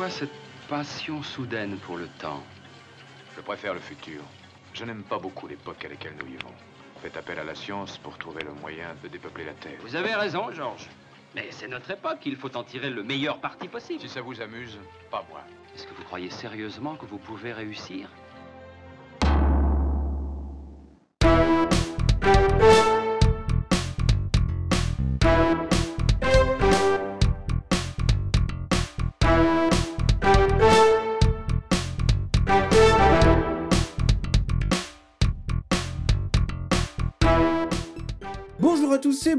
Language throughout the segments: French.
Pourquoi cette passion soudaine pour le temps Je préfère le futur. Je n'aime pas beaucoup l'époque à laquelle nous vivons. Faites appel à la science pour trouver le moyen de dépeupler la Terre. Vous avez raison, Georges. Mais c'est notre époque, il faut en tirer le meilleur parti possible. Si ça vous amuse, pas moi. Est-ce que vous croyez sérieusement que vous pouvez réussir?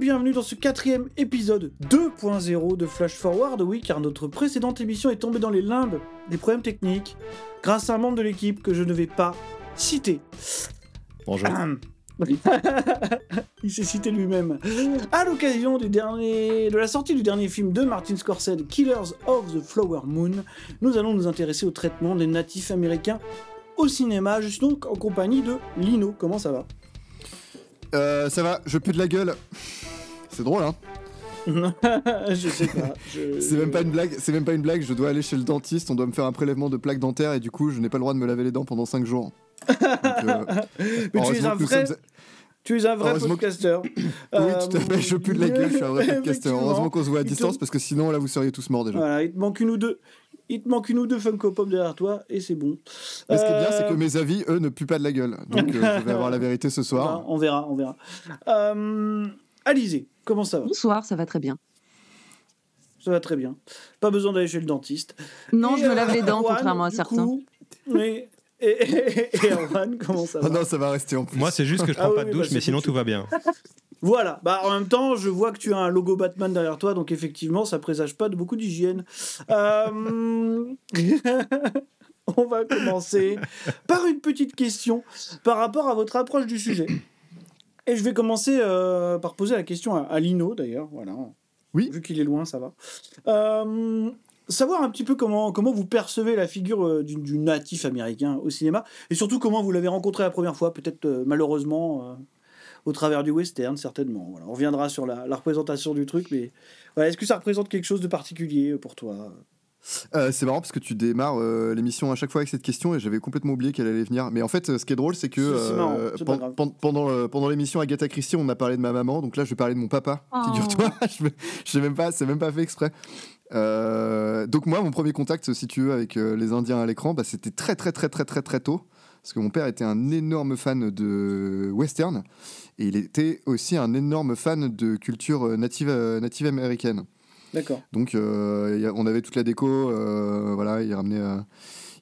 Bienvenue dans ce quatrième épisode 2.0 de Flash Forward. Oui, car notre précédente émission est tombée dans les limbes des problèmes techniques grâce à un membre de l'équipe que je ne vais pas citer. Bonjour. Il s'est cité lui-même. À l'occasion du dernier, de la sortie du dernier film de Martin Scorsese, Killers of the Flower Moon, nous allons nous intéresser au traitement des natifs américains au cinéma. Je suis donc en compagnie de Lino. Comment ça va? Euh, ça va, je pue de la gueule. C'est drôle, hein Je sais pas. je- C'est même pas une blague. C'est même pas une blague. Je dois aller chez le dentiste. On doit me faire un prélèvement de plaque dentaire et du coup, je n'ai pas le droit de me laver les dents pendant 5 jours. Donc, euh, Mais tu es un vrai, sommes- tu es un vrai Heureusement que- podcaster. Oui, tout à fait. Je pue de la gueule. Je suis un vrai podcaster. Effectivement. Heureusement qu'on se voit à te- distance parce que sinon, là, vous seriez tous morts déjà. Voilà, il te manque une ou deux. Il te manque une ou deux Funko Pop derrière toi et c'est bon. Mais ce qui est bien, Euh, c'est que mes avis, eux, ne puent pas de la gueule. Donc, euh, je vais avoir la vérité ce soir. On verra, on verra. Euh, Alizé, comment ça va? Bonsoir, ça va très bien. Ça va très bien. Pas besoin d'aller chez le dentiste. Non, Et, je me lave euh, les dents, contrairement à certains. coup, oui. Et, et, et Erwan, comment ça va Oh non, ça va rester en plus. Moi, c'est juste que je Ah prends oui, pas de oui, douche, bah, mais sinon tout va bien. Voilà, bah en même temps, je vois que tu as un logo Batman derrière toi, donc effectivement, ça présage pas de beaucoup d'hygiène. Euh, On va commencer par une petite question par rapport à votre approche du sujet. Et je vais commencer euh, par poser la question à, à Lino, d'ailleurs. Voilà. Oui. Vu qu'il est loin, ça va. Euh, savoir un petit peu comment, comment vous percevez la figure euh, du, du natif américain au cinéma, et surtout comment vous l'avez rencontré la première fois, peut-être euh, malheureusement euh, au travers du western, certainement. Voilà. On reviendra sur la, la représentation du truc, mais voilà, est-ce que ça représente quelque chose de particulier pour toi Euh, c'est marrant parce que tu démarres euh, l'émission à chaque fois avec cette question et j'avais complètement oublié qu'elle allait venir. Mais en fait, ce qui est drôle, c'est que marrant, pen- pen- pendant, euh, pendant l'émission Agatha Christie, on a parlé de ma maman, donc là, je vais parler de mon papa. Oh. Figure-toi, je sais même pas, c'est même pas fait exprès. Euh, donc moi, mon premier contact, si tu veux, avec euh, les Indiens à l'écran, bah, c'était très très très très très très tôt. Parce que mon père était un énorme fan de western et il était aussi un énorme fan de culture euh, native, euh, native américaine. D'accord. Donc, on avait toute la déco. voilà, il ramenait.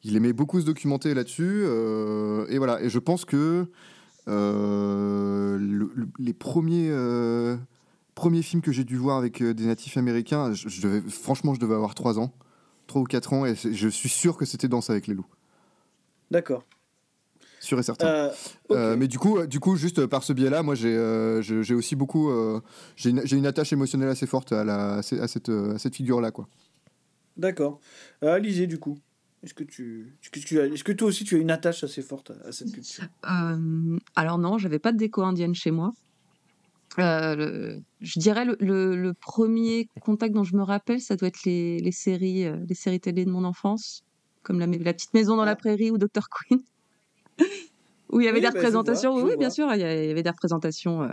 il aimait beaucoup se documenter là-dessus. et voilà. Et je pense que le- le- les premiers. Premiers films que j'ai dû voir avec euh, des natifs américains, je, je devais, franchement, je devais avoir 3 ans, 3 ou 4 ans, et je suis sûr que c'était Danse avec les loups. D'accord. Sûr et certain. Euh. Euh, mais du coup, du coup, juste par ce biais-là, moi, j'ai, euh, aussi beaucoup, euh, j'ai une, attache émotionnelle assez forte à, la, à, ce- à cette, à cette figure-là, quoi. D'accord. Euh, Alizé, du coup, est-ce que, tu, est-ce, que tu as, est-ce que toi aussi tu as une attache assez forte à, cette culture? Euh, alors non, j'avais pas de déco indienne chez moi. Euh, le- je dirais le, le- le premier contact dont je me rappelle, ça doit être les, les séries, euh, les séries télé de mon enfance, comme la, la petite maison dans Ah. la prairie ou Dr Queen, où il y avait Oui, des bah, représentations. vois, oui, bien sûr, il y avait des représentations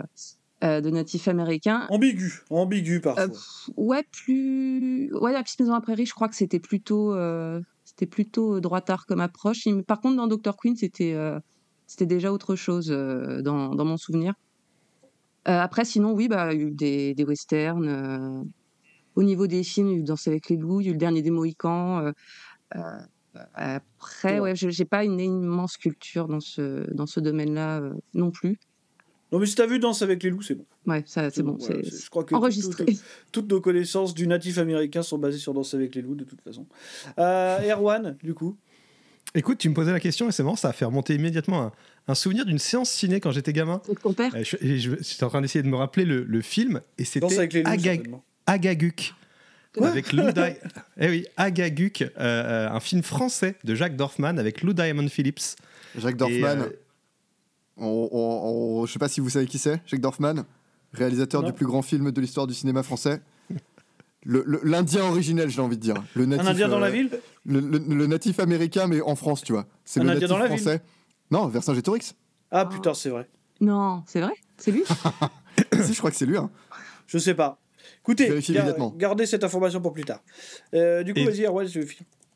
euh, de natifs américains. Ambigu, ambigu parfois. Euh, ouais, plus. Ouais, la petite maison à la prairie, je crois que c'était plutôt, c'était plutôt droitard comme approche. Par contre, dans Dr. Queen, c'était, c'était déjà autre chose dans, dans mon souvenir. Euh, après, sinon, oui, bah, il y a eu des, des westerns. euh, Au niveau des films, il y a eu Danse avec les loups, il y a eu le dernier des Mohicans. euh, après, Ouais. j'ai pas une immense culture dans ce, dans ce domaine-là non plus. Non, mais si t'as vu Danse avec les loups, c'est bon. Ouais, ça, c'est bon, voilà, je crois que enregistré. tout- tout- toutes nos connaissances du natif américain sont basées sur Danse avec les loups, de toute façon. Euh, Erwan, du coup. Écoute, tu me posais la question et c'est marrant, ça a fait remonter immédiatement un, un souvenir d'une séance ciné quand j'étais gamin. C'est ton père Euh, je- et je- J'étais en train d'essayer de me rappeler le, le film et avec c'était Agag-. Agaguk. Quoi Avec Lou Di- eh oui, Agaguk, euh, euh, un film français de Jacques Dorfman avec Lou Diamond Phillips. Jacques Dorfman, euh, on, on- on- je sais pas si vous savez qui c'est, Jacques Dorfman, réalisateur Non. du plus grand film de l'histoire du cinéma français. l'Indien originel, j'ai envie de dire. Le Un natif, Indien dans la euh, ville le, le- le natif américain, mais en France, tu vois. C'est Un le Indien natif dans la ville français. Non, Vercingétorix. Ah putain, c'est vrai. Non, c'est vrai? C'est lui? Si, je crois que c'est lui. hein. Je sais pas. Écoutez, gar- gardez cette information pour plus tard. Euh, du coup, Et- vas-y, Erwan, je.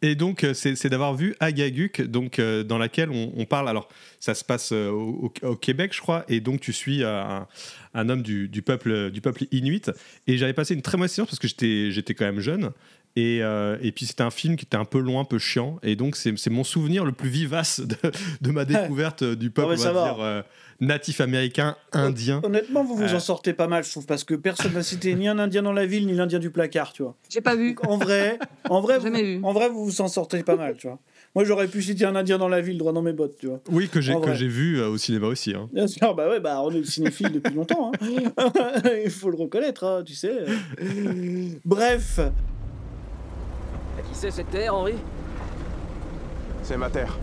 Et donc, euh, c'est d'avoir vu Agaguk, donc euh, dans laquelle on, parle. Alors, ça se passe euh, au, Québec, je crois, et donc tu suis un, homme du, peuple du peuple inuit. Et j'avais passé une très mauvaise séance parce que j'étais quand même jeune. Et, euh, et puis c'était un film qui était un peu long, un peu chiant. Et donc c'est c'est mon souvenir le plus vivace de, de ma découverte du peuple, mais on ça va va. dire, euh, natif américain, indien. Honnêtement, vous vous Euh. en sortez pas mal, je trouve, parce que personne n'a cité ni un Indien dans la ville, ni l'Indien du placard, tu vois. J'ai pas vu. Donc, en vrai, en vrai, vous, vu. en vrai, vous vous en sortez pas mal, tu vois. Moi, j'aurais pu citer un Indien dans la ville, droit dans mes bottes, tu vois. Oui, que j'ai que j'ai vu euh, au cinéma aussi. hein. Bien sûr, bah ouais, bah on est cinéphile depuis longtemps, hein. Il faut le reconnaître, hein, tu sais. Bref, c'est cette terre, Henri C'est ma terre.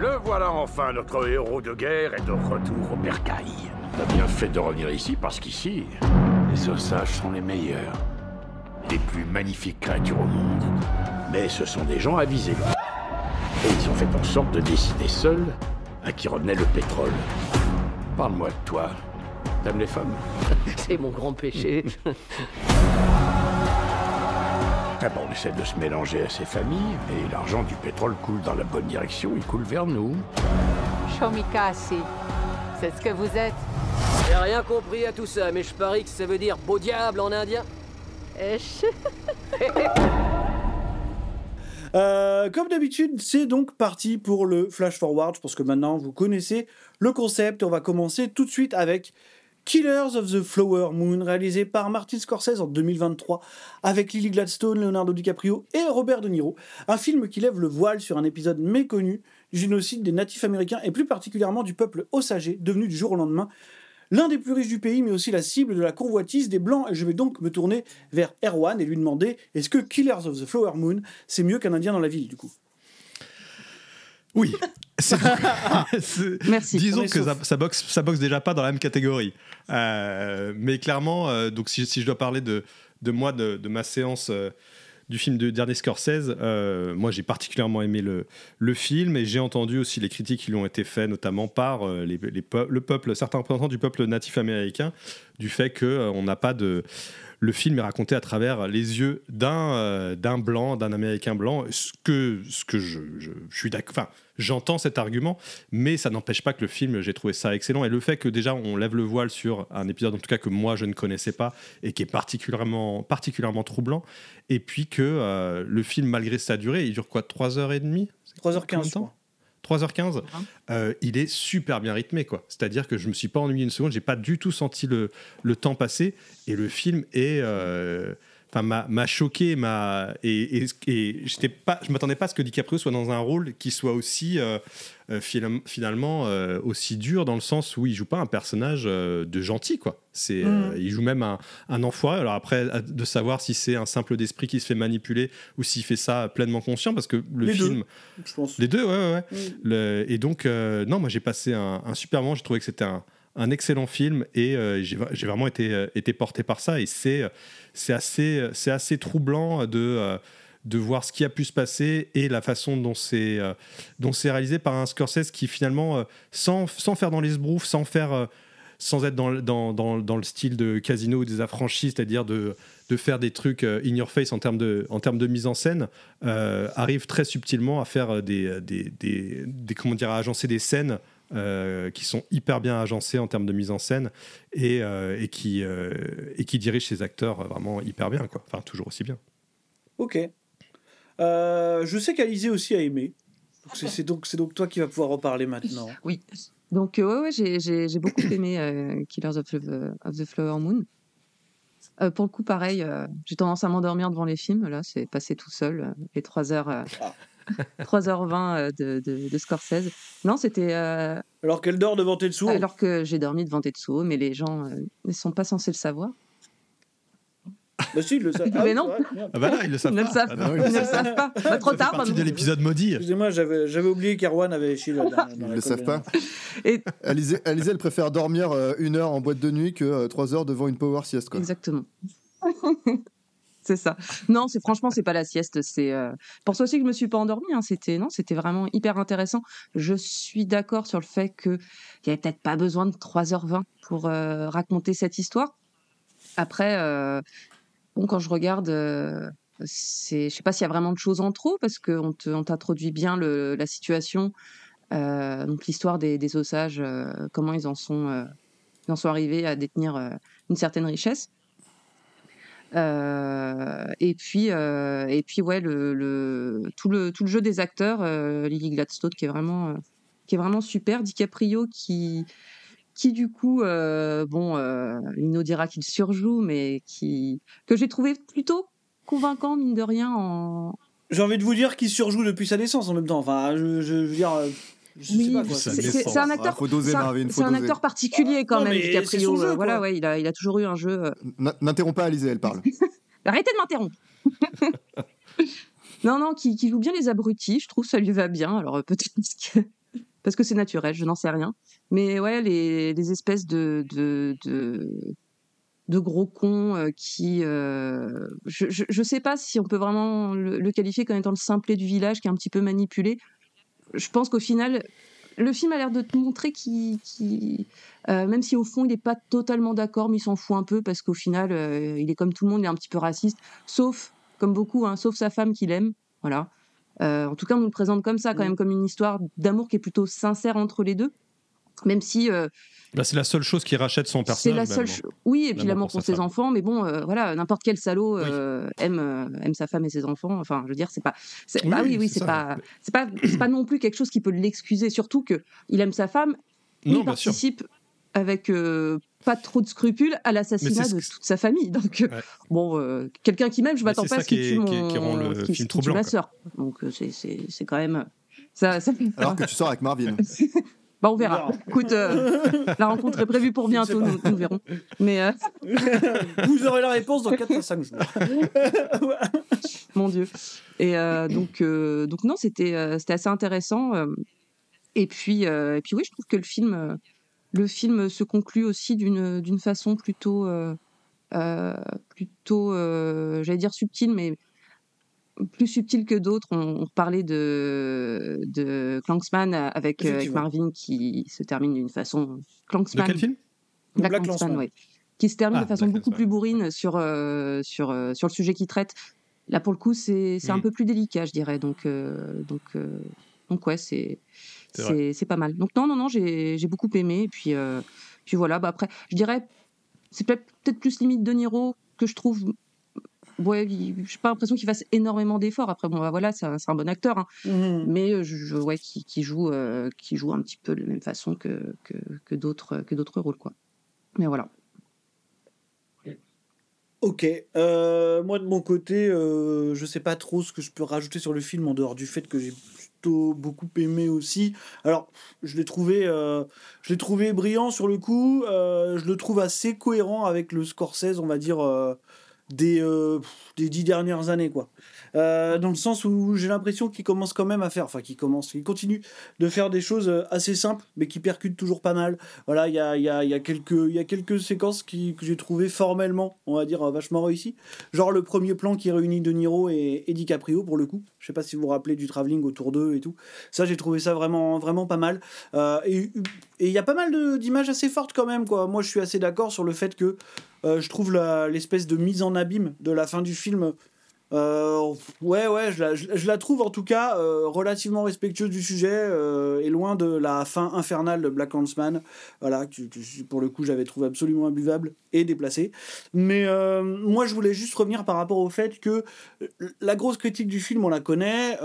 Le voilà enfin, notre héros de guerre est de retour au bercail. T'as bien fait de revenir ici parce qu'ici, les ossages sont les meilleurs. Les plus magnifiques créatures au monde. Mais ce sont des gens avisés. Et ils ont fait en sorte de décider seuls à qui revenait le pétrole. Parle-moi de toi. T'aimes les femmes? C'est mon grand péché. Bon, on essaie de se mélanger à ces familles, et l'argent du pétrole coule dans la bonne direction, il coule vers nous. Shomikasi. C'est ce que vous êtes. J'ai rien compris à tout ça, mais je parie que ça veut dire beau diable en indien. Euh, comme d'habitude, c'est donc parti pour le flash forward. Je pense que maintenant vous connaissez le concept. On va commencer tout de suite avec Killers of the Flower Moon, réalisé par Martin Scorsese en 2023, avec Lily Gladstone, Leonardo DiCaprio et Robert De Niro. Un film qui lève le voile sur un épisode méconnu du génocide des natifs américains et plus particulièrement du peuple osagé, devenu du jour au lendemain l'un des plus riches du pays, mais aussi la cible de la convoitise des Blancs. Et je vais donc me tourner vers Erwan et lui demander est-ce que Killers of the Flower Moon, c'est mieux qu'un Indien dans la ville, du coup? Oui. Merci. Disons que ça, boxe, ça boxe déjà pas dans la même catégorie. Euh, mais clairement, euh, donc si, si je dois parler de, de moi, de, de ma séance euh, du film de dernier Scorsese, euh, moi j'ai particulièrement aimé le, le film et j'ai entendu aussi les critiques qui lui ont été faites, notamment par euh, les, les peu- le peuple, certains représentants du peuple natif américain, du fait qu'on n'a pas de. Le film est raconté à travers les yeux d'un euh, d'un blanc, d'un américain blanc, ce que, ce que je, je, je suis d'accord. Enfin, j'entends cet argument, mais ça n'empêche pas que le film, j'ai trouvé ça excellent. Et le fait que déjà on lève le voile sur un épisode, en tout cas que moi je ne connaissais pas et qui est particulièrement, particulièrement troublant, et puis que euh, le film, malgré sa durée, il dure quoi 3h30 Combien 3h15, de je temps? crois. 3h15, euh, il est super bien rythmé, quoi. C'est-à-dire que je me suis pas ennuyé une seconde, j'ai pas du tout senti le, le temps passer, et le film est, euh, enfin, m'a choqué, m'a et, et, et j'étais pas, je m'attendais pas à ce que DiCaprio soit dans un rôle qui soit aussi euh, euh, finalement euh, aussi dur dans le sens où il joue pas un personnage euh, de gentil, quoi. C'est, euh, il joue même un, un enfoiré. Alors après, de savoir si c'est un simple d'esprit qui se fait manipuler ou s'il fait ça pleinement conscient, parce que le Les deux. film, Je pense. les deux, ouais, ouais, ouais. Mm. Le- et donc, non, moi j'ai passé un, un super moment. J'ai trouvé que c'était un, un excellent film et euh, j'ai vraiment été, euh, été porté par ça. Et c'est euh, assez, troublant de, voir ce qui a pu se passer et la façon dont c'est réalisé par un Scorsese qui finalement, sans, faire dans les sbroufs, sans sans être dans, le- style de Casino ou des affranchis, c'est-à-dire de, faire des trucs in your face en termes de, mise en scène, arrive très subtilement à faire des- comment dire, à agencer des scènes euh, qui sont hyper bien agencées en termes de mise en scène et, euh, et, qui, euh, et qui dirigent ses acteurs vraiment hyper bien, quoi. Enfin, toujours aussi bien. Ok. Euh, je sais qu'Alizé aussi a aimé. C'est- donc, toi qui vas pouvoir reparler maintenant. Oui. Donc, euh, ouais, ouais, j'ai- beaucoup aimé euh, Killers of the, of the Flower Moon. Euh, pour le coup, pareil, euh, j'ai tendance à m'endormir devant les films. Là, c'est passé tout seul, euh, les 3h, euh, 3h20 euh, de, de, de Scorsese. Non, c'était. euh, Alors qu'elle dort devant Tetsuo. alors que j'ai dormi devant Tetsuo, mais les gens euh, ne sont pas censés le savoir. Bah si, ils le savent. Mais non. c'est. Ah bah là, ils le savent Ils ne le pas. savent Ah pas. non, Ils ne le savent pas. Bah, trop tard. partie de l'épisode maudit. Excusez-moi, j'avais j'avais oublié qu'Erwan avait chié là. dans- Ils ne le savent pas. Et- Alizé, Alizé, elle préfère dormir euh, une heure en boîte de nuit que euh, trois heures devant une power sieste. Quoi. Exactement. C'est ça. Non, c'est franchement, c'est pas la sieste. C'est euh, pour ça aussi que je me suis pas endormie. hein. C'était non, c'était vraiment hyper intéressant. Je suis d'accord sur le fait que il y avait peut-être pas besoin de 3h20 pour euh, raconter cette histoire. Après, euh, bon, quand je regarde, c'est, je sais pas s'il y a vraiment de choses en trop parce qu'on on t'introduit bien le, la situation, donc l'histoire des, des Osages, euh, comment ils en sont, ils en sont arrivés à détenir une certaine richesse. Euh, et puis, euh, et puis ouais, le, tout, le, tout le jeu des acteurs, euh, Lily Gladstone qui est vraiment, qui est vraiment super, DiCaprio qui, qui du coup, bon, il nous dira qu'il surjoue, mais qui, que j'ai trouvé plutôt convaincant, mine de rien, en, J'ai envie de vous dire qu'il surjoue depuis sa naissance en même temps. Enfin, je veux dire. Oui, c'est- un acteur. Ah, c'est un- un acteur particulier quand Non, même, DiCaprio. son jeu, voilà, quoi. ouais, il a, il a toujours eu un jeu. euh, N'interromps pas Alizé, elle parle. Arrêtez de m'interrompre. non, non, qui, qui joue bien les abrutis, je trouve ça lui va bien. Alors euh, peut-être parce que parce que c'est naturel, je n'en sais rien. Mais ouais, les, les espèces de de, de de gros cons euh, qui euh, je, je sais pas si on peut vraiment le, le qualifier comme étant le simplet du village qui est un petit peu manipulé. Je pense qu'au final le film a l'air de te montrer qu'il, euh, même si au fond il n'est pas totalement d'accord, mais il s'en fout un peu parce qu'au final euh, il est comme tout le monde, il est un petit peu raciste, sauf comme beaucoup, hein, sauf sa femme qu'il aime, voilà. Euh, en tout cas, on nous le présente comme ça, quand même comme une histoire d'amour qui est plutôt sincère entre les deux, même si euh, Bah, c'est la seule chose qui rachète son c'est personnage. la seule. cho- Oui, et puis L'amour pour pour ses femme. enfants, mais bon, euh, voilà, n'importe quel salaud euh, aime euh, aime sa femme et ses enfants. Enfin, je veux dire, c'est pas. c'est- Oui, bah oui, oui, c'est c'est pas, c'est pas, c'est pas non plus quelque chose qui peut l'excuser. Surtout que il aime sa femme, Non, il bien sûr. participe avec euh, pas trop de scrupules à l'assassinat c'est de toute sa famille. Donc Ouais. bon, euh, quelqu'un qui m'aime, je m'attends c'est pas à ce qu'il qui tue mon, qui- tue ma sœur. Donc c'est c'est c'est quand même ça. ça... Alors que tu sors avec Marvin. Bah, on verra. On verra. Écoute, euh, la rencontre est prévue pour bientôt, nous, nous verrons. Mais euh, Vous aurez la réponse dans 4 à 5 jours. Mon Dieu. Et euh, donc, donc non, c'était c'était assez intéressant. Et puis, et puis oui, je trouve que le film, le film se conclut aussi d'une d'une façon plutôt, plutôt, j'allais dire subtile, mais plus subtile que d'autres. On, on parlait de de avec, euh, avec Effectivement. Marvin qui se termine d'une façon De Klansman. quel film Black, Black ouais. Qui se termine Ah, de façon Black beaucoup plus bourrine sur, euh, sur, euh, sur le sujet qu'il traite. Là, pour le coup, c'est c'est un Mm. peu plus délicat, je dirais. Donc, euh, donc, euh, donc ouais, c'est pas mal. Donc, non, non, non, j'ai j'ai beaucoup aimé. Et puis, euh, puis voilà, bah après, je dirais, c'est peut-être peut-être plus limite De Niro que je trouve. Ouais, j'ai pas l'impression qu'il fasse énormément d'efforts. Après, bon, bah voilà, c'est un, bon acteur, hein. Mhm. mais euh, je, ouais, qui, qui joue, euh, qui joue un petit peu de la même façon que, que, que d'autres que d'autres rôles, quoi. Mais voilà. Ok. Euh, moi, de mon côté, euh, je sais pas trop ce que je peux rajouter sur le film en dehors du fait que j'ai plutôt beaucoup aimé aussi. Alors, je l'ai trouvé, euh, je l'ai trouvé brillant sur le coup. je le trouve assez cohérent avec le Scorsese, on va dire, des, euh, des dix dernières années, quoi. Euh, dans le sens où j'ai l'impression qu'il commence quand même à faire, enfin, qu'il commence, il continue de faire des choses euh, assez simples, mais qui percutent toujours pas mal. Voilà, il y a, y, a, y, a quelques- y a quelques séquences qui, que j'ai trouvé formellement, on va dire, vachement réussies. Genre le premier plan qui réunit De Niro et, et DiCaprio, pour le coup. Je sais pas si vous vous rappelez du travelling autour d'eux et tout. Ça, j'ai trouvé ça vraiment, vraiment pas mal. Euh, et il y a pas mal d'images assez fortes quand même, quoi. Moi, je suis assez d'accord sur le fait que euh, je trouve l'espèce de mise en abîme de la fin du film. euh, ouais, ouais, je la, je, la trouve en tout cas euh, relativement respectueuse du sujet et loin de la fin infernale de Black Huntsman, voilà, que, pour le coup j'avais trouvé absolument imbuvable et déplacé. Mais moi je voulais juste revenir par rapport au fait que la grosse critique du film, on la connaît,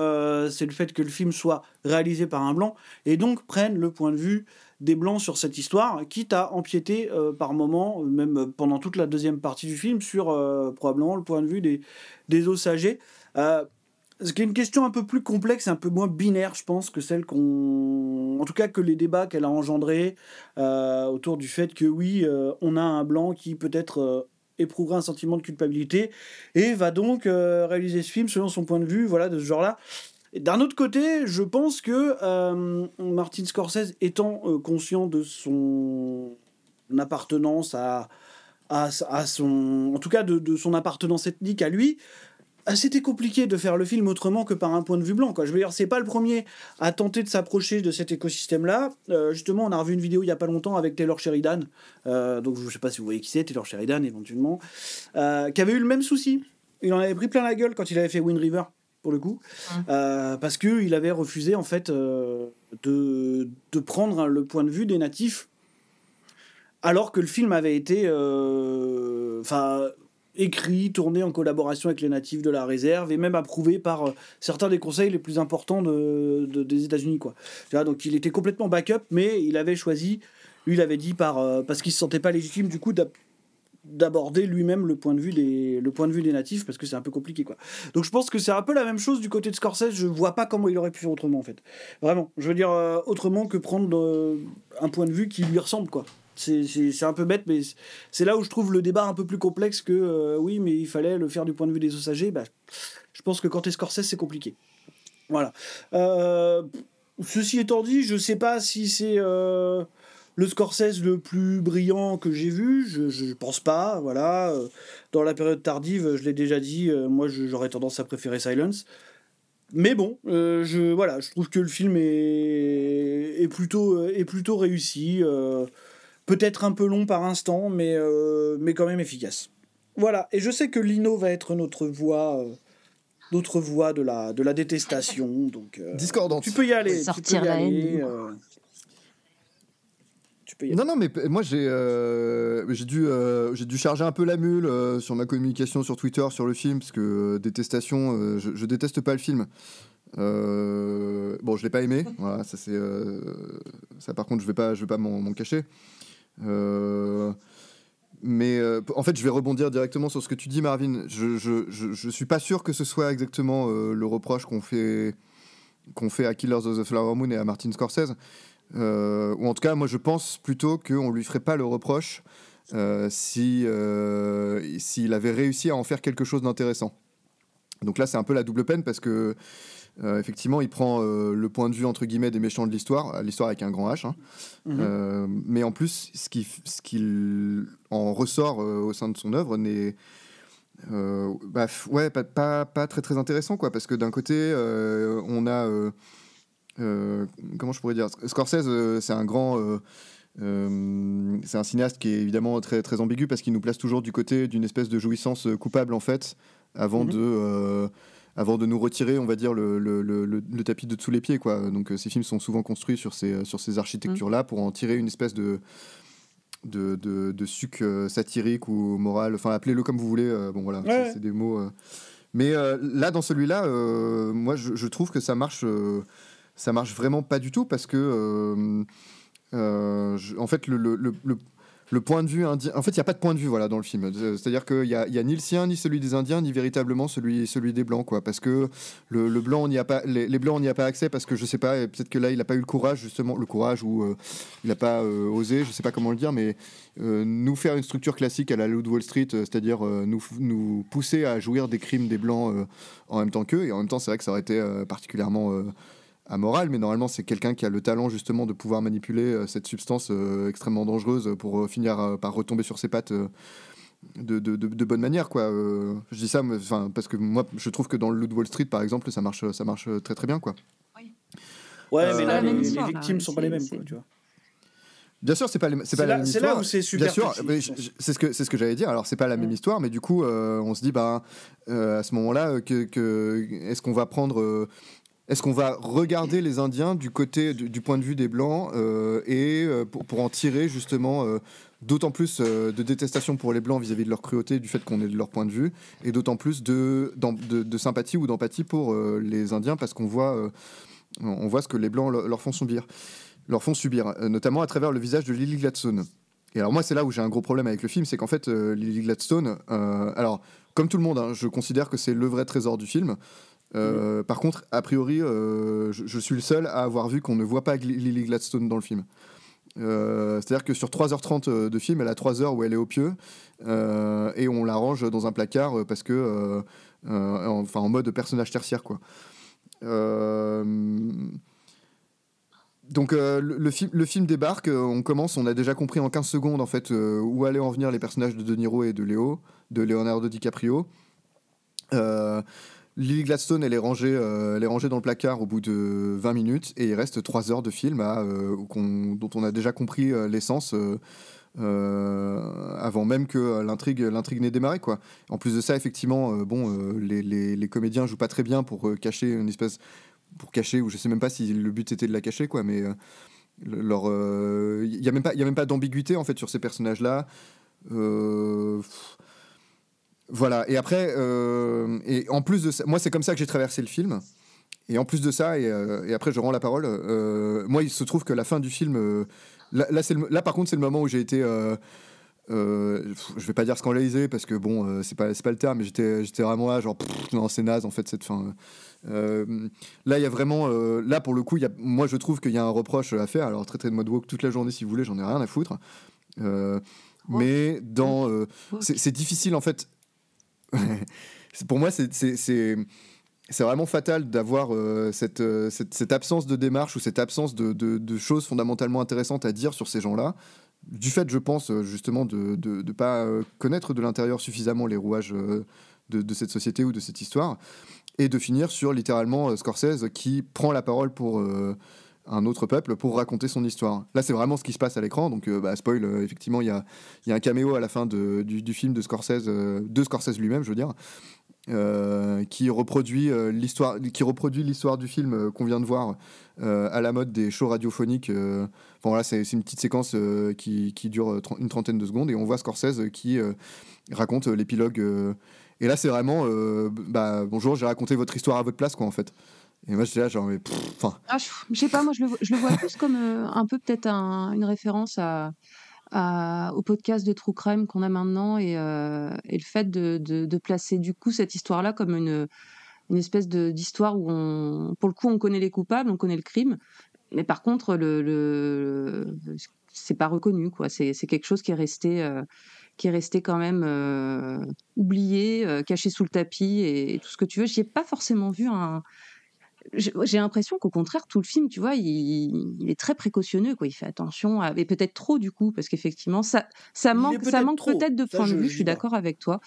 c'est le fait que le film soit réalisé par un blanc et donc prenne le point de vue des blancs sur cette histoire, quitte à empiéter euh, par moment, même pendant toute la deuxième partie du film, sur euh, probablement le point de vue des, des Osages. Euh, ce qui est une question un peu plus complexe, un peu moins binaire, je pense, que celle qu'on. En tout cas, que les débats qu'elle a engendrés euh, autour du fait que oui, on a un blanc qui peut-être éprouvera un sentiment de culpabilité et va donc réaliser ce film selon son point de vue, voilà, de ce genre-là. D'un autre côté, je pense que euh, Martin Scorsese, étant euh, conscient de son appartenance à, à, son, en tout cas de, son appartenance ethnique à lui, ah, c'était compliqué de faire le film autrement que par un point de vue blanc. Je veux dire, c'est pas le premier à tenter de s'approcher de cet écosystème-là. Euh, justement, on a revu une vidéo il y a pas longtemps avec Taylor Sheridan. Euh, donc, je sais pas si vous voyez qui c'est, Taylor Sheridan éventuellement, euh, qui avait eu le même souci. Il en avait pris plein la gueule quand il avait fait Wind River, pour le coup, Euh, parce que il avait refusé en fait euh, de, de prendre le point de vue des natifs, alors que le film avait été, euh, enfin écrit, tourné en collaboration avec les natifs de la réserve et même approuvé par euh, certains des conseils les plus importants de, de- des États-Unis. Quoi. Donc il était complètement backup, mais il avait choisi, lui il avait dit par, parce qu'il se sentait pas légitime du coup d'aborder lui-même le point de vue des le point de vue des natifs parce que c'est un peu compliqué quoi. Donc je pense que c'est un peu la même chose du côté de Scorsese, je vois pas comment il aurait pu faire autrement en fait. Vraiment, je veux dire euh, autrement que prendre euh, un point de vue qui lui ressemble quoi. C'est- un peu bête, mais c'est là où je trouve le débat un peu plus complexe que euh, oui, mais il fallait le faire du point de vue des Osagers. Bah, je pense que quand t'es Scorsese, c'est compliqué. Voilà. Ceci étant dit, je sais pas si c'est le Scorsese le plus brillant que j'ai vu. Je, je pense pas. Voilà. Euh, Dans la période tardive, je l'ai déjà dit, euh, moi j'aurais tendance à préférer Silence. Mais bon, euh, je, voilà, je trouve que le film est, est, plutôt, est plutôt réussi. euh, Peut-être un peu long par instant, mais, euh, mais quand même efficace. Voilà, et je sais que Lino va être notre voix, euh, notre voix de la, de la détestation. Donc, euh, Discordante. Tu peux y aller. Sortir tu peux y la haine, aller, euh, peux y aller. Non, non, mais moi j'ai euh, j'ai dû, euh, j'ai dû charger un peu la mule euh, sur ma communication sur Twitter sur le film, parce que détestation, je, je déteste pas le film. Bon, je l'ai pas aimé, voilà, ça c'est. ça par contre, je vais pas, je vais pas m'en cacher. Mais en fait, je vais rebondir directement sur ce que tu dis, Marvin. Je, je, je, je suis pas sûr que ce soit exactement le reproche qu'on fait, qu'on fait à Killers of the Flower Moon et à Martin Scorsese. Euh, ou en tout cas, moi je pense plutôt qu'on lui ferait pas le reproche euh, si euh, s'il avait réussi à en faire quelque chose d'intéressant. Donc là, c'est un peu la double peine parce que euh, effectivement, il prend euh, le point de vue entre guillemets des méchants de l'histoire, l'histoire avec un grand H. hein. Mhm. Euh, mais en plus, ce qui ce qu'il en ressort au sein de son œuvre n'est bah, ouais, pas, pas, pas très très intéressant quoi, parce que d'un côté, on a comment je pourrais dire, Scorsese, euh, c'est un grand euh, euh, c'est un cinéaste qui est évidemment très très ambigu parce qu'il nous place toujours du côté d'une espèce de jouissance euh, coupable en fait, avant Mhm. de euh, avant de nous retirer, on va dire, le, le, le, tapis de dessous les pieds. Quoi. Donc euh, ces films sont souvent construits sur ces, sur ces architectures-là pour en tirer une espèce de, de, de, de suc euh, satirique ou moral, enfin appelez-le comme vous voulez, euh, bon voilà, Ouais, c'est- des mots. euh. Mais euh, là, dans celui-là, euh, moi je, je trouve que ça marche, euh, ça marche vraiment pas du tout parce que, euh, euh, en fait, le, le, le, le- point de vue indien, en fait, il n'y a pas de point de vue voilà, dans le film. Euh, C'est-à-dire qu'il n'y a, y a ni le sien, ni celui des Indiens, ni véritablement celui, celui des Blancs, quoi. Parce que le, blanc, on n'y a pas, les, Blancs, on n'y a pas accès parce que je sais pas, peut-être que là, il n'a pas eu le courage, justement, le courage ou il n'a pas osé, je sais pas comment le dire, mais nous faire une structure classique à la de Wall Street, c'est-à-dire nous, nous pousser à jouir des crimes des Blancs en même temps qu'eux. Et en même temps, c'est vrai que ça aurait été particulièrement amoral, mais normalement, c'est quelqu'un qui a le talent justement de pouvoir manipuler euh, cette substance euh, extrêmement dangereuse pour euh, finir euh, par retomber sur ses pattes. euh, de, de, de, de bonne manière quoi Euh, je dis ça mais, enfin parce que moi je trouve que dans le de Wall Street par exemple ça marche ça marche très très bien quoi Ouais, Euh, mais C'est là, la même les, les histoire, là, victimes sont pas les mêmes, quoi, tu vois. Bien sûr, c'est pas, les- c'est C'est pas la là- même c'est là histoire. où c'est super Bien sûr, c'est ce que c'est ce que j'allais dire. Alors c'est pas la même histoire, mais du coup, euh, on se dit, bah, euh, à ce moment-là, que, que- est-ce qu'on va prendre, euh, est-ce qu'on va regarder les Indiens du côté du, point de vue des blancs euh, et euh, pour, en tirer justement euh, d'autant plus de détestation pour les blancs vis-à-vis de leur cruauté, du fait qu'on est de leur point de vue, et d'autant plus de, sympathie ou d'empathie pour les Indiens parce qu'on voit, on voit ce que les blancs leur, font subir leur font subir, notamment à travers le visage de Lily Gladstone. Et alors moi, c'est là où j'ai un gros problème avec le film, c'est qu'en fait, Lily Gladstone, alors comme tout le monde, hein, je considère que c'est le vrai trésor du film. Euh, Par contre, a priori, euh, je, suis le seul à avoir vu qu'on ne voit pas Lily Gladstone dans le film. Euh, C'est-à-dire que sur 3h30 euh, de film, elle a 3 heures où elle est au pieu et on la range dans un placard parce que, enfin, en mode personnage tertiaire, quoi. Donc le, film, débarque, on commence, on a déjà compris en 15 secondes en fait où allaient en venir les personnages de De Niro et de Léo, de Leonardo DiCaprio. Lily Gladstone, elle est, rangée, euh, elle est rangée dans le placard au bout de 20 minutes et il reste 3 heures de film euh, dont on a déjà compris euh, l'essence avant même que l'intrigue, n'ait démarré. En plus de ça, effectivement, bon, les, les, les comédiens jouent pas très bien pour cacher une espèce. Pour cacher, ou je sais même pas si le but était de la cacher, quoi, mais. Il n'y a même pas, pas d'ambiguïté en fait sur ces personnages-là. Voilà, et après, euh, et en plus de ça, moi c'est comme ça que j'ai traversé le film. Et en plus de ça, et, euh, et après je rends la parole, euh, moi il se trouve que la fin du film, là, là, c'est le- là, par contre c'est le moment où j'ai été, je vais pas dire scandalisé parce que bon, c'est pas, pas le terme, mais j'étais, vraiment là, genre, pff, non c'est naze en fait cette fin. Euh, là il y a vraiment, euh, là pour le coup, y a, moi je trouve qu'il y a un reproche à faire, alors traiter de mode woke toute la journée si vous voulez, j'en ai rien à foutre. Euh, mais dans, c'est difficile en fait. Pour moi, c'est- vraiment fatal d'avoir euh, cette, euh, cette, absence de démarche ou cette absence de, choses fondamentalement intéressantes à dire sur ces gens-là. Du fait, je pense, euh, justement, de ne pas connaître de l'intérieur suffisamment les rouages de, cette société ou de cette histoire. Et de finir sur littéralement Scorsese qui prend la parole pour un autre peuple pour raconter son histoire. Là, c'est vraiment ce qui se passe à l'écran. Donc, euh, bah, spoil, euh, effectivement, il y a, y a un caméo à la fin de- du, film de Scorsese, euh, de Scorsese lui-même, je veux dire, qui reproduit l'histoire, l'histoire du film qu'on vient de voir à la mode des shows radiophoniques. Enfin voilà, c'est une petite séquence qui, qui dure une trentaine de secondes et on voit Scorsese qui raconte l'épilogue. et là, c'est vraiment, bah bonjour, j'ai raconté votre histoire à votre place, quoi, en fait. Et moi, j'étais là, genre. Ah, je, sais pas, moi je le, je le vois plus comme euh, un peu peut-être un- une référence à, au podcast de True Crime qu'on a maintenant et, euh, et le fait de, de- placer du coup cette histoire-là comme une, une espèce d'histoire où on, pour le coup on connaît les coupables, on connaît le crime, mais par contre le, le- c'est pas reconnu quoi. C'est quelque chose qui est resté. euh, qui est resté quand même oublié, caché sous le tapis et, tout ce que tu veux. J'y ai pas forcément vu un, j'ai l'impression qu'au contraire, tout le film, tu vois, il, il est très précautionneux, quoi. Il fait attention, à, et peut-être trop du coup, parce qu'effectivement, ça, manque, ça peut-être manque peut-être de point de vue. je Je suis d'accord avec toi,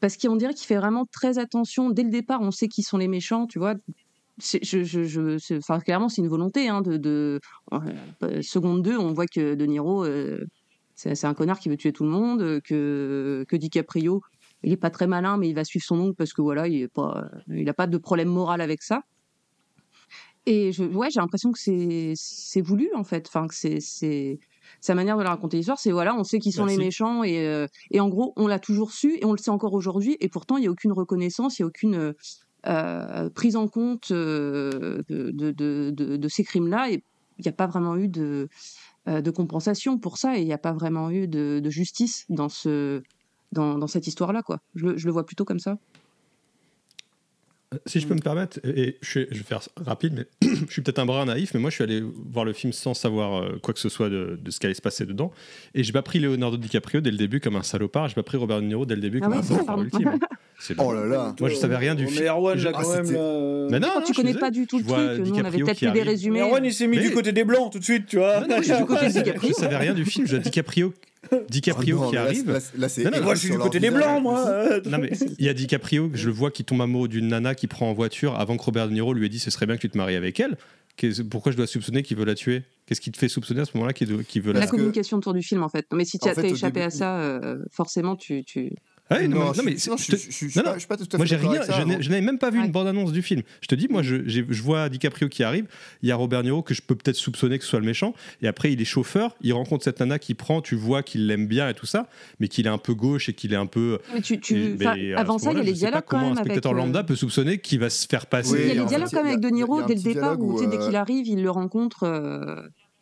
parce qu'on dirait qu'il fait vraiment très attention dès le départ. On sait qui sont les méchants, tu vois. C'est- Je, je, je, c'est- enfin, clairement, c'est une volonté. Hein, de, de euh, seconde 2, on voit que De Niro, euh, c'est un connard qui veut tuer tout le monde, euh, que, que DiCaprio, il est pas très malin, mais il va suivre son oncle parce que voilà, il est pas, il a pas de problème moral avec ça. Et je, ouais, j'ai l'impression que c'est c'est voulu en fait, enfin que c'est c'est sa manière de la raconter l'histoire, c'est voilà, on sait qui sont les méchants et euh, et en gros on l'a toujours su et on le sait encore aujourd'hui et pourtant il y a aucune reconnaissance, il y a aucune euh, euh, prise en compte euh, de, de, de, de- de ces crimes-là et il n'y a pas vraiment eu de de compensation pour ça et il n'y a pas vraiment eu de, justice dans ce dans, dans cette histoire-là quoi. Je, le- je le vois plutôt comme ça. Si je peux me permettre, et je, suis- je vais faire rapide, mais je suis peut-être un brin naïf, mais moi je suis allé voir le film sans savoir euh, quoi que ce soit de, de ce qui allait se passer dedans. Et j'ai pas pris Leonardo DiCaprio dès le début comme un salopard, j'ai pas pris Robert De Niro dès le début Ah comme un salopard ultime. Oh là là. Moi je savais rien du Mais film. Erwan, Je- là, quand Ah, même. c'était- là, euh, Mais non, Quand non, tu connais pas du tout le truc, nous on avait peut-être fait des résumés. Mais Erwan, il s'est mis Mais- du côté des blancs tout de suite, tu vois. Non, non, je suis du côté de DiCaprio. Je savais rien du film, je DiCaprio, DiCaprio Oh non, qui là, arrive. Là, là, c'est Non, non, moi, je suis du côté des blancs, moi. Non mais il y a DiCaprio, je le vois qui tombe amoureux d'une nana qui prend en voiture avant que Robert De Niro lui ait dit ce serait bien que tu te maries avec elle. Pourquoi je dois soupçonner qu'il veut la tuer? Qu'est-ce qui te fait soupçonner à ce moment-là qu'il veut la La Parce que- communication autour du film en fait. Mais si tu as fait, échappé début- à ça, euh, forcément tu, tu... Ah oui, non, Non, mais- je non, mais suis- non, je je je suis non, pas- non. je suis pas tout à fait Moi j'ai d'accord rien, avec ça, je n'avais même pas vu Ouais. une bande-annonce du film. Je te dis, moi je, j'ai- je vois DiCaprio qui arrive, il y a Robert De Niro que je peux peut-être soupçonner que ce soit le méchant, et après il est chauffeur, il rencontre cette nana qui prend, tu vois qu'il l'aime bien et tout ça, mais qu'il est un peu gauche et qu'il est un peu... Mais tu, tu... et- enfin, mais à avant ça, il y a les dialogues quand comment même un avec. spectateur euh, lambda peut soupçonner qu'il va se faire passer. il y a les dialogues quand même avec De Niro dès le départ où, dès euh, qu'il arrive, il le rencontre.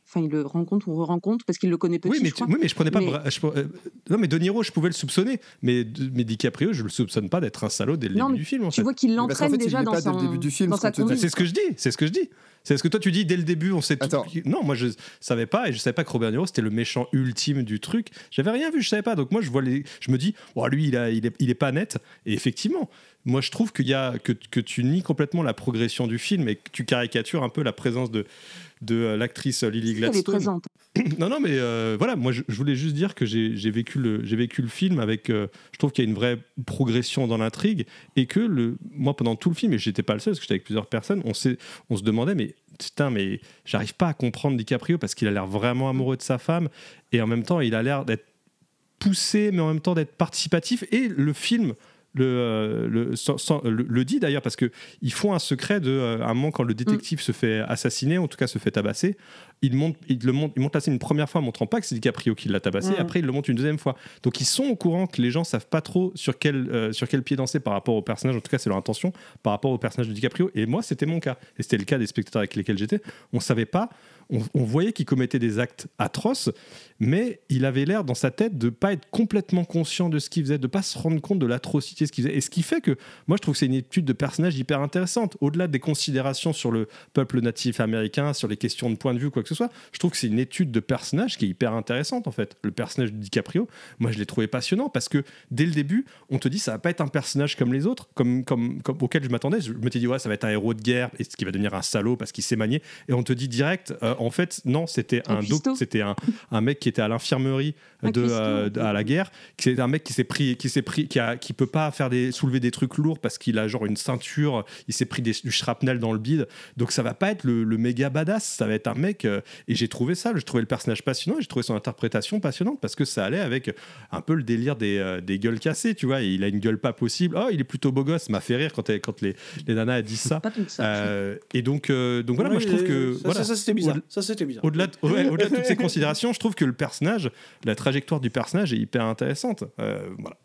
Enfin, il le rencontre ou re-rencontre parce qu'il le connaît petit. Oui mais, je tu- crois. oui, mais je prenais pas. Mais- Bra- je- euh, non, mais De Niro, je pouvais le soupçonner. Mais, mais DiCaprio, je le soupçonne pas d'être un salaud dès le Non, début mais du film. En Tu fait. vois qu'il l'entraîne fait, il déjà l'est dans pas dès le son début du film, dans sa c'est ce que je dis. C'est ce que je dis. C'est ce que toi tu dis dès le début, on sait tout. Non, moi je savais pas et je savais pas que Robert De Niro c'était le méchant ultime du truc. J'avais rien vu, je savais pas. Donc moi je vois les, je me dis, oh, lui il, a, il, est, il est pas net. Et effectivement, moi je trouve qu'il y a que, que tu nies complètement la progression du film et que tu caricatures un peu la présence de de euh, l'actrice Lily Gladstone. non, non, mais euh, voilà, moi je, je voulais juste dire que j'ai vécu, le- vécu le film avec. euh, je trouve qu'il y a une vraie progression dans l'intrigue et que le, moi pendant tout le film, et j'étais pas le seul parce que j'étais avec plusieurs personnes, on, on se demandait, mais putain, mais j'arrive pas à comprendre DiCaprio parce qu'il a l'air vraiment amoureux de sa femme et en même temps il a l'air d'être poussé, mais en même temps d'être participatif. Et le film le, euh, le, sans- sans- le- le dit d'ailleurs, parce que ils font un secret de. euh, à un moment, quand le détective se fait assassiner, en tout cas se fait tabasser, il monte, il le monte, il monte la scène une première fois, montrant pas que c'est DiCaprio qui l'a tabassé. Mm. Après, il le monte une deuxième fois. Donc, ils sont au courant que les gens savent pas trop sur quel, euh, sur quel pied danser par rapport au personnage. En tout cas, c'est leur intention par rapport au personnage de DiCaprio. Et moi, c'était mon cas. Et c'était le cas des spectateurs avec lesquels j'étais. On savait pas. On, voyait qu'il commettait des actes atroces, mais il avait l'air dans sa tête de pas être complètement conscient de ce qu'il faisait, de pas se rendre compte de l'atrocité de ce qu'il faisait. Et ce qui fait que moi je trouve que c'est une étude de personnage hyper intéressante. Au-delà des considérations sur le peuple natif américain, sur les questions de point de vue, quoi que ce soit, je trouve que c'est une étude de personnage qui est hyper intéressante en fait. Le personnage de DiCaprio, moi je l'ai trouvé passionnant parce que dès le début, on te dit ça va pas être un personnage comme les autres, comme, comme, comme auquel je m'attendais. Je m'étais dit ouais, ça va être un héros de guerre et ce qui va devenir un salaud parce qu'il s'est manié. Et on te dit direct, euh, en fait, non, c'était Un c'était un, un mec qui était à l'infirmerie de, euh, de- à la guerre. qui C'est un mec qui s'est pris, qui s'est pris, qui a, qui peut pas faire des soulever des trucs lourds parce qu'il a genre une ceinture. Il s'est pris des, du shrapnel dans le bide. Donc ça va pas être le, le méga badass. Ça va être un mec. euh, et j'ai trouvé ça. J'ai trouvé le personnage passionnant. et J'ai trouvé son interprétation passionnante parce que ça allait avec un peu le délire des, euh, des gueules cassées. Tu vois, il a une gueule pas possible. Oh, il est plutôt beau gosse. Ça M'a fait rire quand, elle- quand les, les nanas disent ça. Pas ça. Euh, et donc, euh, donc voilà, Ouais, moi je trouve est- que ça, voilà. ça, ça, c'était bizarre. Ça c'était bizarre. au-delà de, ouais, au-delà de toutes ces considérations, je trouve que le personnage, la trajectoire du personnage est hyper intéressante. Euh, voilà.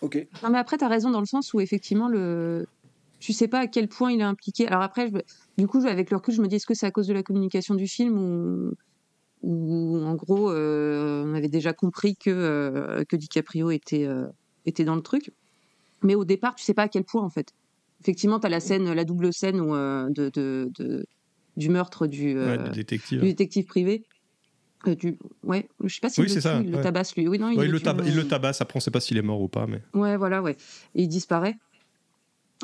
Ok. Non, mais après, tu as raison dans le sens où effectivement, le... tu sais pas à quel point il est impliqué. Alors après, je- du coup, avec le recul, je me dis est-ce que c'est à cause de la communication du film ou, en gros, euh, on avait déjà compris que, euh, que DiCaprio était, euh, était dans le truc. Mais au départ, tu sais pas à quel point en fait. Effectivement, tu as la scène, la double scène où, euh, de, de, de- du meurtre du, euh, Ouais, du détective. du détective privé. Euh, du... Ouais, je sais pas s'il Oui, le ça, il le tabasse lui. Oui, non, Ouais, il, le tab- il le tabasse, après on sait pas s'il est mort ou pas. Mais... Ouais, voilà, ouais. Et il disparaît.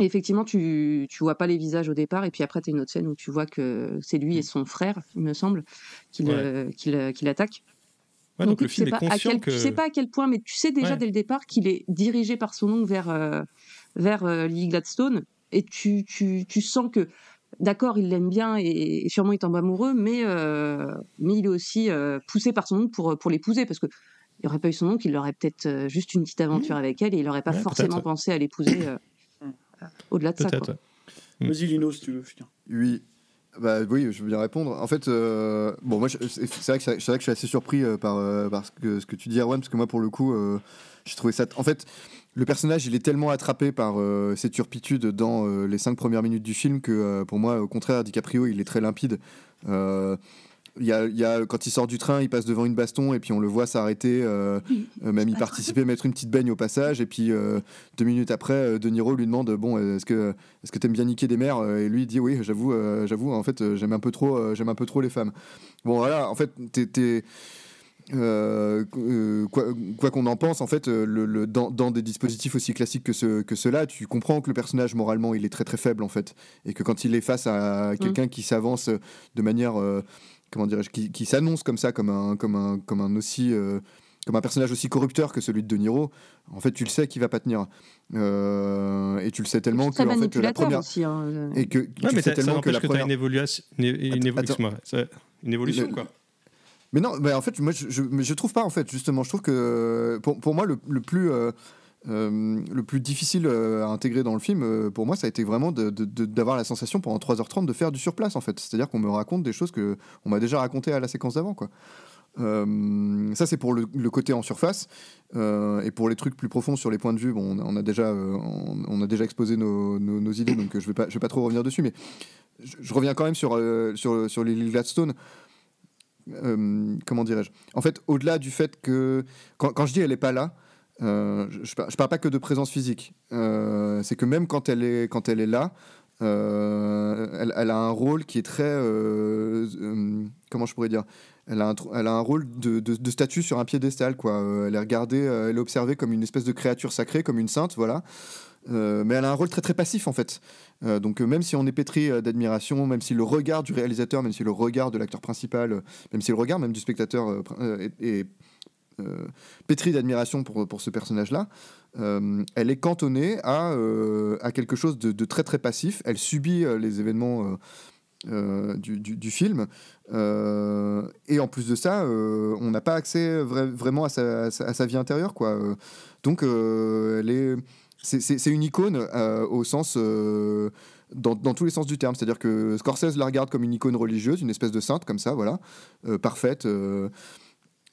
Et effectivement, tu, tu vois pas les visages au départ, et puis après, tu as une autre scène où tu vois que c'est lui et son frère, il me semble, qui Ouais. qui le- qui l'attaquent. Ouais, donc, le tu film sais est pas à conscient quel- que. Tu sais pas à quel point, mais tu sais déjà dès le départ qu'il est dirigé par son oncle vers, euh, vers euh, Lily Gladstone, et tu, tu, tu sens que, d'accord, il l'aime bien, et, et sûrement il tombe amoureux, mais, euh, mais il est aussi euh, poussé par son oncle pour, pour l'épouser, parce que il aurait pas eu son oncle, il aurait peut-être euh, juste une petite aventure avec elle, et il aurait pas Mmh. Ouais, forcément pensé à l'épouser euh, au-delà de ça. Peut-être. quoi. ouais. Mm. Vas-y, Lino, si tu veux. putain. Oui. Bah oui, je veux bien répondre. En fait, euh, bon, moi, je- c'est vrai, que c'est vrai que je suis assez surpris euh, par, euh, par ce, que, ce que tu dis, Erwan, parce que moi, pour le coup, euh, j'ai trouvé ça. En fait, le personnage, il est tellement attrapé par euh, ses turpitudes dans euh, les cinq premières minutes du film que, euh, pour moi, au contraire, DiCaprio, il est très limpide. Euh, y a, y a- quand il sort du train, il passe devant une baston et puis on le voit s'arrêter. même y participer, mettre une petite baigne au passage. Et puis deux minutes après, De Niro lui demande bon, est-ce que est-ce que t'aimes bien niquer des mères? Et lui il dit oui, j'avoue, j'avoue. En fait, j'aime un peu trop, j'aime un peu trop les femmes. Bon voilà, en fait, t'es euh, euh, quoi qu'on en pense, en fait, euh, le, le- dans, dans des dispositifs aussi classiques que, ce, que ceux-là, tu comprends que le personnage, moralement, il est très très faible, en fait. Et que quand il est face à quelqu'un qui s'avance de manière, euh, comment dirais-je, qui, qui s'annonce comme ça, comme un, comme un, comme un aussi... euh, comme un personnage aussi corrupteur que celui de De Niro, en fait, tu le sais qu'il va pas tenir. Euh, et tu le sais tellement que en fait, la première. aussi. hein. Et que Ouais, tu mais sais t'as- ça tellement que la que tu as première. une évolution. Une, une évolution, Le- quoi. Mais non, en fait, moi, je, je, trouve pas, en fait, justement. Je trouve que, pour, moi, le, le plus. euh, euh, le plus difficile euh, à intégrer dans le film, pour moi, ça a été vraiment d'avoir la sensation pendant 3h30 de faire du surplace, en fait. C'est-à-dire qu'on me raconte des choses que on m'a déjà racontées à la séquence d'avant, ça, c'est pour le, côté en surface. Et pour les trucs plus profonds sur les points de vue, bon, on, a- déjà, on, a déjà exposé nos, idées, donc je ne vais, pas- trop revenir dessus. Mais je, reviens quand même sur, sur, sur Lily Gladstone. Euh, comment dirais-je? En fait, au-delà du fait que. Quand, je dis elle n'est pas là, euh, je ne parle pas que de présence physique. Euh, c'est que même quand elle est, quand elle est là, elle, a un rôle qui est très. comment je pourrais dire? Elle a, un, rôle de, statue sur un piédestal, quoi. Elle est regardée, elle est observée comme une espèce de créature sacrée, comme une sainte, voilà. Mais elle a un rôle très très passif en fait. Euh, donc euh, même si on est pétri euh, d'admiration, même si le regard du réalisateur, même si le regard de l'acteur principal, même si le regard même du spectateur est, pétri d'admiration pour, pour ce personnage-là, elle est cantonnée à, à quelque chose de, très très passif. Elle subit les événements du, du- film. Et en plus de ça, on n'a pas accès vra- vraiment à sa, à sa- vie intérieure. Quoi. Donc elle est... C'est, une icône euh, au sens... euh, dans, tous les sens du terme. C'est-à-dire que Scorsese la regarde comme une icône religieuse, une espèce de sainte comme ça, voilà, euh, parfaite.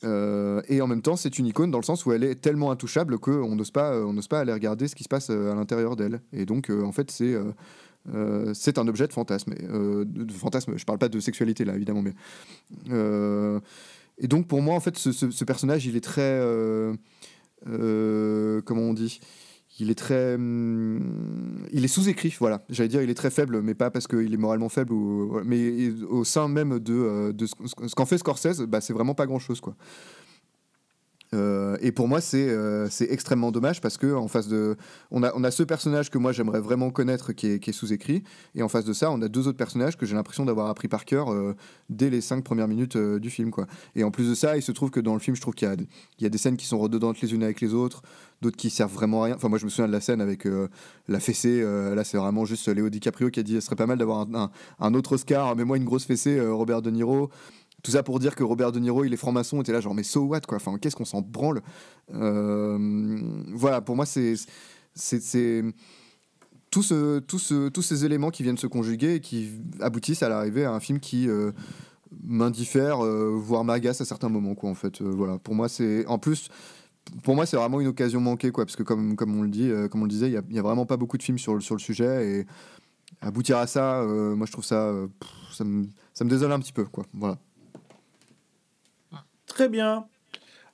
et en même temps, c'est une icône dans le sens où elle est tellement intouchable qu'on n'ose pas, on n'ose pas aller regarder ce qui se passe à l'intérieur d'elle. Et donc, en fait, c'est c'est un objet de fantasme. De, fantasme. Je parle pas de sexualité là, évidemment, et donc pour moi, en fait, ce, personnage, il est très, comment on dit? Il est très. hum, il est sous-écrit, voilà. J'allais dire, il est très faible, mais pas parce qu'il est moralement faible, mais au sein même de, euh, ce, qu'en fait Scorsese, bah, c'est vraiment pas grand-chose, quoi. Euh, et pour moi, c'est euh, extrêmement dommage parce que en face de, on a, on a ce personnage que moi j'aimerais vraiment connaître qui est, qui est sous-écrit, et en face de ça, on a deux autres personnages que j'ai l'impression d'avoir appris par cœur euh, dès les cinq premières minutes du film, quoi. Et en plus de ça, il se trouve que dans le film, je trouve qu'il y y a des scènes qui sont redondantes les unes avec les autres, d'autres qui servent vraiment à rien. Enfin, moi, je me souviens de la scène avec euh, la fessée. euh, là, c'est vraiment juste Léo DiCaprio qui a dit, ce serait pas mal d'avoir un, un- autre Oscar, mais moi une grosse fessée, euh, Robert De Niro. Tout ça pour dire que Robert De Niro, il est franc-maçon, était là genre mais so what quoi? Enfin qu'est-ce qu'on s'en branle? Voilà, pour moi c'est c'est ce- tous ces éléments qui viennent se conjuguer et qui aboutissent à l'arrivée à un film qui m'indiffère, voire m'agace à certains moments quoi en fait. Voilà, pour moi c'est en plus pour moi, c'est vraiment une occasion manquée, quoi, parce que comme, comme on le dit, euh, comme on le disait, il y a- a vraiment pas beaucoup de films sur, le- sur le sujet, et aboutir à ça, euh, moi, je trouve ça, euh, pff, ça me, ça me désole un petit peu, quoi. Voilà. Très bien.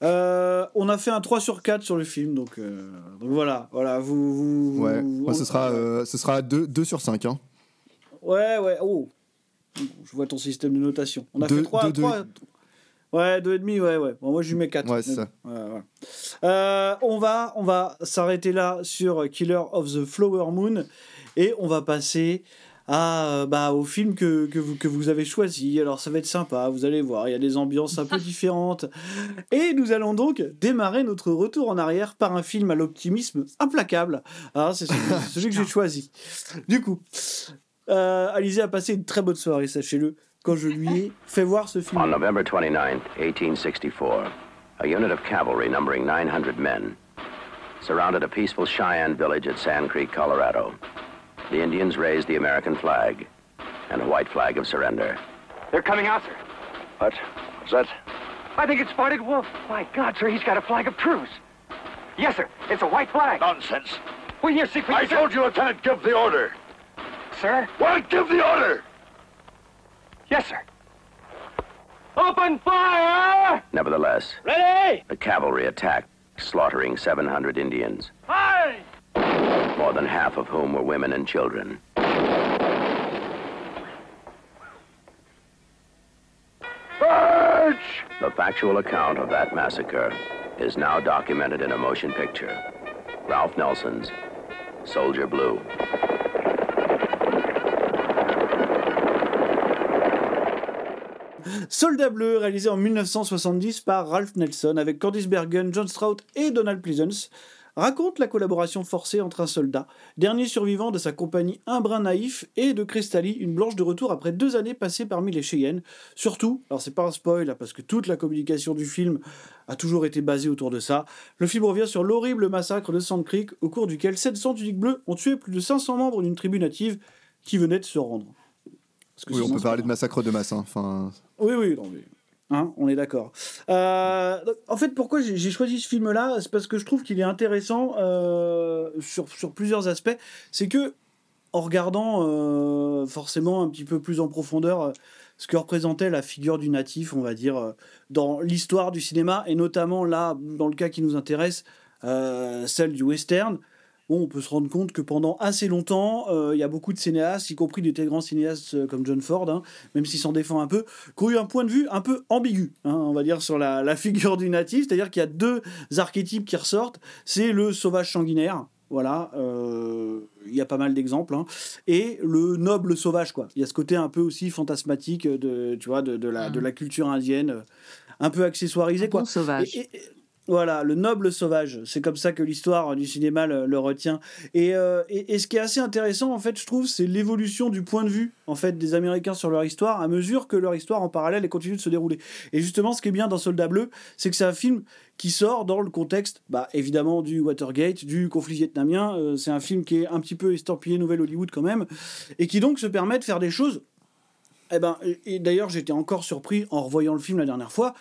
Euh, on a fait un 3 sur 4 sur le film, donc, euh, donc voilà, voilà, vous... vous- Ouais, vous- moi, ce sera, euh, ce sera 2, 2 sur 5. Hein. Ouais, ouais, oh. Je vois ton système de notation. On a Deux- fait 3, deux- deux- Ouais, 2,5, ouais, ouais. Bon, moi, je lui mets 4. Ouais, c'est ça. on va, on va s'arrêter là sur Killer of the Flower Moon et on va passer à, euh, bah, au film que, que, vous, que vous avez choisi. Alors, ça va être sympa, vous allez voir, il y a des ambiances un peu différentes. Et nous allons donc démarrer notre retour en arrière par un film à l'optimisme implacable. Ah, c'est celui, c'est celui que j'ai choisi. Du coup, euh, Alizé a passé une très bonne soirée, sachez-le, quand je lui ai fait voir ce film. On November 29, 1864, a unit of cavalry numbering 900 men surrounded a peaceful Cheyenne village at Sand Creek, Colorado. The Indians raised the American flag and a white flag of surrender. They're coming out, sir. What? What's that? I think it's Spotted Wolf. My God, sir, he's got a flag of truce. Yes, sir. It's a white flag. Nonsense. Well, here, see for I yourself. told you, Lieutenant, give the order. Sir? What? Give the order! Yes, sir. Open fire! Nevertheless, Ready? the cavalry attacked, slaughtering 700 Indians, Fire! more than half of whom were women and children. March! The factual account of that massacre is now documented in a motion picture. Ralph Nelson's Soldier Blue. Soldat bleu, réalisé en 1970 par Ralph Nelson avec Candice Bergen, John Stroud et Donald Pleasence, raconte la collaboration forcée entre un soldat, dernier survivant de sa compagnie Un Brin Naïf, et de Crystallie, une blanche de retour après deux années passées parmi les Cheyennes. Surtout, alors c'est pas un spoil, hein, parce que toute la communication du film a toujours été basée autour de ça, le film revient sur l'horrible massacre de Sand Creek, au cours duquel 700 tuniques bleues ont tué plus de 500 membres d'une tribu native qui venait de se rendre. Que Oui, on peut parler de massacre de masse. hein. Enfin, oui, oui, hein, on est d'accord. Euh, en fait, pourquoi j'ai choisi ce film-là C'est parce que je trouve qu'il est intéressant euh, sur, sur plusieurs aspects. C'est que, en regardant euh, forcément un petit peu plus en profondeur ce que représentait la figure du natif, on va dire, dans l'histoire du cinéma, et notamment là, dans le cas qui nous intéresse, celle du western, bon, on peut se rendre compte que pendant assez longtemps, euh, il y a beaucoup de cinéastes, y compris des très grands cinéastes euh, comme John Ford, hein, même s'il s'en défend un peu, qui ont eu un point de vue un peu ambigu, hein, on va dire, sur la, la figure du natif. C'est-à-dire qu'il y a deux archétypes qui ressortent. C'est le sauvage sanguinaire, voilà, euh, il y a pas mal d'exemples. hein. Et le noble sauvage, quoi. Il y a ce côté un peu aussi fantasmatique de, tu vois, de, de la, de la culture indienne, un peu accessoirisé, quoi. sauvage. Et- et- voilà, le noble sauvage. C'est comme ça que l'histoire du cinéma le, retient. Et, euh, et, et ce qui est assez intéressant, en fait, je trouve, c'est l'évolution du point de vue, en fait, des Américains sur leur histoire, à mesure que leur histoire en parallèle continue de se dérouler. Et justement, ce qui est bien dans Soldat Bleu, c'est que c'est un film qui sort dans le contexte, bah, évidemment, du Watergate, du conflit vietnamien. Euh, c'est un film qui est un petit peu estampillé Nouvelle Hollywood quand même, et qui donc se permet de faire des choses eh ben, et d'ailleurs, j'étais encore surpris en revoyant le film la dernière fois,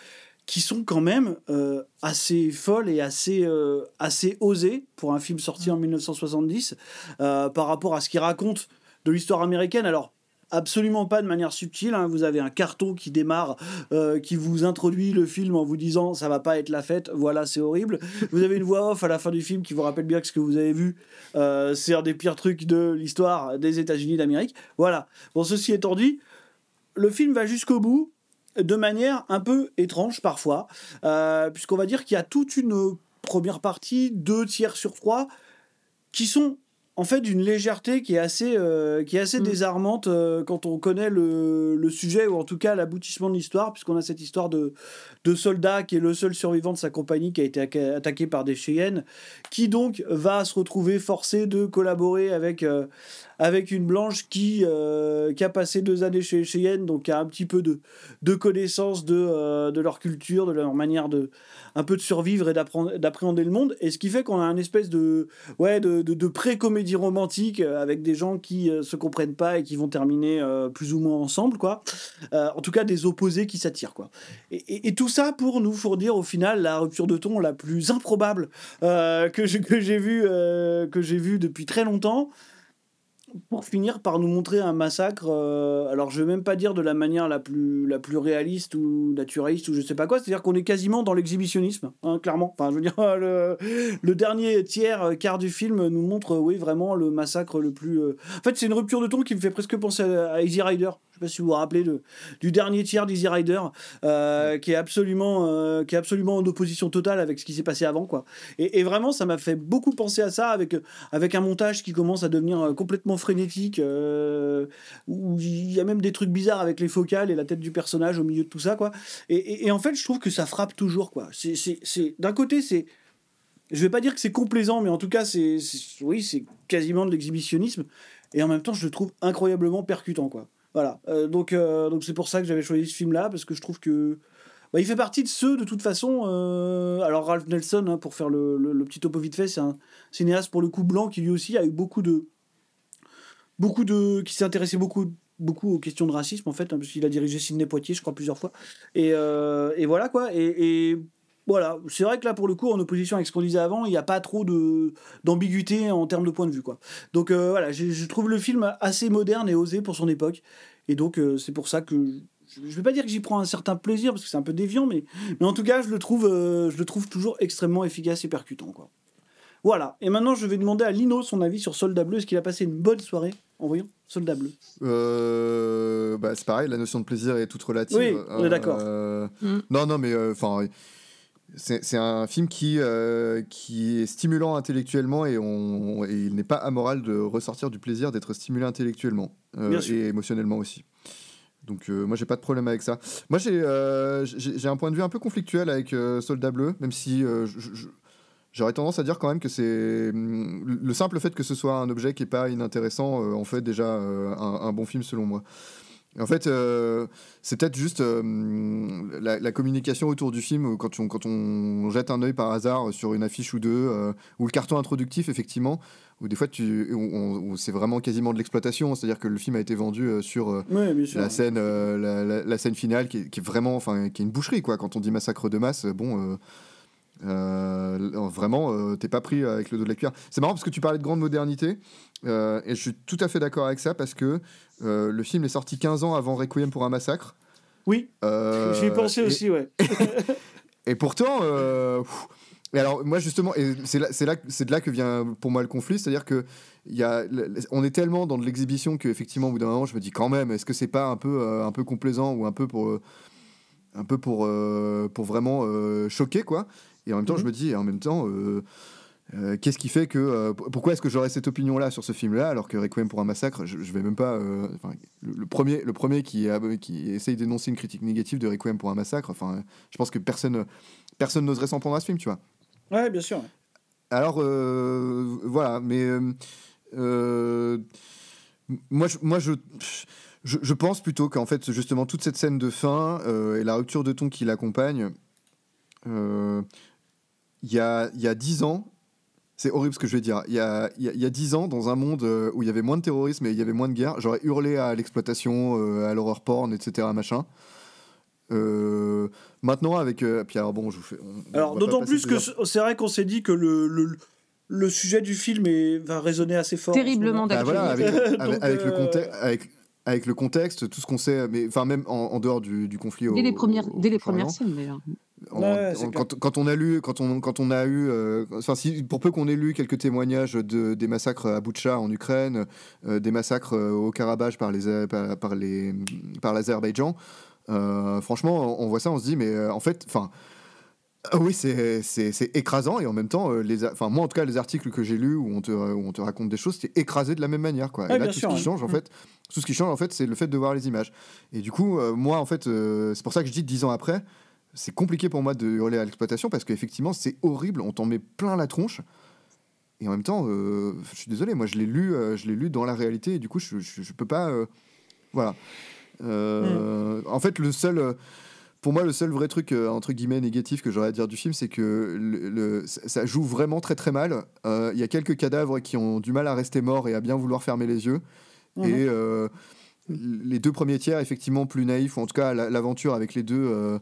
qui sont quand même euh, assez folles et assez, euh, assez osées pour un film sorti en 1970 euh, par rapport à ce qu'il raconte de l'histoire américaine. Alors, absolument pas de manière subtile. hein. Vous avez un carton qui démarre, euh, qui vous introduit le film en vous disant ça va pas être la fête, voilà, c'est horrible. Vous avez une voix off à la fin du film qui vous rappelle bien que ce que vous avez vu, euh, c'est un des pires trucs de l'histoire des États-Unis d'Amérique. Voilà. Bon, ceci étant dit, le film va jusqu'au bout de manière un peu étrange parfois, euh, puisqu'on va dire qu'il y a toute une première partie, deux tiers sur trois, qui sont en fait d'une légèreté qui est assez, euh, qui est assez désarmante euh, quand on connaît le, le sujet, ou en tout cas l'aboutissement de l'histoire, puisqu'on a cette histoire de, de soldat qui est le seul survivant de sa compagnie qui a été atta- attaqué par des Cheyennes, qui donc va se retrouver forcé de collaborer avec, euh, avec une blanche qui, euh, qui a passé deux années chez les Cheyennes, donc qui a un petit peu de, de connaissance de, euh, de leur culture, de leur manière de un peu de survivre et d'appréhender le monde. Et ce qui fait qu'on a un espèce de, ouais, de, de, pré-comédie romantique euh, avec des gens qui euh, se comprennent pas et qui vont terminer plus ou moins ensemble, quoi. En tout cas, des opposés qui s'attirent. Et, tout ça pour nous fournir au final la rupture de ton la plus improbable que j'ai que j'ai vu euh, que j'ai vu depuis très longtemps pour finir par nous montrer un massacre euh, alors je vais même pas dire de la manière la plus la plus réaliste ou naturaliste ou je sais pas quoi c'est à dire qu'on est quasiment dans l'exhibitionnisme hein, clairement. Enfin je veux dire le, dernier tiers euh, quart du film nous montre euh, oui vraiment le massacre le plus en fait c'est une rupture de ton qui me fait presque penser à Easy Rider je sais pas si vous vous rappelez de- du dernier tiers d'Easy Rider euh, qui est absolument euh, qui est absolument en opposition totale avec ce qui s'est passé avant quoi. Et, et vraiment ça m'a fait beaucoup penser à ça avec avec un montage qui commence à devenir euh, complètement frénétique euh, où il y a même des trucs bizarres avec les focales et la tête du personnage au milieu de tout ça quoi. Et, et- et en fait je trouve que ça frappe toujours quoi. C'est d'un côté c'est je vais pas dire que c'est complaisant mais en tout cas c'est c'est- oui c'est quasiment de l'exhibitionnisme. Et en même temps je le trouve incroyablement percutant quoi voilà Euh, donc euh, donc c'est pour ça que j'avais choisi ce film là parce que je trouve que bah, il fait partie de ceux, de toute façon. euh, alors, Ralph Nelson, hein, pour faire le, le- petit topo vite fait, c'est un cinéaste pour le coup blanc qui lui aussi a eu beaucoup de. Beaucoup de. qui s'est intéressé beaucoup, beaucoup aux questions de racisme, en fait, hein, parce qu'il a dirigé Sidney Poitier, je crois, plusieurs fois. Et, et voilà, quoi. Et voilà, c'est vrai que là, pour le coup, en opposition avec ce qu'on disait avant, il n'y a pas trop de d'ambiguïté en termes de point de vue, quoi. Donc euh, voilà, je, je trouve le film assez moderne et osé pour son époque. Et donc, euh, c'est pour ça que je ne vais pas dire que j'y prends un certain plaisir parce que c'est un peu déviant, mais, mais en tout cas, je le trouve, euh, je le trouve toujours extrêmement efficace et percutant. Quoi. Voilà. Et maintenant, je vais demander à Lino son avis sur Soldat Bleu. Est-ce qu'il a passé une bonne soirée en voyant Soldat Bleu? Euh, bah, c'est pareil, la notion de plaisir est toute relative. Oui, on est d'accord. Euh, Mm. Non, non, mais enfin, c'est un film qui, euh, qui est stimulant intellectuellement et, on, et il n'est pas amoral de ressortir du plaisir d'être stimulé intellectuellement euh, et émotionnellement aussi. Donc euh, moi j'ai pas de problème avec ça. Moi j'ai un point de vue un peu conflictuel avec Soldat Bleu, même si J'aurais tendance à dire quand même que c'est le simple fait que ce soit un objet qui est pas inintéressant en fait déjà un, un bon film selon moi. En fait, euh, c'est peut-être juste euh, la, la communication autour du film quand on, quand on jette un œil par hasard sur une affiche ou deux euh, ou le carton introductif effectivement où des fois tu c'est vraiment quasiment de l'exploitation, c'est-à-dire que le film a été vendu sur la scène la, la- la scène finale qui est, qui est vraiment enfin qui est une boucherie quoi. Quand on dit massacre de masse, bon. vraiment, t'es pas pris avec le dos de la cuillère. C'est marrant parce que tu parlais de grande modernité, euh, et je suis tout à fait d'accord avec ça parce que euh, le film est sorti 15 ans avant Requiem pour un massacre. Oui, Euh, j'y ai pensé et- aussi, ouais. Et pourtant, euh, Et alors, moi, justement, c'est là, de là que vient pour moi le conflit, c'est-à-dire que y a, on est tellement dans de l'exhibition qu'effectivement, au bout d'un moment, je me dis quand même, est-ce que c'est pas un peu, un peu complaisant ou un peu pour, un peu pour, pour vraiment choquer, quoi? Et en même temps, je me dis, en même temps, euh, qu'est-ce qui fait que, euh, pourquoi est-ce que j'aurais cette opinion-là sur ce film-là, alors que Requiem pour un massacre, je, je vais même pas, euh, le, le premier, le premier qui, essaye d'énoncer une critique négative de Requiem pour un massacre, enfin, je pense que personne, personne n'oserait s'en prendre à ce film, tu vois. Ouais, bien sûr. Alors, euh, voilà, mais moi, je, moi je, je, je pense plutôt qu'en fait, justement, toute cette scène de fin et la rupture de ton qui l'accompagne, il y, a, il y a 10 ans, c'est horrible ce que je vais dire, il y a, il y a- il y a 10 ans, dans un monde euh, où il y avait moins de terrorisme et il y avait moins de guerre, j'aurais hurlé à l'exploitation, euh, à l'horreur porn, etc., machin. Euh, maintenant, avec. euh, puis alors, bon, je vous fais. on- on Alors, va pas d'autant passer plus que plusieurs- c- c'est vrai qu'on s'est dit que le, le, le sujet du film est, va résonner assez fort. en ce Terriblement moment. Bah voilà, avec, avec, avec le euh, contexte, avec, avec le contexte, tout ce qu'on sait, mais enfin même en, en dehors du, du conflit. Dès au- les premières, au dès les Proche-Orient, premières scènes d'ailleurs. En- Ouais, c'est en- clair. quand, quand on a lu, quand on, quand on a eu, euh, enfin si pour peu qu'on ait lu quelques témoignages de, des massacres à Boutcha en Ukraine, euh, des massacres euh, au Karabakh par les par, par les par l'Azerbaïdjan, euh, franchement, on, on voit ça, on se dit mais en fait, enfin. ah Oui, c'est écrasant et en même temps, les, enfin moi en tout cas les articles que j'ai lus où on te où on te raconte des choses, c'est écrasé de la même manière quoi. Ouais, et là tout sûr, ce qui change en Mm. fait, tout ce qui change en fait, c'est le fait de voir les images. Et du coup, moi en fait, c'est pour ça que je dis dix ans après, c'est compliqué pour moi de hurler à l'exploitation parce qu'effectivement c'est horrible, on t'en met plein la tronche. Et en même temps, euh, je suis désolé, moi je l'ai lu, euh, je l'ai lu dans la réalité et du coup je, je, je peux pas, euh, voilà. En fait, le seul, pour moi, le seul vrai truc entre guillemets négatif que j'aurais à dire du film, c'est que le, le- ça joue vraiment très très mal. Il y a quelques cadavres qui ont du mal à rester morts et à bien vouloir fermer les yeux. Mhm. Et les deux premiers tiers, effectivement, plus naïfs, ou en tout cas la- l'aventure avec les deux,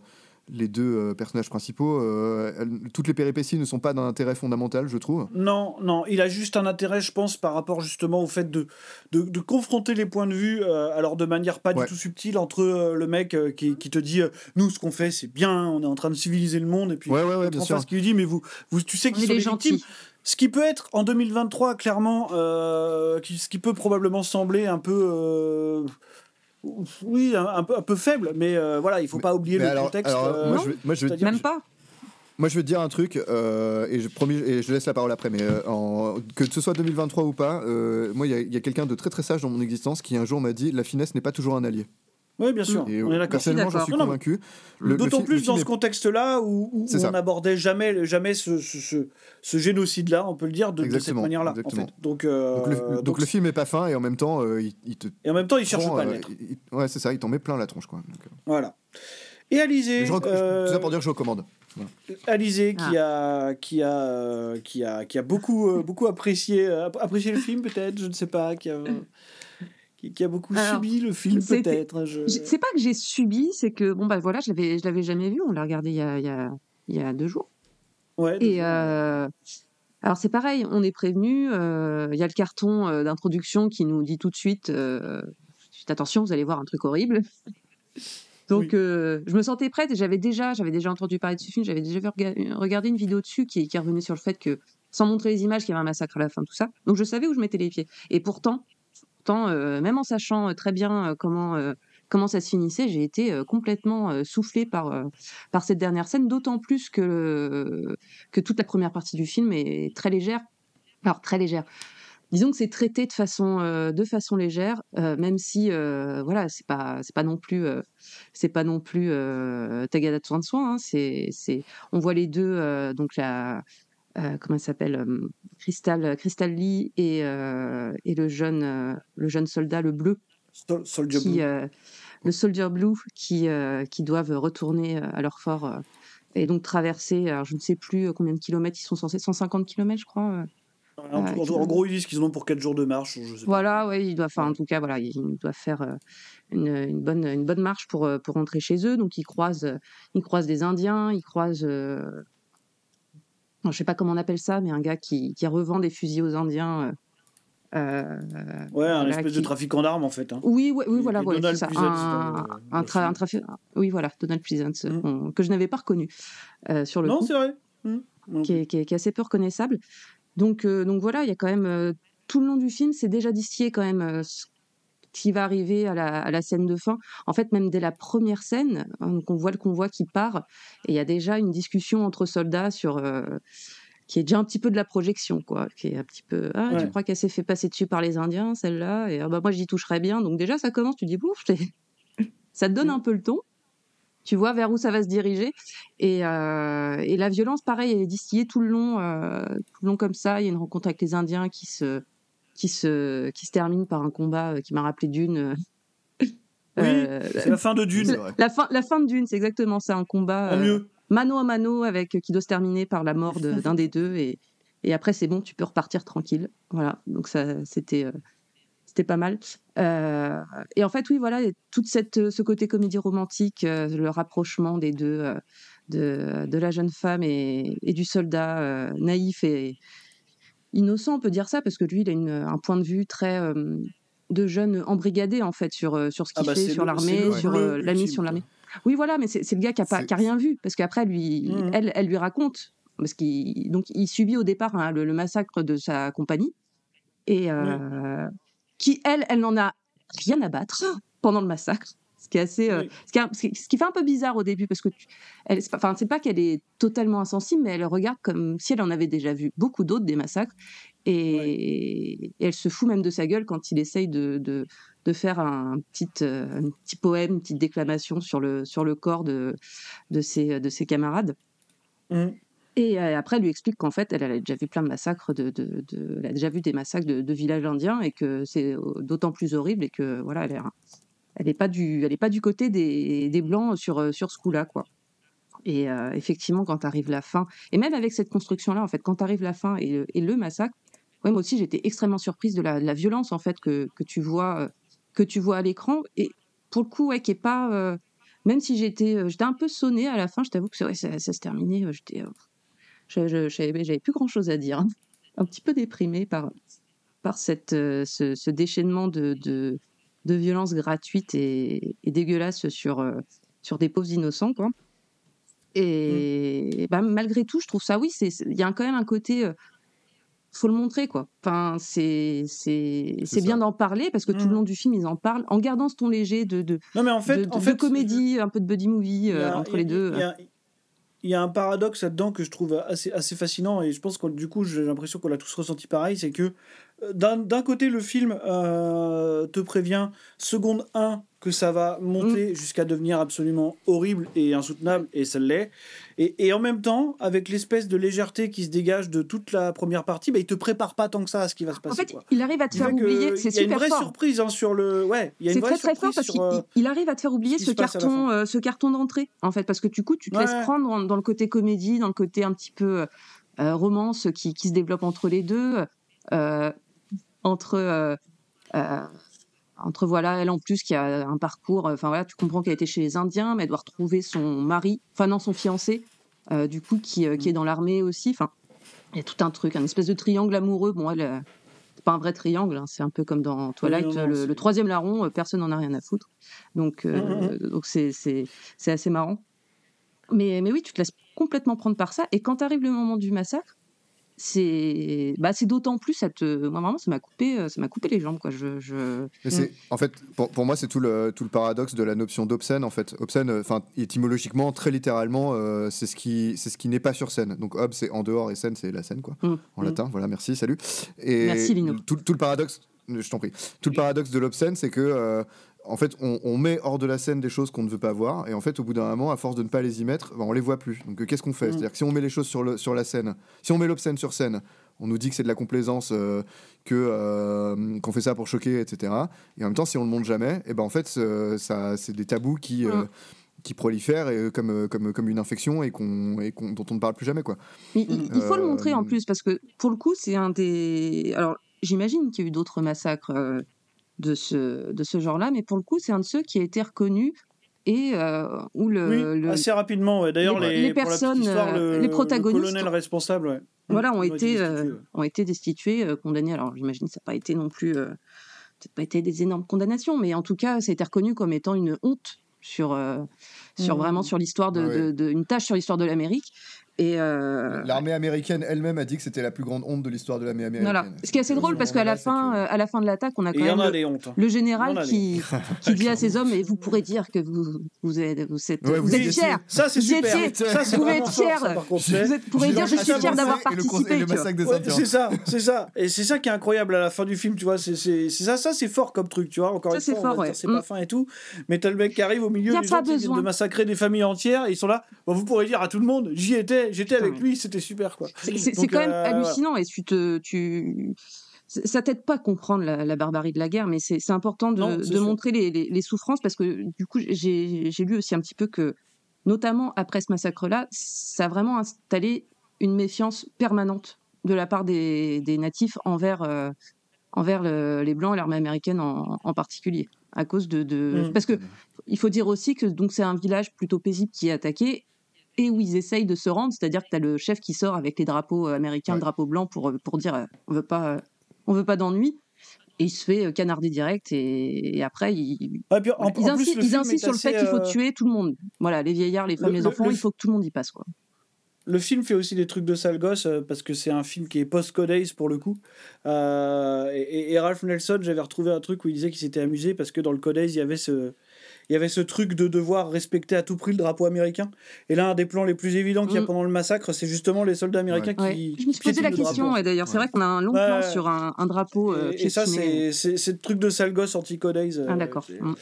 les deux euh, personnages principaux, euh, elles- toutes les péripéties ne sont pas d'un intérêt fondamental, je trouve. Non, non, il a juste un intérêt, je pense, par rapport justement au fait de, de, de confronter les points de vue, euh, alors de manière pas Ouais. du tout subtile, entre euh, le mec euh, qui, qui te dit euh, Nous, ce qu'on fait, c'est bien, on est en train de civiliser le monde, et puis Ouais, ouais, ouais, l'autre bien en sûr. face qui lui dit Mais vous, vous tu sais qu'ils sont les victimes. gentil. Ce qui peut être en 2023, clairement, euh, qui- ce qui peut probablement sembler un peu. euh, oui, un, un peu, un peu faible, mais euh, voilà, il faut pas oublier le alors- contexte. alors, euh, moi, je vais- moi, je c'est-à-dire- Même pas. Moi, je veux te dire un truc, euh, et, je, promis, et je laisse la parole après, mais euh, en- que ce soit 2023 ou pas, euh, moi, il y a, il y a quelqu'un de très très sage dans mon existence qui un jour m'a dit La finesse n'est pas toujours un allié. Oui, bien sûr, Et on est d'accord. personnellement, j'en suis convaincu. D'autant plus film dans est- ce contexte-là où, où- on n'abordait jamais, jamais ce, ce, ce- ce génocide-là, on peut le dire, de, de cette manière-là. En exactement. fait. Donc, euh, Donc, le, donc donc- le film est pas fin et en même temps, euh, il, il te. et en même temps, il cherche prend, pas à euh, il- ouais, c'est ça, il t'en met plein la tronche. Quoi. Donc, euh, Voilà. Et Alizé, je Tout ça pour dire que je recommande. Voilà. Alizé qui, Ah. a, qui, a, qui, a, qui a beaucoup, euh, beaucoup apprécié, euh, app- apprécié le film, peut-être, je ne sais pas, qui a, qui, a beaucoup Alors, subi le film, peut-être. je- C'est pas que j'ai subi, c'est que bon bah voilà, je l'avais, je l'avais jamais vu. On l'a regardé il y a, il y a, il y a deux jours. Ouais, Et euh, alors c'est pareil, on est prévenu. euh, Il y a le carton euh, d'introduction qui nous dit tout de suite, attention, vous allez voir un truc horrible. Donc Oui. euh, je me sentais prête et j'avais déjà, j'avais déjà entendu parler de ce film, j'avais déjà vu regardé une vidéo dessus qui, qui revenait sur le fait que, sans montrer les images, qu'il y avait un massacre à la fin, tout ça. Donc je savais où je mettais les pieds. Et pourtant, pourtant euh, même en sachant euh, très bien euh, comment comment ça se finissait, j'ai été complètement soufflée par par cette dernière scène, d'autant plus que que toute la première partie du film est très légère. Alors très légère. Disons que c'est traité de façon de façon légère, même si euh, voilà c'est pas c'est pas non plus euh, c'est pas non plus Tagada de soin de soin. hein, c'est on voit les deux donc la euh, comment elle s'appelle euh, Crystal Crystal Lee et euh, et le jeune euh, le jeune soldat le bleu Sol- Soldier qui Blue. euh, le Soldier Blue qui euh, qui doivent retourner euh, à leur fort euh, et donc traverser alors je ne sais plus euh, combien de kilomètres ils sont censés 150 kilomètres je crois euh, En, euh, gros, ils disent qu'ils en ont pour 4 jours de marche. Je sais pas. voilà, ouais, il doit, enfin, en tout cas, voilà, il doit faire euh, une, une bonne, une bonne marche pour, euh, pour rentrer chez eux. Donc, ils croisent, euh, ils croisent des Indiens, ils croisent, euh, je sais pas comment on appelle ça, mais un gars qui, qui revend des fusils aux Indiens. euh, euh, Ouais, un espèce de qui- trafiquant d'armes, en fait. hein. Oui, oui, Et- voilà, ouais, Donald ça. Pleasance Un, un, tra- un Oui, voilà, Donald Pleasance, Mm. on- que je n'avais pas reconnu euh, sur le Non, c'est vrai. qui est, qui est- qui est assez peu reconnaissable. Donc, donc voilà, il y a quand même tout le long du film, c'est déjà distillé quand même ce qui va arriver à la, à la scène de fin. En fait, même dès la première scène, hein, donc on voit le convoi qui part, et il y a déjà une discussion entre soldats sur euh, qui est déjà un petit peu de la projection, quoi, qui est un petit peu ah tu crois qu'elle s'est fait passer dessus par les Indiens, celle-là, et ah bah moi j'y toucherais bien. Donc déjà ça commence, tu dis bouf, ça te donne un peu le ton. Tu vois vers où ça va se diriger. Et, euh, et la violence, pareil, elle est distillée tout le long, euh, tout le long comme ça. Il y a une rencontre avec les Indiens qui se, qui se, qui se termine par un combat euh, qui m'a rappelé d'une. euh, Oui, euh, c'est la fin de Dune. la- La fin, la fin de Dune, c'est exactement ça, un combat euh, mieux. mano à mano avec qui doit se terminer par la mort de- d'un des deux et, et après c'est bon, tu peux repartir tranquille. Voilà, donc ça c'était euh, c'était pas mal. Et en fait oui voilà, toute cette ce côté comédie romantique, le rapprochement des deux, de, de la jeune femme et, et du soldat naïf et innocent, on peut dire ça parce que lui il a une- un point de vue très euh, de jeune embrigadé en fait sur euh, sur ce Ah qu'il bah, fait, sur l'armée, sur euh, la mission de l'armée. Oui, voilà, mais c'est le gars qui a, pas, qui a rien vu, parce qu'après, lui, Mhm. elle, elle lui raconte, parce qu'il donc il subit au départ hein, le, le massacre de sa compagnie, et euh, qui, elle, elle n'en a rien à battre pendant le massacre. Ce qui est assez, euh, ce, qui ce fait un peu bizarre au début parce que, tu, elle, c'est pas- c'est pas qu'elle est totalement insensible, mais elle regarde comme si elle en avait déjà vu beaucoup d'autres des massacres, et, et elle se fout même de sa gueule quand il essaye de, de, de faire un petit, euh, un petit poème, une petite déclamation sur le, sur le corps de, de, ses, de ses camarades. Mmh. Et euh, après, elle lui explique qu'en fait, elle, elle a déjà vu plein de massacres, de, de, de- elle a déjà vu des massacres de, de villages indiens et que c'est d'autant plus horrible et que voilà, elle est, elle est pas du, elle pas du côté des, des blancs sur, euh, sur ce coup-là, quoi. Et euh, effectivement, quand arrive la fin, et même avec cette construction-là, en fait, quand arrive la fin et, le- et le massacre, ouais, moi aussi, j'étais extrêmement surprise de la, de la violence en fait que, que tu vois, euh, que tu vois à l'écran. Et pour le coup, ouais, qui est pas, même si j'étais, j'étais un peu sonnée à la fin, je t'avoue que ça, se terminait, j'étais, euh, j'avais plus grand chose à dire, un petit peu déprimée par, par cette, ce, ce déchaînement de, de, de violence gratuite et, et dégueulasse sur, euh, sur des pauvres innocents, quoi. Et bah, malgré tout, je trouve ça, oui, il y a quand même un côté, euh, faut le montrer, quoi. Enfin, c'est c'est bien d'en parler parce que tout le long du film, ils en parlent en gardant ce ton léger de de, Non, mais en fait- de, de- en de fait, comédie, un peu de buddy movie euh, entre a- les deux. Il y a, il y a un paradoxe là-dedans que je trouve assez, assez fascinant et je pense que du coup j'ai l'impression qu'on l'a tous ressenti pareil, c'est que d'un côté le film euh, te prévient seconde 1 que ça va monter Mm. jusqu'à devenir absolument horrible et insoutenable et ça l'est et, et en même temps avec l'espèce de légèreté qui se dégage de toute la première partie bah, il te prépare pas tant que ça à ce qui va se passer. En fait, quoi. il arrive à te faire oublier. C'est Il y a une vraie fort. surprise hein, sur le ouais il y a une C'est vraie très très fort parce qu'il euh, arrive à te faire oublier ce carton, euh, ce carton d'entrée en fait, parce que du coup tu te Ouais, laisses prendre dans, dans le côté comédie, dans le côté un petit peu romance qui, qui se développe entre les deux, euh, entre euh, euh, entre voilà elle en plus qui a un parcours, enfin voilà tu comprends qu'elle était chez les Indiens, mais elle doit retrouver son mari, enfin non son fiancé, euh, du coup qui, euh, qui est dans l'armée aussi, enfin il y a tout un truc, un espèce de triangle amoureux. Bon elle euh, c'est pas un vrai triangle, hein, c'est un peu comme dans Twilight, non, le, troisième larron, personne n'en a rien à foutre. Donc, donc c'est, c'est, c'est assez marrant. Mais, mais oui, tu te laisses complètement prendre par ça. Et quand arrive le moment du massacre, c'est, bah, c'est d'autant plus, ça te, moi vraiment, ça m'a coupé, euh, ça m'a coupé les jambes, quoi. Je, je... Mais c'est, en fait, pour, pour moi, c'est tout le, tout le paradoxe de la notion d'obscène. En fait, obscène, euh, enfin, étymologiquement, très littéralement, euh, c'est ce qui, c'est ce qui n'est pas sur scène. Donc, ob, c'est en dehors et scène, c'est la scène, quoi, Mm. en latin. Voilà, merci, salut. Et Merci, Lino. Tout, tout le paradoxe, je t'en prie. Tout le paradoxe de l'obscène, c'est que, euh, en fait, on, on met hors de la scène des choses qu'on ne veut pas voir, et en fait, au bout d'un moment, à force de ne pas les y mettre, ben, on les voit plus. Donc, euh, qu'est-ce qu'on fait? Mm. C'est-à-dire que si on met les choses sur, le, sur la scène, si on met l'obscène sur scène, on nous dit que c'est de la complaisance, euh, que euh, qu'on fait ça pour choquer, etc. Et en même temps, si on le montre jamais, et ben en fait, ça, c'est des tabous qui euh, Mm. qui prolifèrent et, comme, comme, comme une infection et, qu'on, et qu'on- dont on ne parle plus jamais. Quoi. Il, faut le montrer en plus, parce que pour le coup, c'est un des. Alors, j'imagine qu'il y a eu d'autres massacres de ce, de ce genre-là, mais pour le coup, c'est un de ceux qui a été reconnu et euh, où le. Oui, le- assez rapidement. ouais. D'ailleurs, les- les, les pour la petite personnes, histoire, euh, le, les le protagonistes colonel responsable, ouais. voilà, ont Ils été, euh, destitués, ouais. ont été destitués, euh, condamnés. Alors, j'imagine que ça n'a pas été non plus, euh, peut-être pas été des énormes condamnations, mais en tout cas, ça a été reconnu comme étant une honte sur, euh, sur Mhm. vraiment sur l'histoire de, Ouais. de- de- une tâche sur l'histoire de l'Amérique. Et euh, L'armée américaine elle-même a dit que c'était la plus grande honte de l'histoire de l'armée américaine. Voilà. Ce qui est assez drôle parce qu'à la fin, euh, à la fin de l'attaque, on a Et quand en même a le, hontes. hein. le général qui, qui dit à ses hommes et vous pourrez dire que vous vous êtes vous êtes, Ouais, vous vous êtes fiers. Ça, c'est Vous y super. étiez. Ça, c'est vous pouvez être fort, fiers. Vous êtes- pourrez dire je suis fier d'avoir et et participé. c'est ça, c'est ça. Et c'est ça qui est incroyable à la fin du film, tu vois. C'est ça, ça c'est fort comme truc, tu vois. Encore Ça, une c'est fois, c'est Mm. pas fin et tout. Mais t'as le mec qui arrive au milieu de massacrer des familles entières. Et ils sont là. Vous pourrez dire à tout le monde, j'y étais, j'étais avec lui, c'était super, quoi. C'est quand même euh, hallucinant et tu te tu ça t'aide pas à comprendre la, la barbarie de la guerre, mais c'est important de, Non, montrer les, les- les souffrances parce que du coup j'ai lu aussi un petit peu que notamment après ce massacre-là, ça a vraiment installé une méfiance permanente de la part des, des natifs envers euh, envers le- les blancs et l'armée américaine en, en particulier à cause de, de Mm. parce que il faut dire aussi que donc c'est un village plutôt paisible qui est attaqué et où ils essayent de se rendre, c'est-à-dire que tu as le chef qui sort avec les drapeaux euh, américains, Ouais. le drapeau blanc pour, euh, pour dire euh, on veut pas on veut pas d'ennui et il se fait canarder direct et, et après il, Ah, puis, en- ils insistent, ils sur le fait qu'il faut tuer tout le monde. Voilà, les vieillards, les femmes, Le- les le- enfants, le- il faut que tout le monde y passe quoi. Le film fait aussi des trucs de sale gosse euh, parce que c'est un film qui est post-Code pour le coup. Euh, et, Ralph Nelson, j'avais retrouvé un truc où il disait qu'il s'était amusé parce que dans le Code il y avait ce, il y avait ce truc de devoir respecter à tout prix le drapeau américain. Et là, un des plans les plus évidents qu'il y a Mm. pendant le massacre, c'est justement les soldats américains Ouais. qui. Je me suis posé la le question drapeau. et d'ailleurs c'est vrai qu'on a un long Ouais, plan ouais. sur un, un drapeau euh, Et, et ça, c'est c'est- c'est le truc de sale gosse anti-Code Ace. euh, Ah d'accord. c'est- Mm.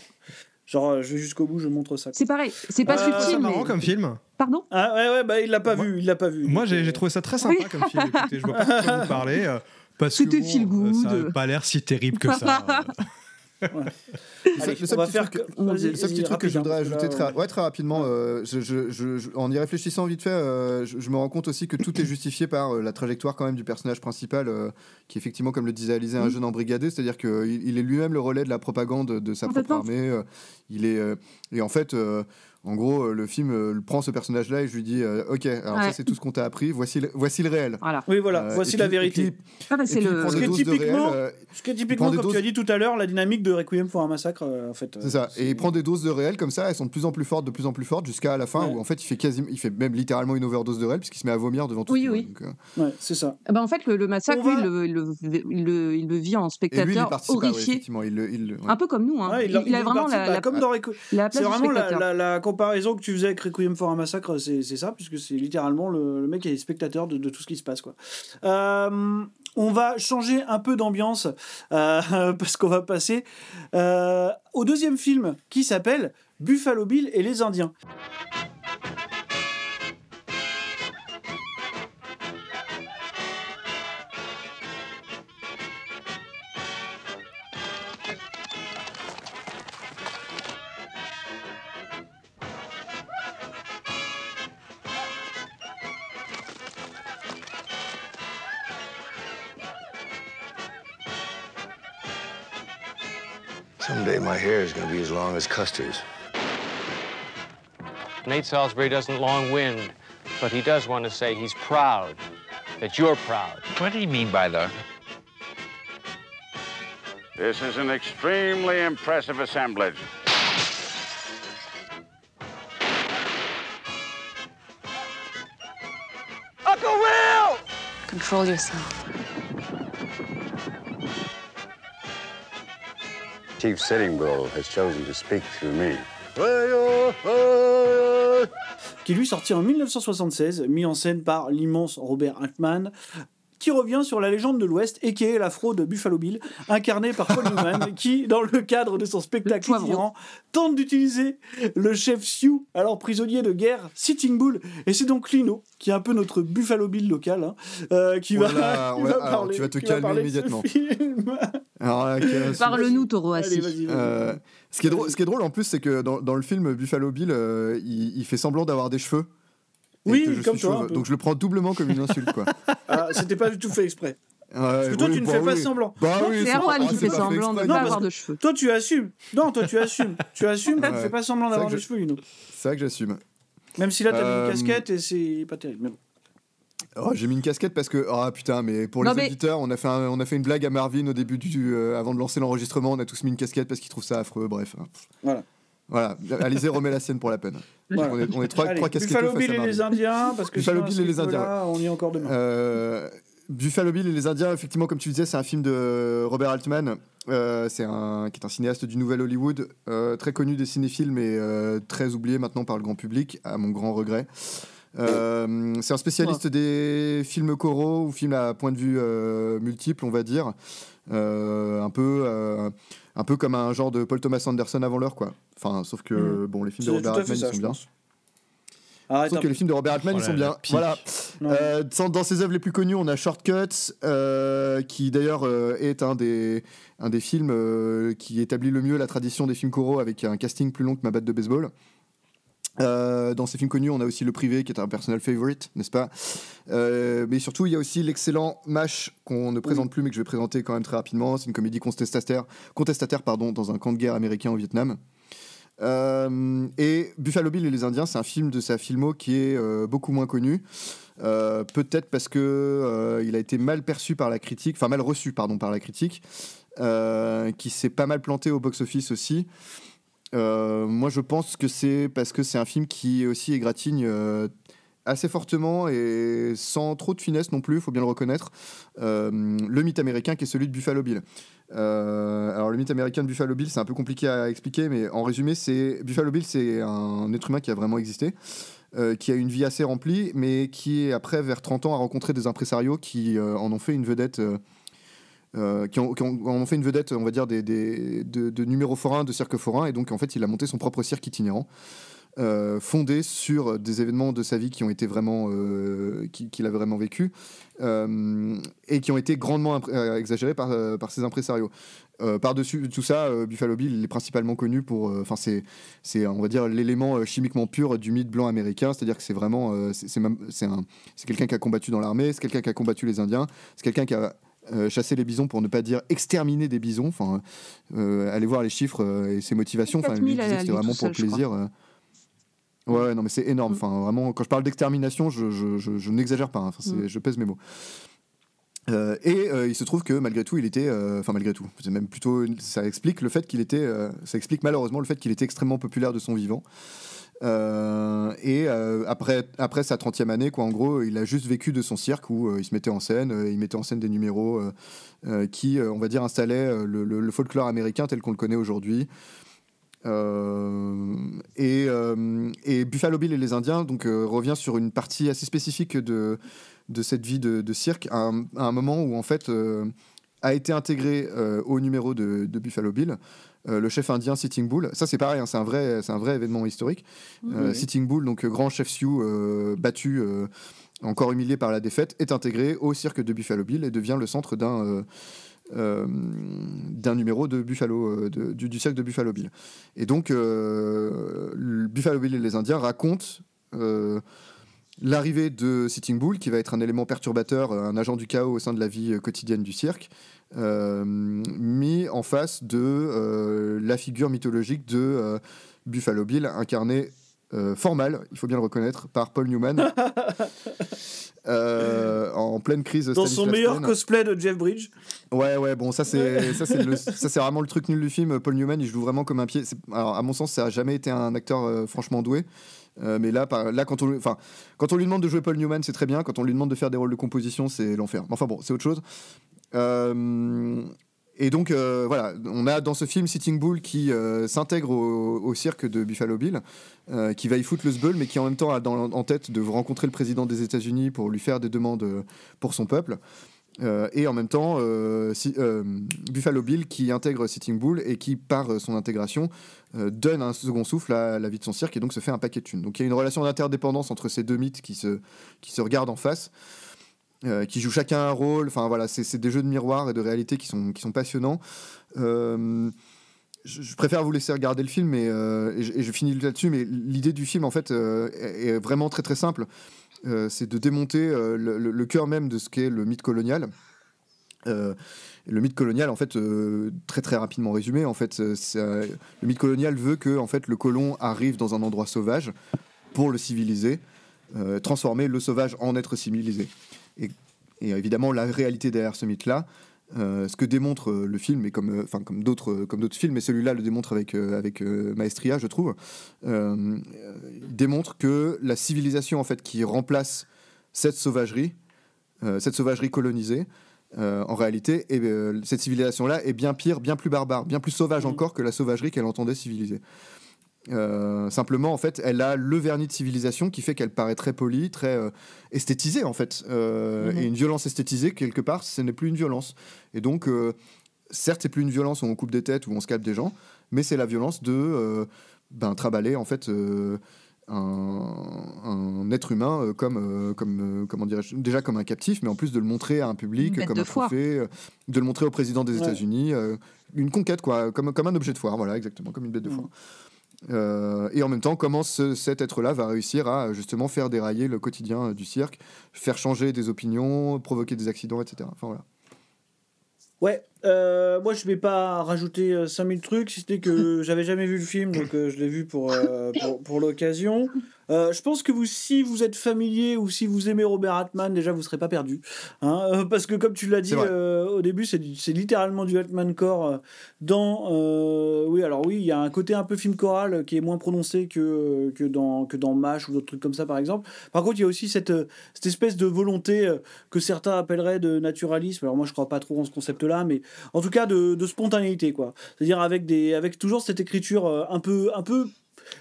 Genre, euh, je vais jusqu'au bout, je montre ça. C'est pareil, c'est pas Euh, C'est subtil marrant mais comme film. pardon? Ah ouais, ouais, bah il l'a pas vu, il l'a pas vu. Moi, j'ai trouvé ça très sympa Oui. comme film. Écoutez, je vois pas de quoi vous parlez. euh, parce que C'était bon, feel euh, good. Ça n'a pas l'air si terrible que ça. Allez, le seul petit faire truc- que- Le seul petit truc que je voudrais ajouter très, ouais, très rapidement, euh, je- je- je- je- en y réfléchissant vite fait, euh, je, me rends compte aussi que tout est justifié par euh, la trajectoire quand même du personnage principal, qui effectivement, comme le disait Alizé, un jeune embrigadé, c'est-à-dire qu'il il est lui-même le relais de la propagande de sa propre armée. il est, et en fait, en gros, euh, le film euh, prend ce personnage-là et je lui dis, euh, ok, alors Ouais. ça c'est tout ce qu'on t'a appris, voici le, voici le réel. Voilà. Oui, voilà, Euh, voici la puis- vérité. puis- Ah, bah, puis le Ce qui réel, typiquement- Ce qui est prend typiquement, comme tu as dit tout à l'heure, la dynamique de Requiem pour un massacre, euh, en fait. C'est ça. Et il prend des doses de réel comme ça, elles sont de plus en plus fortes, de plus en plus fortes, jusqu'à la fin Ouais. où en fait il fait quasiment, il fait même littéralement une overdose de réel puisqu'il se met à vomir devant tout Oui, le monde. oui. Euh, Ouais, c'est ça. Ah bah, en fait, le, le massacre, lui, va- il le, il le- il le- il le vit en Et lui, il y spectateur horrifié. un peu comme nous. Hein. Il, a vraiment la, place C'est vraiment la comparaison que tu faisais avec Requiem for un massacre, c'est ça, puisque c'est littéralement le, le mec qui est spectateur de, tout ce qui se passe. Euh, on va changer un peu d'ambiance euh, parce qu'on va passer euh, au deuxième film qui s'appelle Buffalo Bill et les Indiens. Someday my hair is going to be as long as Custer's. Nate Salisbury doesn't long wind, but he does want to say he's proud that you're proud. What do you mean by that? This is an extremely impressive assemblage. Uncle Will! Control yourself. Chief Sitting Bull has chosen to speak through me. qui lui sorti en 1976, mis en scène par l'immense Robert Altman, qui revient sur la légende de l'Ouest et qui est la fraude de Buffalo Bill, incarné par Paul Newman, qui, dans le cadre de son spectacle itinérant, tente d'utiliser le chef Sioux, alors prisonnier de guerre, Sitting Bull. Et c'est donc Lino, qui est un peu notre Buffalo Bill local, hein, euh, qui va, Voilà, qui ouais, va alors, parler. tu vas te va calmer immédiatement. quel- Parle-nous, Taureau Allez. Euh, ce, qui est drôle, ce qui est drôle en plus, c'est que dans, dans le film Buffalo Bill, euh, il, il fait semblant d'avoir des cheveux. Oui, que je comme suis toi. Donc je le prends doublement comme une insulte, quoi. Ah, C'était pas du tout fait exprès. Parce que toi, tu ne fais pas semblant. Bah Non, oui, C'est Erwan qui fait semblant de ne pas avoir de cheveux. Toi, tu assumes. Non, toi, tu assumes. Tu assumes, tu Ouais. fais pas semblant d'avoir des cheveux, Lino. C'est vrai que j'assume. Même si là, t'as mis Euh, une casquette et c'est pas terrible. Mais bon. Oh, j'ai mis une casquette parce que ah putain mais pour Non, les mais- auditeurs on a fait un- on a fait une blague à Marvin au début du euh, avant de lancer l'enregistrement on a tous mis une casquette parce qu'ils trouvent ça affreux bref hein. Voilà. Voilà, Alizé remet la scène pour la peine. Voilà. On est, on est trois, Allez, trois Buffalo Bill et les Indiens, parce que Buffalo Bill et les Indiens. on y est encore demain. Euh, Buffalo Bill et les Indiens, effectivement, comme tu disais, c'est un film de Robert Altman. Euh, c'est un qui est un cinéaste du Nouvel Hollywood, euh, très connu des cinéphiles, mais très oublié maintenant par le grand public, à mon grand regret. Euh, c'est un spécialiste des films choraux ou films à point de vue euh, multiple, on va dire. Euh, un peu, un peu comme un genre de Paul Thomas Anderson avant l'heure, quoi. Enfin, sauf que Mhm. bon, les films de Robert Altman, ça, ils sont je bien. Arrête Sauf que peu. les films de Robert Altman, Oh ils sont bien. Voilà. Non. Euh, dans ses œuvres les plus connues, on a Shortcuts, euh, qui d'ailleurs euh, est un des, un des films euh, qui établit le mieux la tradition des films choraux avec un casting plus long que ma batte de baseball. Euh, dans ces films connus, on a aussi Le Privé, qui est un personal favorite, n'est-ce pas? Euh, Mais surtout, il y a aussi l'excellent MASH, qu'on ne présente plus, mais que je vais présenter quand même très rapidement. C'est une comédie contestataire, contestataire pardon, dans un camp de guerre américain au Vietnam. Euh, et Buffalo Bill et les Indiens, c'est un film de sa filmo qui est beaucoup moins connu. Peut-être parce que il a été mal perçu par la critique, enfin mal reçu pardon par la critique, qui s'est pas mal planté au box-office aussi. Euh, moi, je pense que c'est parce que c'est un film qui aussi égratigne euh, assez fortement et sans trop de finesse non plus, il faut bien le reconnaître, euh, le mythe américain qui est celui de Buffalo Bill. Alors le mythe américain de Buffalo Bill, c'est un peu compliqué à expliquer, mais en résumé, c'est Buffalo Bill, c'est un être humain qui a vraiment existé. qui a une vie assez remplie, mais qui, après, vers 30 ans, a rencontré des impresarios qui en ont fait une vedette euh, qui, ont, fait une vedette, on va dire, de, de numéros forains, de cirque forain, et donc en fait, il a monté son propre cirque itinérant, euh, fondé sur des événements de sa vie qui ont été vraiment, euh, qui- qu'il a vraiment vécu, et qui ont été grandement exagérés par, par ses impresarios. Euh, Par-dessus tout ça, Buffalo Bill il est principalement connu pour, enfin c'est, c'est, on va dire, l'élément chimiquement pur du mythe blanc américain, c'est-à-dire que c'est vraiment, c'est, c'est quelqu'un qui a combattu dans l'armée, c'est quelqu'un qui a combattu les Indiens, c'est quelqu'un qui a euh, chassé les bisons pour ne pas dire exterminer des bisons. Enfin, euh, allez voir les chiffres euh, et ses motivations. Enfin, 4000 lui c'était vraiment pour le plaisir. Ouais, ouais, non, mais c'est énorme. Enfin, vraiment, quand je parle d'extermination, je, je, je- je n'exagère pas. hein. Enfin, Mm. Je pèse mes mots. Et il se trouve que malgré tout, il était, enfin malgré tout, c'est même plutôt, ça explique le fait qu'il était, ça explique malheureusement le fait qu'il était extrêmement populaire de son vivant. Euh, et euh, après, après sa 30e année, quoi, en gros, il a juste vécu de son cirque où euh, il se mettait en scène, il mettait en scène des numéros qui, on va dire, installaient le, folklore américain tel qu'on le connaît aujourd'hui. Et, Buffalo Bill et les Indiens donc revient sur une partie assez spécifique de, de cette vie de, cirque à un, moment où en fait a été intégré euh, au numéro de, de Buffalo Bill euh, le chef indien Sitting Bull. Ça c'est pareil, hein, c'est un vrai, c'est un vrai événement historique. Euh, Oui. Sitting Bull, donc grand chef Sioux battu, encore humilié par la défaite, est intégré au cirque de Buffalo Bill et devient le centre d'un euh, d'un numéro de Buffalo, de- du, du cirque de Buffalo Bill. Et donc, euh, Buffalo Bill et les Indiens racontent euh, l'arrivée de Sitting Bull, qui va être un élément perturbateur, euh, un agent du chaos au sein de la vie euh, quotidienne du cirque, euh, mis en face de euh, la figure mythologique de euh, Buffalo Bill, incarné euh, fort mal, il faut bien le reconnaître, par Paul Newman, en pleine crise Dans son meilleur cosplay de Jeff Bridge. Ouais, ouais, bon, ça c'est ça c'est le- ça c'est vraiment le truc nul du film. Paul Newman, il joue vraiment comme un pied. Alors, à mon sens, ça a jamais été un acteur franchement doué. Euh, mais là, là, quand on, enfin, quand on lui demande de jouer Paul Newman, c'est très bien. Quand on lui demande de faire des rôles de composition, c'est l'enfer. Enfin bon, c'est autre chose. Euh, et donc euh, voilà, on a dans ce film Sitting Bull qui s'intègre au, cirque de Buffalo Bill, qui va y foutre le sbeul, mais qui en même temps a dans- en tête de rencontrer le président des États-Unis pour lui faire des demandes pour son peuple. Euh, et en même temps, euh, euh, Buffalo Bill qui intègre Sitting Bull et qui, par son intégration, donne un second souffle à la vie de son cirque et donc se fait un paquet de thunes. Donc il y a une relation d'interdépendance entre ces deux mythes qui se, qui se regardent en face, qui jouent chacun un rôle. Enfin voilà, c'est des jeux de miroir et de réalité qui sont, qui sont passionnants. Je, préfère vous laisser regarder le film et, je, et je finis là-dessus, mais l'idée du film en fait est vraiment très très simple. Euh, c'est de démonter euh, le, cœur même de ce qu'est le mythe colonial. Euh, le mythe colonial, en fait, très très rapidement résumé, en fait, le mythe colonial veut que en fait, le colon arrive dans un endroit sauvage pour le civiliser, transformer le sauvage en être civilisé. Et, et évidemment, la réalité derrière ce mythe-là, Euh, ce que démontre euh, le film, et comme, euh, enfin, comme d'autres comme d'autres films, mais celui-là le démontre avec, avec maestria, je trouve, démontre que la civilisation en fait, qui remplace cette sauvagerie, cette sauvagerie colonisée, en réalité, et, cette civilisation-là est bien pire, bien plus barbare, bien plus sauvage encore que la sauvagerie qu'elle entendait civiliser. Euh, simplement, en fait, elle a le vernis de civilisation qui fait qu'elle paraît très polie, très euh, esthétisée, en fait. Euh, Mhm. Et une violence esthétisée, quelque part, ce n'est plus une violence. Et donc, euh, certes, c'est plus une violence où on coupe des têtes, où on scalpe des gens, mais c'est la violence de euh, ben, traballer, en fait, euh, un, un être humain euh, comme, euh, comme euh, comment dirais-je, déjà comme un captif, mais en plus de le montrer à un public, comme de un trophée, euh, de le montrer au président des Ouais. États-Unis, euh, une conquête, quoi, comme, comme un objet de foire, voilà, exactement, comme une bête de Mm. foire. Euh, et en même temps, comment ce- cet être-là va réussir à justement faire dérailler le quotidien euh, du cirque, faire changer des opinions, provoquer des accidents, etc. Enfin voilà. Ouais, euh, moi je vais pas rajouter euh, 5000 trucs, si c'était que j'avais jamais vu le film, donc euh, je l'ai vu pour, euh, pour, pour l'occasion. Euh, je pense que vous, si vous êtes familier ou si vous aimez Robert Altman, déjà vous serez pas perdu. Hein, euh, parce que comme tu l'as dit euh, au début, c'est littéralement du Altman Core dans. euh, oui, alors oui, il y a un côté un peu film choral qui est moins prononcé que, que, dans, que dans MASH ou d'autres trucs comme ça par exemple. Par contre, il y a aussi cette, cette espèce de volonté que certains appelleraient de naturalisme. Alors moi, je crois pas trop en ce concept-là, mais en tout cas de, de spontanéité, quoi. C'est-à-dire avec, des, avec toujours cette écriture un peu, un peu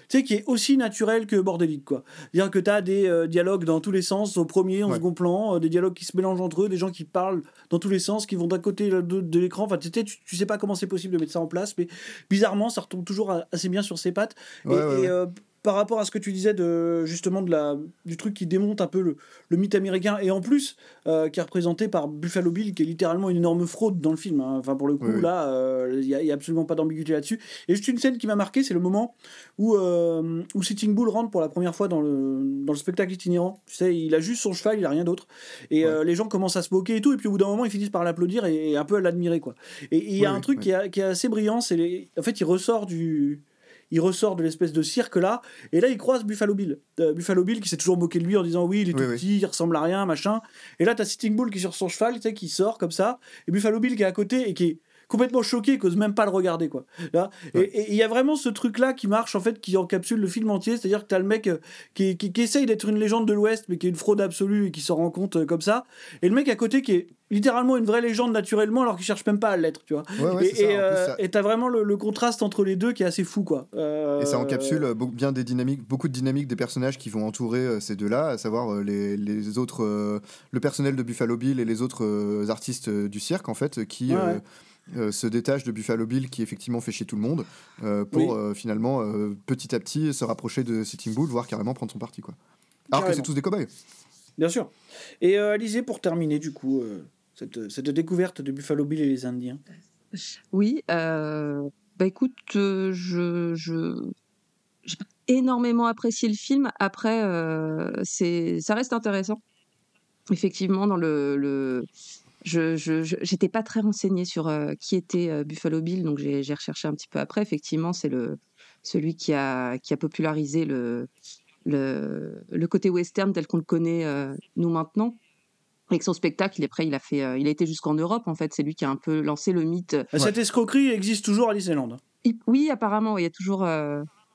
tu sais, qui est aussi naturelle que bordélique, quoi. C'est-à-dire que tu as des euh, dialogues dans tous les sens, au premier, en Ouais. second plan, euh, des dialogues qui se mélangent entre eux, des gens qui parlent dans tous les sens, qui vont d'un côté de, de l'écran. Enfin, tu, sais, tu, sais pas comment c'est possible de mettre ça en place, mais bizarrement, ça retombe toujours assez bien sur ses pattes. Ouais, et ouais, et, ouais. euh, par rapport à ce que tu disais de justement de la du truc qui démonte un peu le, le mythe américain et en plus euh, qui est représenté par Buffalo Bill qui est littéralement une énorme fraude dans le film hein. enfin pour le coup Oui, là euh, il y, a- il y a absolument pas d'ambiguïté là-dessus. Et juste une scène qui m'a marqué c'est le moment où euh, où Sitting Bull rentre pour la première fois dans le dans le spectacle itinérant. Tu sais il a juste son cheval il a rien d'autre. Et euh, les gens commencent à se moquer et tout et puis au bout d'un moment ils finissent par l'applaudir et, et un peu à l'admirer quoi. Et il y a Oui, un truc oui. qui, est, qui est assez brillant c'est en fait il ressort du il ressort de l'espèce de cirque là, et là il croise Buffalo Bill. Euh, Buffalo Bill qui s'est toujours moqué de lui en disant oui, il est tout Oui, oui. petit, il ressemble à rien, machin. Et là t'as Sitting Bull qui est sur son cheval, tu sais, qui sort comme ça, et Buffalo Bill qui est à côté et qui est complètement choqué, ose même pas le regarder quoi. Là, et- Ouais. et il y a vraiment ce truc là qui marche en fait, qui encapsule le film entier, c'est-à-dire que t'as le mec euh, qui, qui, qui essaye d'être une légende de l'Ouest, mais qui est une fraude absolue et qui s'en rend compte euh, comme ça, et le mec à côté qui est littéralement une vraie légende naturellement alors qu'il cherche même pas à l'être, tu vois. Ouais, ouais, et euh, ça- et t'as vraiment le, le contraste entre les deux qui est assez fou quoi. Euh, Et ça encapsule euh, beaucoup- bien des dynamiques, beaucoup de dynamiques des personnages qui vont entourer euh, ces deux-là, à savoir euh, les, les autres, euh, le personnel de Buffalo Bill et les autres euh, artistes euh, du cirque en fait, qui Ouais, euh, euh, se détachent de Buffalo Bill, qui effectivement fait chier tout le monde, euh, pour Oui. euh, finalement euh, petit à petit se rapprocher de Sitting Bull, voire carrément prendre son parti quoi. Alors que c'est tous des cobayes. Bien sûr. Et euh, Alizé, pour terminer, du coup, euh, cette, cette découverte de Buffalo Bill et les Indiens. Oui, euh, bah écoute, euh, je, je, j'ai énormément apprécié le film. Après, euh, c'est, ça reste intéressant. Effectivement, dans le, le je, je, je- j'étais pas très renseignée sur euh, qui était euh, Buffalo Bill, donc j'ai, recherché un petit peu après. Effectivement, c'est le, celui qui a, qui a popularisé le, le, le côté western tel qu'on le connaît euh, nous maintenant. Avec son spectacle, il est prêt, il a fait, euh, il a été jusqu'en Europe en fait. C'est lui qui a un peu lancé le mythe. Cette escroquerie existe toujours à Disneyland. Il- Oui, apparemment, il y a toujours.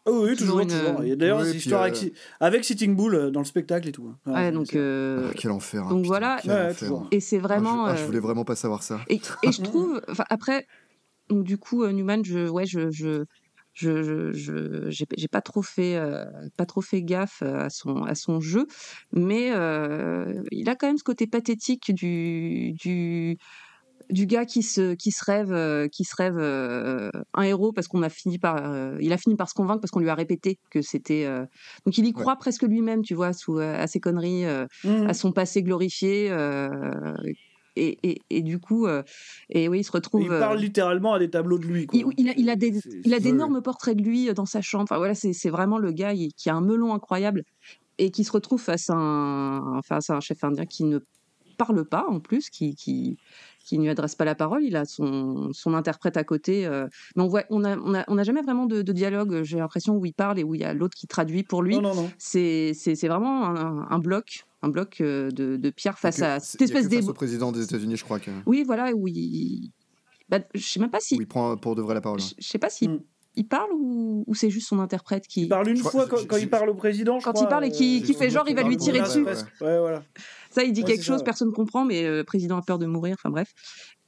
Euh, Ah oui, toujours, une, toujours. euh, Il y a d'ailleurs Oui, histoires euh, avec, Si- avec Sitting Bull euh, dans le spectacle et tout. hein. Ouais, donc, euh, Ah, quel enfer. hein, donc putain, voilà. Ouais, enfer. toujours. Et c'est vraiment. Ah, je, ah, je euh, voulais vraiment pas savoir ça. Et, et je trouve, enfin, après, donc, du coup, euh, Newman, je, ouais, je, je, je, je, je- j'ai, pas trop fait, euh, pas trop fait gaffe euh, à son, à son jeu, mais euh, il a quand même ce côté pathétique du, du, du gars qui se, qui se rêve, euh, qui se rêve euh, un héros parce qu'on a fini par, euh, il a fini par se convaincre parce qu'on lui a répété que c'était, donc il y croit presque lui-même, tu vois, sous, à ses conneries, Mhm. à son passé glorifié. et, et, et du coup, euh, et oui, il se retrouve. Il parle euh, littéralement à des tableaux de lui. Quoi. il, il a, il a des, il a c'est- d'énormes portraits de lui dans sa chambre. Enfin, voilà, c'est c'est vraiment le gars il- qui a un melon incroyable et qui se retrouve face à un, face à un chef indien qui ne parle pas en plus, qui, qui, qui ne lui adresse pas la parole. Il a son, son interprète à côté. euh, mais on voit, on a, on a, on a jamais vraiment de, de dialogue. J'ai l'impression où il parle et où il y a l'autre qui traduit pour lui. Non, non, non. C'est, c'est, c'est vraiment un, un bloc. un bloc euh, de, de pierre face à cette espèce face au président des États-Unis, je crois que. Oui, voilà, où il. Bah, je sais même pas si. Où il prend pour de vrai la parole. Je sais pas si. Il parle ou, ou c'est juste son interprète qui. Il parle une fois quand, quand il parle au président, je Quand crois, il parle et qui, euh, qui fait genre, il va lui tirer dessus. Ouais, ouais, voilà. Ça, il dit Ouais, quelque chose, ça, ouais. personne ne comprend, mais euh, le président a peur de mourir, enfin bref.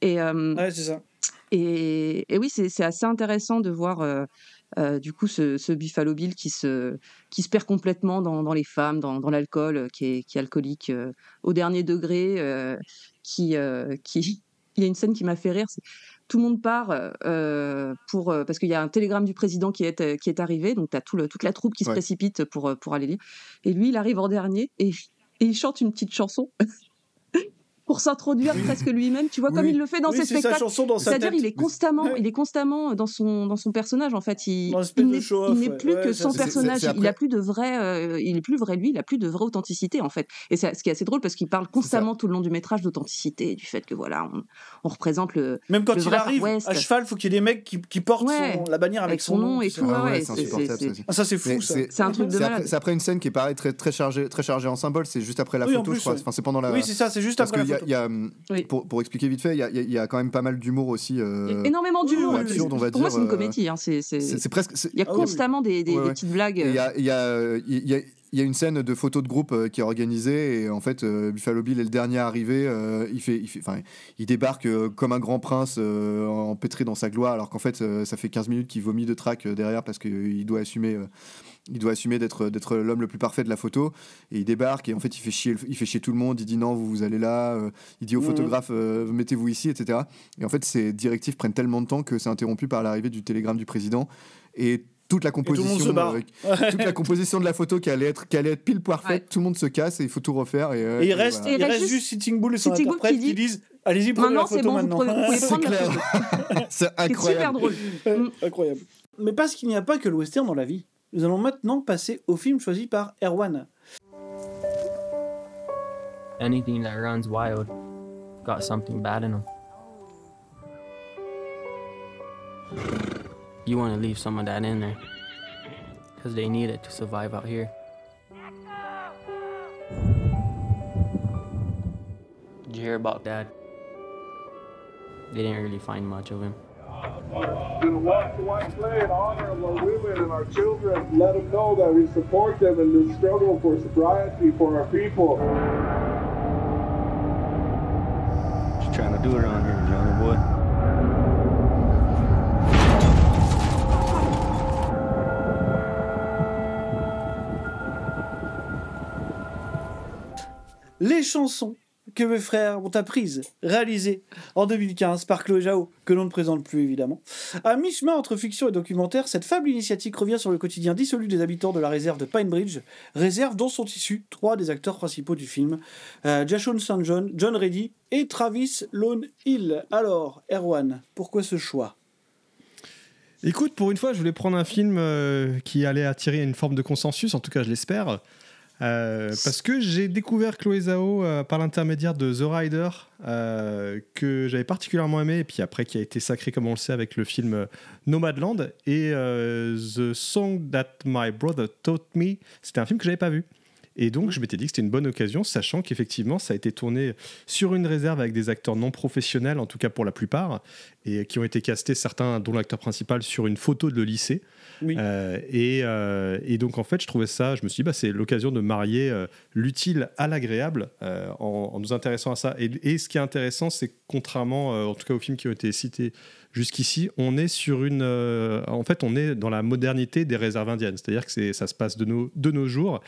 Et, euh, Ouais, c'est ça. Et, et oui, c'est assez intéressant de voir euh, euh, du coup ce, ce Buffalo Bill qui se, qui se perd complètement dans, dans les femmes, dans, dans l'alcool, euh, qui est, qui est alcoolique euh, au dernier degré, euh, qui, euh, qui... Il y a une scène qui m'a fait rire, tout le monde part euh, pour euh, parce qu'il y a un télégramme du président qui est qui est arrivé, donc tu as tout le, toute la troupe qui se précipite pour euh, pour aller lire. Et lui, il arrive en dernier et, et il chante une petite chanson. Pour s'introduire presque lui-même, tu vois, comme il le fait dans Oui, ses c'est sa spectacles. chanson dans sa C'est-à-dire, il est constamment, il est constamment dans son dans son personnage. En fait, il, il n'est il plus Ouais, que son personnage. Il a plus de vrai, euh, il est plus vrai lui. Il a plus de vraie authenticité en fait. Et c'est ce qui est assez drôle parce qu'il parle constamment tout le long du métrage d'authenticité, du fait que voilà, on, on représente le Même quand le il vrai Far arrive West. à cheval, faut qu'il y ait des mecs qui, qui portent Ouais. son- la bannière avec, Avec son nom et tout, Ah ouais, ça. Ah, ça, c'est fou. C'est un truc de malade. c'est après une scène qui paraît très, très chargée très chargée en symboles. C'est juste après la photo, plus, je crois. Enfin, c'est pendant la. Oui, c'est ça, c'est juste après la y a- hum, pour, pour expliquer vite fait, il y a, y quand même pas mal d'humour aussi. euh, énormément d'humour. absurde, on va Pour moi, c'est une euh, comédie. hein, c'est- c'est- c'est- c'est presque- c'est- Il y a Ah constamment des, des- Ouais, des ouais. petites blagues. Et Il y euh, a, il y, a, euh, il y a- il y a une scène de photos de groupe euh, qui est organisée et en fait euh, Buffalo Bill est le dernier arrivé. euh, il fait, il fait, enfin, il débarque comme un grand prince empêtré dans sa gloire alors qu'en fait ça fait 15 minutes qu'il vomit de trac derrière parce qu'il doit assumer. il doit assumer d'être d'être l'homme le plus parfait de la photo et il débarque et en fait il fait chier il fait chier tout le monde il dit non vous vous allez là euh, il dit au Mhm. photographe euh, mettez-vous ici etc et en fait ces directives prennent tellement de temps que c'est interrompu par l'arrivée du télégramme du président et toute la composition euh, toute la composition de la photo qui allait être qui allait être pile parfaite tout le monde se casse et il faut tout refaire et, euh, Et il et reste, voilà. il reste juste Sitting Bull et son Sitting Bull interprète qui qui, dit, disent Allez-y, prenez Maintenant, la c'est photo bon, vous maintenant. pouvez- vous pouvez clair. c'est super incroyable drôle. Ouais, Incroyable. Mais parce qu'il n'y a pas que le western dans la vie. Nous allons maintenant passer au film choisi par Erwan. Anything that runs wild got something bad in them. You want to leave some of that in there because they need it to survive out here. Did you hear about Dad? They didn't really find much of him. Gonna walk the white flag in honor of our women and our children. Let them know that we support them in this struggle for sobriety for our people. What you trying to do it around here, Johnny boy? Les chansons que mes frères ont apprises, réalisées en 2015 par Chloé Zhao, que l'on ne présente plus évidemment. À mi-chemin entre fiction et documentaire, cette fable initiatique revient sur le quotidien dissolu des habitants de la réserve de Pine Bridge, réserve dont sont issus trois des acteurs principaux du film, euh, Jashon St. John, John Reddy et Travis Lone Hill. Alors, Erwan, pourquoi ce choix? Écoute, pour une fois, je voulais prendre un film euh, qui allait attirer une forme de consensus, en tout cas je l'espère. Euh, parce que j'ai découvert Chloé Zhao euh, par l'intermédiaire de The Rider, euh, que j'avais particulièrement aimé, et puis après qui a été sacré, comme on le sait, avec le film Nomadland. Et The Song That My Brother Taught Me, c'était un film que j'avais pas vu. Et donc, je m'étais dit que c'était une bonne occasion, sachant qu'effectivement, ça a été tourné sur une réserve avec des acteurs non professionnels, en tout cas pour la plupart, et qui ont été castés, certains, dont l'acteur principal, sur une photo de lycée. Euh, et, euh, et donc, en fait, je trouvais ça, je me suis dit, bah, c'est l'occasion de marier euh, l'utile à l'agréable en, nous intéressant à ça. Et, ce qui est intéressant, c'est contrairement, en tout cas aux films qui ont été cités jusqu'ici, on est sur une. en fait, on est dans la modernité des réserves indiennes. C'est-à-dire que ça se passe de nos, jours.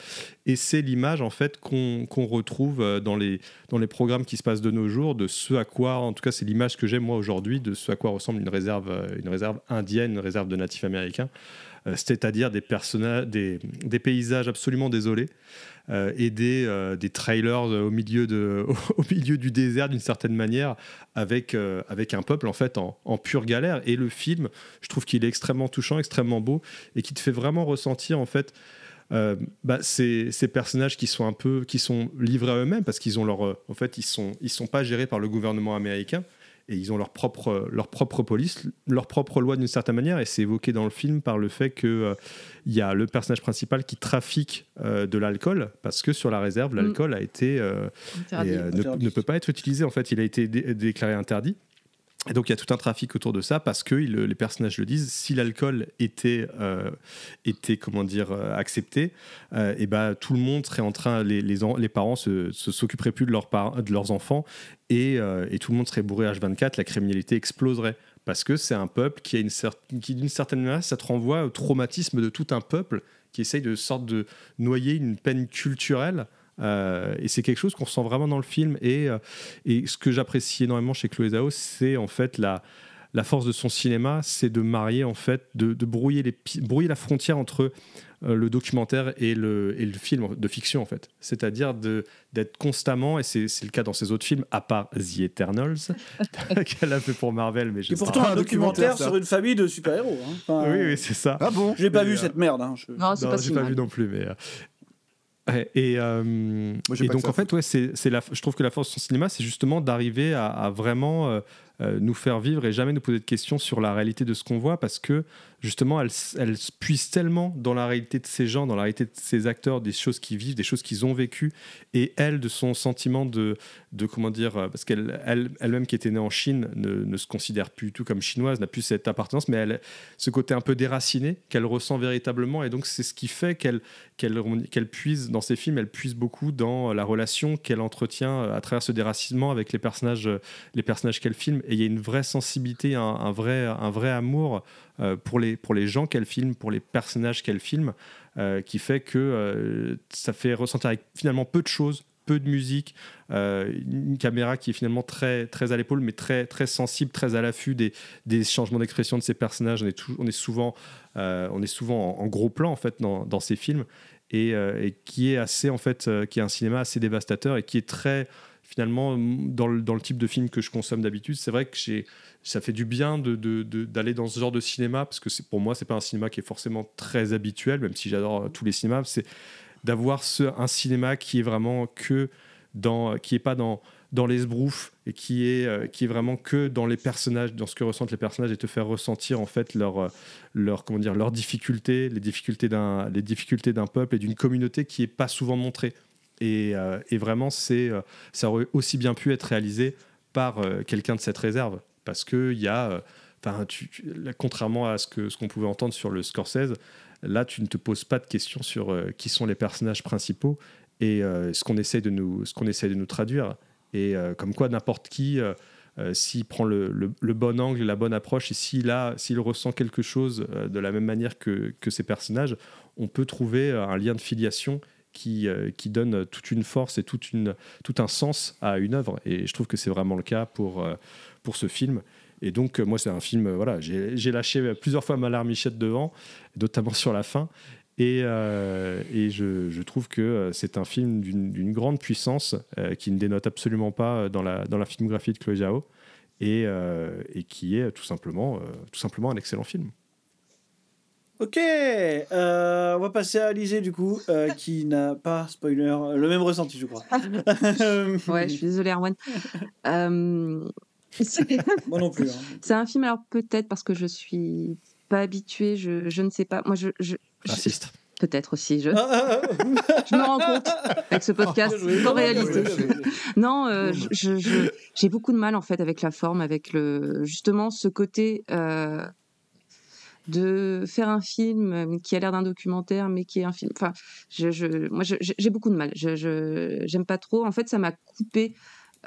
Et c'est l'image, en fait, qu'on retrouve dans les, dans les programmes qui se passent de nos jours, de ce à quoi, en tout cas, c'est l'image que j'ai moi aujourd'hui, de ce à quoi ressemble une réserve, une réserve indienne, une réserve de natifs américains. Euh, c'est-à-dire des, personnages, des, paysages absolument désolés euh, et des, euh, des trailers au milieu, de, au milieu du désert d'une certaine manière avec, avec un peuple en fait en, pure galère. Et le film, je trouve qu'il est extrêmement touchant, extrêmement beau et qui te fait vraiment ressentir en fait bah, ces, ces personnages qui sont un peu qui sont livrés à eux-mêmes parce qu'ils ont leur en fait ils sont ils sont pas gérés par le gouvernement américain et ils ont leur propre, leur propre police, leur propre loi d'une certaine manière, et c'est évoqué dans le film par le fait qu'il euh, il y a le personnage principal qui trafique euh, de l'alcool, parce que sur la réserve, Mm. l'alcool a été euh, Interdit. et, euh, ne, peut pas être utilisé. En fait, il a été dé- déclaré interdit. Et donc il y a tout un trafic autour de ça parce que les personnages le disent. Si l'alcool était, euh, était comment dire euh, accepté, euh, et ben tout le monde serait en train, les, les, en- les parents se, s'occuperaient plus de, leurs enfants et, et tout le monde serait bourré H24. La criminalité exploserait parce que c'est un peuple qui a une qui d'une certaine manière ça te renvoie au traumatisme de tout un peuple qui essaye de sorte de noyer une peine culturelle. Euh, et c'est quelque chose qu'on ressent vraiment dans le film. Et, euh, et ce que j'apprécie énormément chez Chloé Zhao, c'est en fait la, la force de son cinéma, c'est de marier en fait, de, de brouiller, les, pi- brouiller la frontière entre euh, le documentaire et le, et le film de fiction en fait. C'est-à-dire d'être constamment, et c'est le cas dans ses autres films, à part The Eternals, qu'elle a fait pour Marvel, mais je Et pourtant un documentaire sur une famille de super-héros. hein. Enfin, Oui, oui, c'est ça. Ah bon J'ai pas Mais, vu euh, cette merde. hein, je- Non, c'est non, pas si pas vu non plus, mais. euh, ouais, Et, euh, et donc en fait, ouais, c'est, la, je trouve que la force de son cinéma, c'est justement d'arriver à, à vraiment euh, euh, nous faire vivre et jamais nous poser de questions sur la réalité de ce qu'on voit, parce que justement, elle, elle se puise tellement dans la réalité de ces gens, dans la réalité de ces acteurs, des choses qu'ils vivent, des choses qu'ils ont vécues, et elle, de son sentiment de, de comment dire, euh, parce qu'elle, elle, elle-même qui était née en Chine, ne, ne se considère plus du tout comme chinoise, n'a plus cette appartenance, mais elle, ce côté un peu déraciné qu'elle ressent véritablement, et donc c'est ce qui fait qu'elle, qu'elle, qu'elle puise dans ses films, elle puise beaucoup dans la relation qu'elle entretient euh, à travers ce déracinement avec les personnages, euh, les personnages qu'elle filme, et il y a une vraie sensibilité, un, vrai, un vrai amour pour, les, pour les gens qu'elle filme, pour les personnages qu'elle filme, euh, qui fait que euh, ça fait ressentir finalement peu de choses, peu de musique, euh, une caméra qui est finalement très, très à l'épaule, mais très, très sensible, très à l'affût des, des changements d'expression de ces personnages. On est, on est souvent, euh, on est souvent en, gros plan en fait dans, dans ces films et, euh, et qui est assez en fait, euh, qui est un cinéma assez dévastateur et qui est très finalement dans le, dans le type de film que je consomme d'habitude. C'est vrai que ça fait du bien de- de- de- d'aller dans ce genre de cinéma parce que pour moi c'est pas un cinéma qui est forcément très habituel même si j'adore euh, tous les cinémas c'est d'avoir un cinéma qui est vraiment que dans qui est pas dans dans l'esbrouf et qui est euh, qui est vraiment que dans les personnages dans ce que ressentent les personnages et te faire ressentir en fait leur euh, leur comment dire leurs difficultés les difficultés d'un peuple et d'une communauté qui est pas souvent montrée et, euh, et vraiment c'est euh, ça aurait aussi bien pu être réalisé par euh, quelqu'un de cette réserve. Parce que il y a là, contrairement à ce que ce qu'on pouvait entendre sur le Scorsese là tu ne te poses pas de questions sur qui sont les personnages principaux et ce qu'on essaie de nous ce qu'on essaie de nous traduire. Et comme quoi n'importe qui s'il prend le, bon angle, la bonne approche, et s'il s'il ressent quelque chose de la même manière que, que ces personnages, on peut trouver un lien de filiation qui, euh, qui donne toute une force et tout un sens à une œuvre. Et je trouve que c'est vraiment le cas pour, euh, ce film. Et donc, euh, moi, c'est un film, voilà, j'ai lâché plusieurs fois ma larmichette devant, notamment sur la fin. Et, je, trouve que c'est un film d'une grande puissance qui ne dénote absolument pas dans la, filmographie de Chloé Zhao et, qui est tout simplement un excellent film. Ok, euh, on va passer à Alizé du coup, euh, qui n'a pas, spoiler, le même ressenti je crois. ouais, je suis désolée, Erwan. Euh, Moi non plus. hein. C'est un film, alors peut-être parce que je suis pas habituée, je, je ne sais pas. Moi, je. je je- Raciste. Peut-être aussi. Je, je me rends compte avec ce podcast en réalité. Non, euh, je- je- je- j'ai beaucoup de mal en fait avec la forme, avec le justement ce côté euh, de faire un film qui a l'air d'un documentaire, mais qui est un film. Enfin, je, je- moi, j'ai beaucoup de mal. Je, j'aime pas trop. En fait, ça m'a coupé.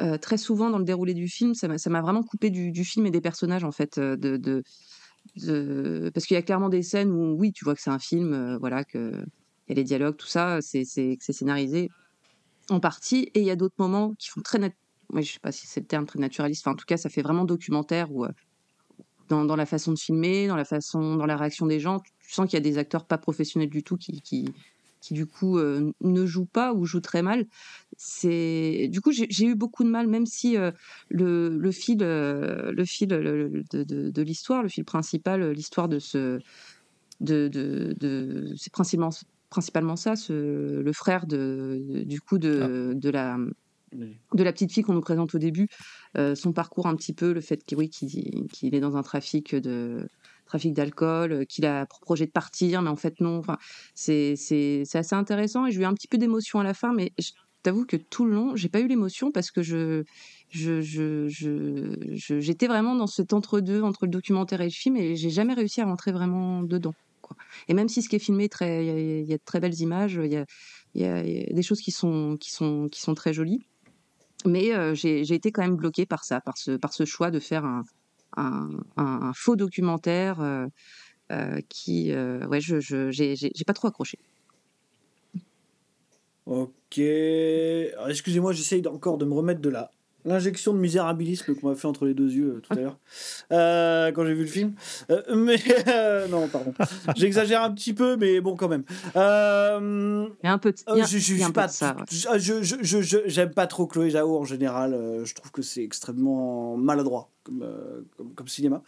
euh, très souvent dans le déroulé du film, ça m'a vraiment coupé du, du film et des personnages en fait, euh, de, de, parce qu'il y a clairement des scènes où oui, tu vois que c'est un film, euh, voilà, que il y a les dialogues, tout ça, c'est scénarisé en partie, et il y a d'autres moments qui font très, ouais, je sais pas si c'est le terme très naturaliste, enfin en tout cas ça fait vraiment documentaire euh, dans, dans la façon de filmer, dans la façon, dans la réaction des gens, tu sens qu'il y a des acteurs pas professionnels du tout qui, qui, qui du coup euh, ne jouent pas ou jouent très mal. C'est du coup j'ai eu beaucoup de mal, même si euh, le, le fil, euh, le fil le- le- de, de- de l'histoire, le fil principal, l'histoire de ce, de, de, c'est principalement principalement ça, ce, le frère de, du coup de, de la de la petite fille qu'on nous présente au début, son parcours un petit peu, le fait qu'il oui, qu'il est dans un trafic de trafic d'alcool, euh, qu'il a pour projet de partir, mais en fait non. Enfin, c'est assez intéressant et j'ai eu un petit peu d'émotion à la fin, mais je t'avoue que tout le long, j'ai pas eu l'émotion parce que je je je je je- j'étais vraiment dans cet entre-deux entre le documentaire et le film et j'ai jamais réussi à rentrer vraiment dedans. Quoi. Et même si ce qui est filmé, il y a- de très belles images, il y a, y a des choses qui sont, qui sont, qui sont très jolies. Mais euh, j'ai été quand même bloquée par ça, par ce, choix de faire un, faux documentaire euh, euh, qui, ouais, je, j'ai pas trop accroché. Ok. Excusez-moi, j'essaye encore de me remettre de la l'injection de misérabilisme qu'on m'a fait entre les deux yeux euh, tout à l'heure euh, quand j'ai vu le film. Euh, mais non, pardon. J'exagère un petit peu, mais bon, quand même. Il y a un peu de, y a- je, je, un peu pas, de ça. ouais. je, je, je, je- je- j'aime pas trop Chloé Zhao en général. je trouve que c'est extrêmement maladroit comme, euh, comme, comme cinéma.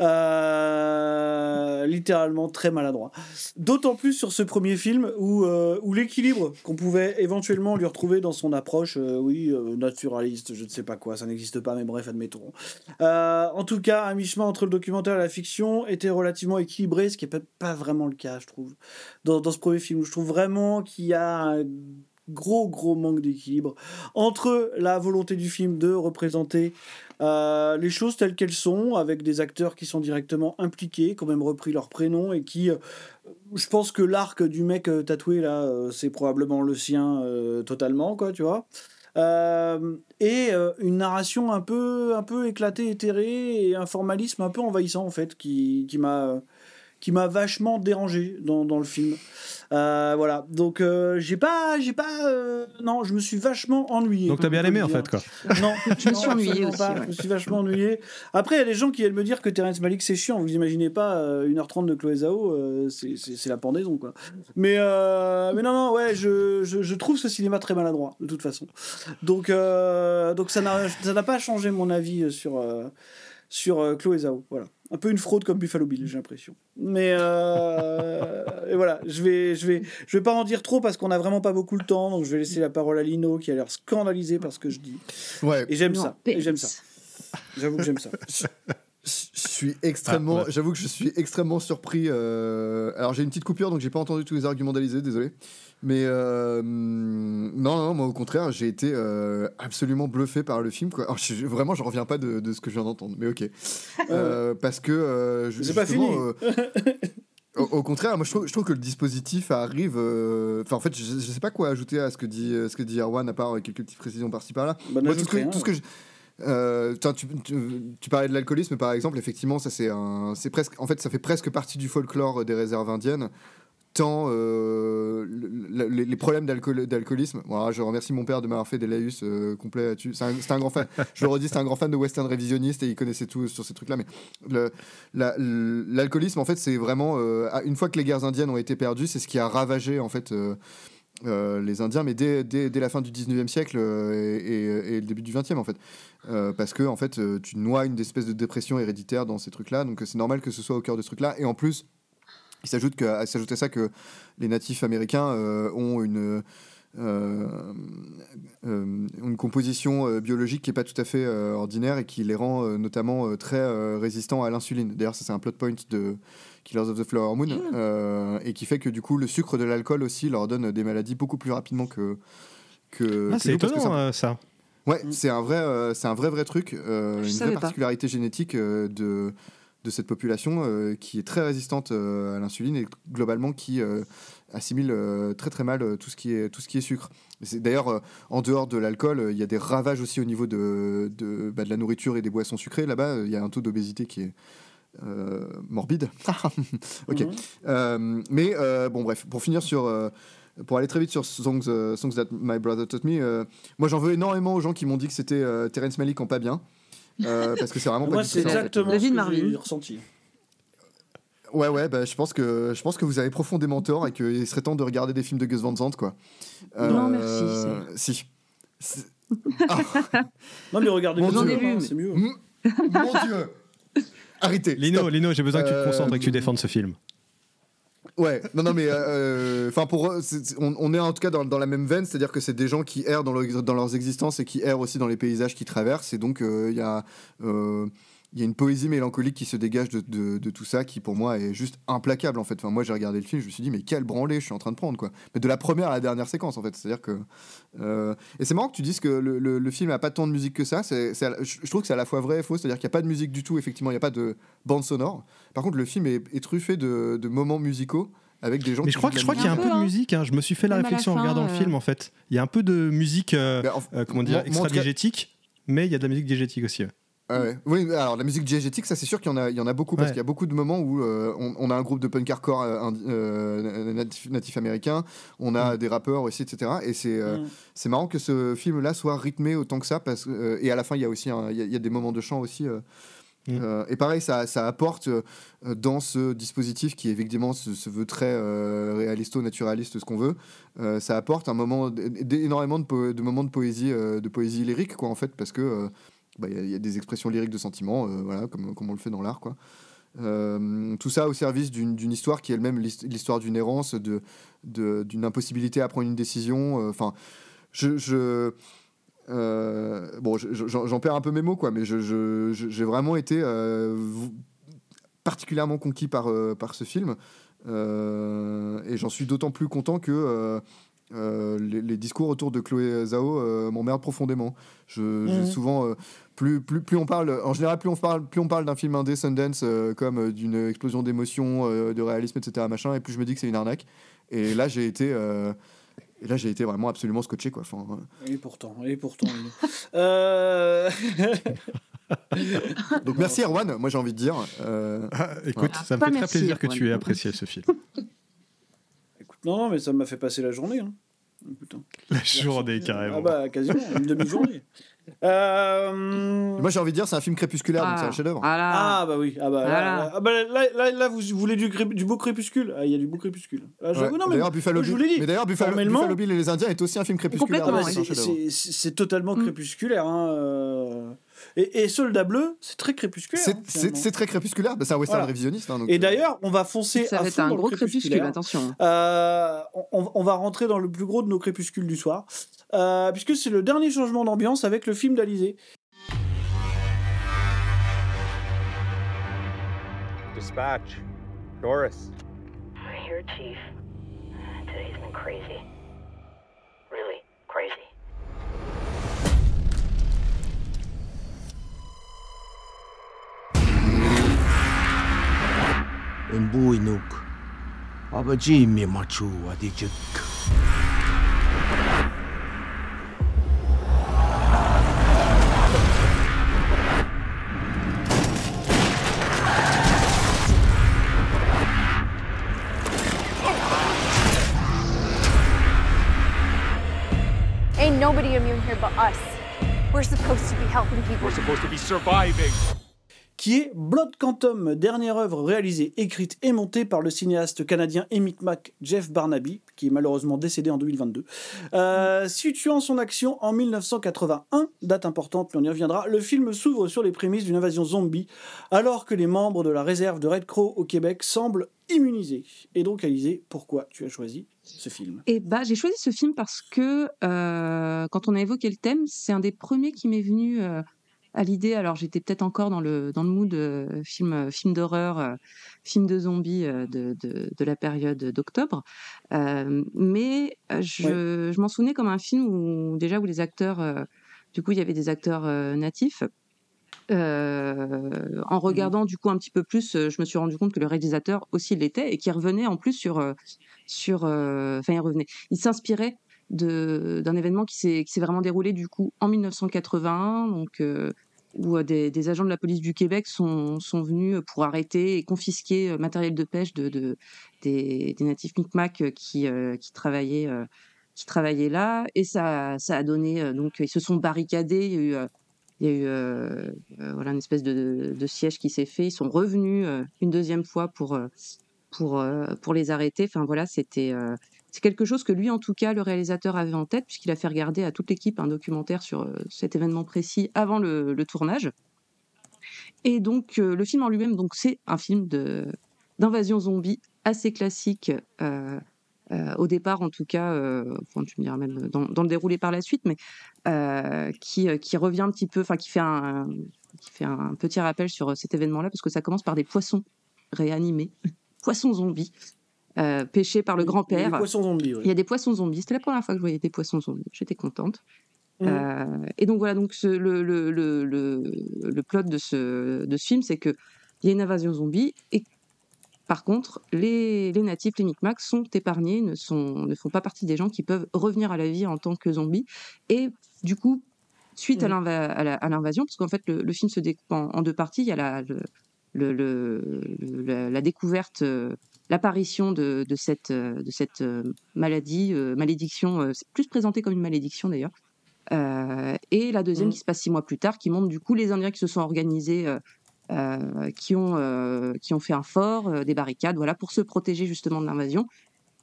Euh, littéralement très maladroit. D'autant plus sur ce premier film où, euh, où l'équilibre qu'on pouvait éventuellement lui retrouver dans son approche, oui, naturaliste, je ne sais pas quoi, ça n'existe pas, mais bref, admettons. En tout cas, un mi-chemin entre le documentaire et la fiction était relativement équilibré, ce qui n'est pas vraiment le cas, je trouve, dans, dans ce premier film. Je trouve vraiment qu'il y a un gros, gros manque d'équilibre entre la volonté du film de représenter euh, les choses telles qu'elles sont, avec des acteurs qui sont directement impliqués, qui ont même repris leur prénom et qui, euh, je pense que l'arc du mec euh, tatoué là, c'est probablement le sien totalement, quoi, tu vois. Et une narration un peu, un peu éclatée, éthérée, et un formalisme un peu envahissant en fait, qui, qui m'a qui m'a vachement dérangé dans, dans le film. Euh, voilà, donc euh, j'ai pas, j'ai pas, euh, non, je me suis vachement ennuyé. Donc t'as bien aimé en fait quoi. Non, Je me suis absolument aussi, pas. ouais. Je me suis vachement ennuyé. Après, il y a des gens qui viennent me dire que Terrence Malick c'est chiant. Vous imaginez pas euh, 1h30 de Chloé Zhao, euh, c'est- la pendaison quoi. Mais, euh, mais non, non, ouais, je, je, je trouve ce cinéma très maladroit de toute façon. Donc, euh, donc ça n'a ça n'a pas changé mon avis sur, euh, sur euh, Chloé Zhao. Voilà. Un peu une fraude comme Buffalo Bill, j'ai l'impression. Mais euh, et voilà, je vais, je, vais, je vais pas en dire trop parce qu'on a vraiment pas beaucoup le temps. Donc je vais laisser la parole à Lino qui a l'air scandalisé par ce que je dis. Ouais. Et j'aime ça. Et j'aime ça. J'avoue que j'aime ça. Je suis extrêmement, Ah, ouais. j'avoue que je suis extrêmement surpris. euh, Alors j'ai une petite coupure, donc j'ai pas entendu tous les arguments d'Alizé, désolé. Mais euh, non, non, moi au contraire, j'ai été euh, absolument bluffé par le film. Quoi. Alors, je- vraiment, je reviens pas de, de ce que je viens d'entendre, mais ok. Euh, parce que euh, C'est pas fini. euh, au, au contraire, moi je trouve, je trouve que le dispositif arrive. euh, Enfin, en fait, je, je sais pas quoi ajouter à ce que dit, ce que dit Erwan, à part quelques petites précisions par-ci par-là. Bah, Moi, tout ce que, rien, tout ce que je- euh, tu, parlais de l'alcoolisme par exemple, effectivement, ça c'est presque, en fait, ça fait presque partie du folklore des réserves indiennes. Tant euh, le- le- les, problèmes d'alcool- d'alcoolisme. Voilà, je remercie mon père de m'avoir fait des laïus euh, complets là-dessus. C'est un, grand fan. Je le redis, c'est un grand fan de western révisionniste et il connaissait tout sur ces trucs-là. Mais l'alcoolisme, en fait, c'est vraiment une fois que les guerres indiennes ont été perdues, c'est ce qui a ravagé en fait. Euh, les Indiens, mais dès, dès, la fin du 19e siècle euh, et, le début du 20e, en fait. Euh, parce que, en fait, tu noies une espèce de dépression héréditaire dans ces trucs-là, donc c'est normal que ce soit au cœur de ce truc-là. Et en plus, il s'ajoute à- ça que les natifs américains ont une. une composition biologique qui est pas tout à fait ordinaire et qui les rend notamment très résistants à l'insuline. D'ailleurs, ça c'est un plot point de Killers of the Flower Moon euh, et qui fait que du coup le sucre de l'alcool aussi leur donne des maladies beaucoup plus rapidement que que. Ah, que c'est parce que étonnant ça- euh, ça. Ouais, c'est un vrai, euh, c'est un vrai vrai truc, euh, Je une vraie pas. particularité génétique euh, de de cette population euh, qui est très résistante euh, à l'insuline et globalement qui euh, assimile euh, très très mal euh, tout ce qui est tout ce qui est sucre. D'ailleurs, euh, en dehors de l'alcool, euh, il y a des ravages aussi au niveau de de, bah, de la nourriture et des boissons sucrées. Là-bas, euh, il y a un taux d'obésité qui est morbide. ok. Mhm. Euh, mais euh, bon, bref, pour finir sur. euh, pour aller très vite sur Songs, euh, Songs That My Brother Taught Me, euh, moi j'en veux énormément aux gens qui m'ont dit que c'était euh, Terrence Malick en pas bien. euh, parce que c'est vraiment pas Moi, c'est ça, en fait. exactement David ce que Marvin. j'ai ressenti. Ouais, ouais, bah, je, pense que, je pense que vous avez profondément tort et qu'il serait temps de regarder des films de Gus Van Sant, quoi. Euh, Non, merci, Si. Non, mais regardez Mon Dieu. c'est mieux. M- Mon Dieu Arrêtez Lino, stop. Lino, j'ai besoin que tu te Euh, concentres et que tu défendes ce film. Ouais, non, non, mais euh, enfin pour on, on est en tout cas dans, dans la même veine, c'est-à-dire que c'est des gens qui errent dans, leur- dans leurs existences et qui errent aussi dans les paysages qu'ils traversent, et donc euh, il y a euh, il y a une poésie mélancolique qui se dégage de, de- de tout ça, qui pour moi est juste implacable en fait. Enfin, moi j'ai regardé le film, je me suis dit mais quel branlé je suis en train de prendre quoi. Mais de la première à la dernière séquence en fait, c'est-à-dire que euh, et c'est marrant que tu dises que le, le- le film a pas tant de musique que ça. C'est, c'est à la- je trouve que c'est à la fois vrai et faux, c'est-à-dire qu'il n'y a pas de musique du tout. Effectivement, il n'y a pas de bande sonore. Par contre, le film est, est truffé de, de moments musicaux avec des gens. Mais qui je crois, que- je crois qu'il y a un peu de musique. hein. Je me suis fait la Même à la réflexion en fin, regardant le euh, film en fait. Il y a un peu de musique, euh, euh, comment dire, extra-diégétique, mais il y a de la musique diégétique aussi. ouais. Ah. Oui, alors la musique diégétique, ça c'est sûr qu'il y en a, il y en a beaucoup parce Ouais. qu'il y a beaucoup de moments où euh, on, on a un groupe de punk hardcore euh, euh, natif, natif américain, on a des rappeurs aussi, etc. Et c'est Mm. c'est marrant que ce film-là soit rythmé autant que ça parce et à la fin il y a aussi il y, a- il y a des moments de chant aussi. euh, et pareil, ça, ça apporte dans ce dispositif qui évidemment se, se veut très euh, réalisto, naturaliste, ce qu'on veut, ça apporte un moment, énormément de, de moments de poésie, de poésie lyrique, quoi, en fait, parce que bah, il y, a- il y a des expressions lyriques de sentiments, euh, voilà, comme, comme on le fait dans l'art, quoi. Euh, tout ça au service d'une d'une histoire qui est elle-même l'hist- l'histoire d'une errance, de- de- d'une impossibilité à prendre une décision. euh, Enfin, je, je- euh, bon, je- je- j'en perds un peu mes mots, quoi, mais je- je- je- j'ai vraiment été particulièrement conquis par, par ce film. Et j'en suis d'autant plus content que les, les discours autour de Chloé Zhao m'emmerdent profondément. Je, j'ai Mhm. souvent, plus, plus, plus on parle, en général, plus on parle, plus on parle d'un film indé Sundance euh, comme euh, d'une explosion d'émotions, euh, de réalisme, etc., machin, et plus je me dis que c'est une arnaque. Et là, j'ai été, euh, et là, j'ai été vraiment absolument scotché, quoi. Enfin, euh, Et pourtant, et pourtant. euh... Donc merci Erwan, moi j'ai envie de dire. euh, Écoute, ouais. ça me fait très plaisir que tu aies apprécié ce film. Non, non, mais ça m'a fait passer la journée. Hein. Écoute, hein. La journée, carrément. Ah bah, quasiment, une demi-journée. Euh... Moi j'ai envie de dire c'est un film crépusculaire, donc c'est un chef-d'œuvre. Ah bah oui, ah bah, ah bah, là, là, là, vous voulez du, beau crépuscule? Ah, il y a du beau crépuscule. Ah, Ouais. D'ailleurs, Buffalo Bill, mais d'ailleurs, Buffalo, Buffalo Bill et les Indiens est aussi un film crépusculaire. Ah c'est totalement crépusculaire. Hein, euh. Et, et Soldat Bleu, c'est très crépusculaire. C'est- hein, C'est c'est très crépusculaire, bah, c'est un western Voilà. révisionniste. hein, donc, Et euh, d'ailleurs, on va foncer Ça à va être fond un dans le gros crépuscule, attention. Euh, on, on va rentrer dans le plus gros de nos crépuscules du soir, euh, puisque c'est le dernier changement d'ambiance avec le film d'Alizé. Dispatch. Doris. Here, Chief. Today's been crazy. Embuy nuk. Abajimi machu adijik. Ain't nobody immune here but us. We're supposed to be helping people. We're supposed to be surviving. Qui Blood Quantum, dernière œuvre réalisée, écrite et montée par le cinéaste canadien et Micmac Jeff Barnaby, qui est malheureusement décédé en 2022. Euh, situant son action en 1981, date importante, mais on y reviendra, le film s'ouvre sur les prémices d'une invasion zombie, alors que les membres de la réserve de Red Crow au Québec semblent immunisés. Et donc, Alizé, pourquoi tu as choisi ce film? Et bah, j'ai choisi ce film parce que euh, quand on a évoqué le thème, c'est un des premiers qui m'est venu euh, à l'idée. Alors, j'étais peut-être encore dans le, dans le mood euh, film, euh, film d'horreur, euh, film de zombies euh, de, de, de la période d'octobre. Mais je, je m'en souvenais comme un film où, déjà, où les acteurs, du coup, il y avait des acteurs natifs. En regardant du coup un petit peu plus, je me suis rendu compte que le réalisateur aussi l'était et qui revenait en plus sur sur, enfin il revenait, il s'inspirait d'un événement qui s'est qui s'est vraiment déroulé du coup en 1981, donc euh, où euh, des, agents de la police du Québec sont sont venus pour arrêter et confisquer euh, matériel de pêche de, de des, natifs Micmac euh, qui euh, qui travaillaient euh, qui travaillaient là et ça ça a donné euh, donc ils se sont barricadés, il y a eu euh, il y a eu euh, euh, voilà une espèce de, de siège qui s'est fait. Ils sont revenus euh, une deuxième fois pour euh, pour euh, pour les arrêter. Enfin voilà, c'était euh, c'est quelque chose que lui en tout cas le réalisateur avait en tête puisqu'il a fait regarder à toute l'équipe un documentaire sur euh, cet événement précis avant le, tournage. Et donc euh, le film en lui-même donc c'est un film d'invasion zombie assez classique. euh, au départ, en tout cas, tu me diras même dans, le déroulé par la suite, mais qui, qui revient un petit peu, enfin, qui fait un, qui fait un petit rappel sur cet événement-là, parce que ça commence par des poissons réanimés, poissons zombies, euh, pêchés par le Il y a grand-père. des poissons zombies, ouais. Il y a des poissons zombies. C'était la première fois que je voyais des poissons zombies. J'étais contente. Mhm. Euh, et donc voilà, donc ce- le, le, le, le, le plot de ce, de ce film, c'est que il y a une invasion zombie et par contre, les, les natifs, les Micmacs, sont épargnés, ne, sont, ne font pas partie des gens qui peuvent revenir à la vie en tant que zombies. Et du coup, suite à à l'invasion, parce qu'en fait, le, le film se découpe en, en deux parties, il y a la, le, le- le- le- la, la découverte, euh, l'apparition de, de cette, euh, de cette euh, maladie, euh, malédiction, c'est plus présenté comme une malédiction d'ailleurs. Et la deuxième Mhm. qui se passe six mois plus tard, qui montre du coup les Indiens qui se sont organisés, qui, ont, qui ont fait un fort, des barricades, voilà, pour se protéger justement de l'invasion,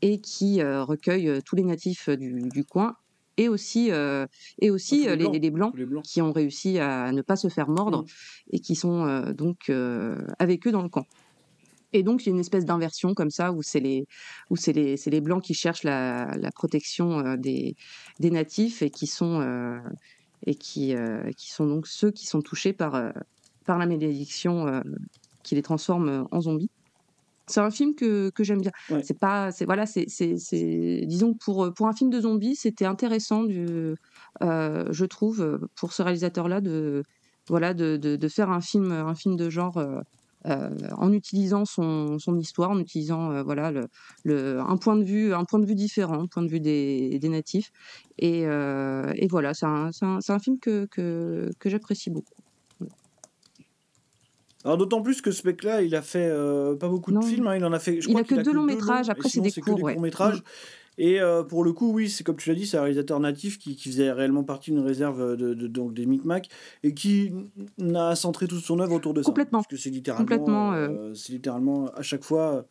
et qui recueillent tous les natifs du, du coin, et aussi, euh, et aussi Ah, euh, les les, Blancs. les blancs, qui ont réussi à ne pas se faire mordre, Mhm. et qui sont euh, donc euh, avec eux dans le camp. Et donc, il y a une espèce d'inversion comme ça, où c'est les, où c'est les, c'est les Blancs qui cherchent la, la protection euh, des, des natifs et qui sont, euh, et qui, euh, qui sont donc ceux qui sont touchés par, euh, par la malédiction qui les transforme en zombies. C'est un film que, que j'aime bien. C'est pas, c'est voilà, c'est, c'est, c'est- disons pour pour un film de zombies, c'était intéressant du, je trouve, pour ce réalisateur-là de, voilà, de, de, de faire un film, un film de genre. Euh, en utilisant son, son histoire, en utilisant euh, voilà le, le- un point de vue un point de vue différent, un point de vue des, des natifs et, euh, et voilà c'est un, film que, que, que j'apprécie beaucoup. Alors d'autant plus que ce mec-là, il a fait euh, pas beaucoup de films. hein, il en a fait. Je Il crois a que deux longs métrages, après, c'est des courts, ouais. courts métrages. Et euh, pour le coup, oui, c'est comme tu l'as dit, c'est un réalisateur natif qui, qui faisait réellement partie d'une réserve de, de- donc des Micmacs et qui n'a centré toute son œuvre autour de ça. Complètement. Parce que c'est littéralement, Complètement, euh, c'est littéralement à chaque fois,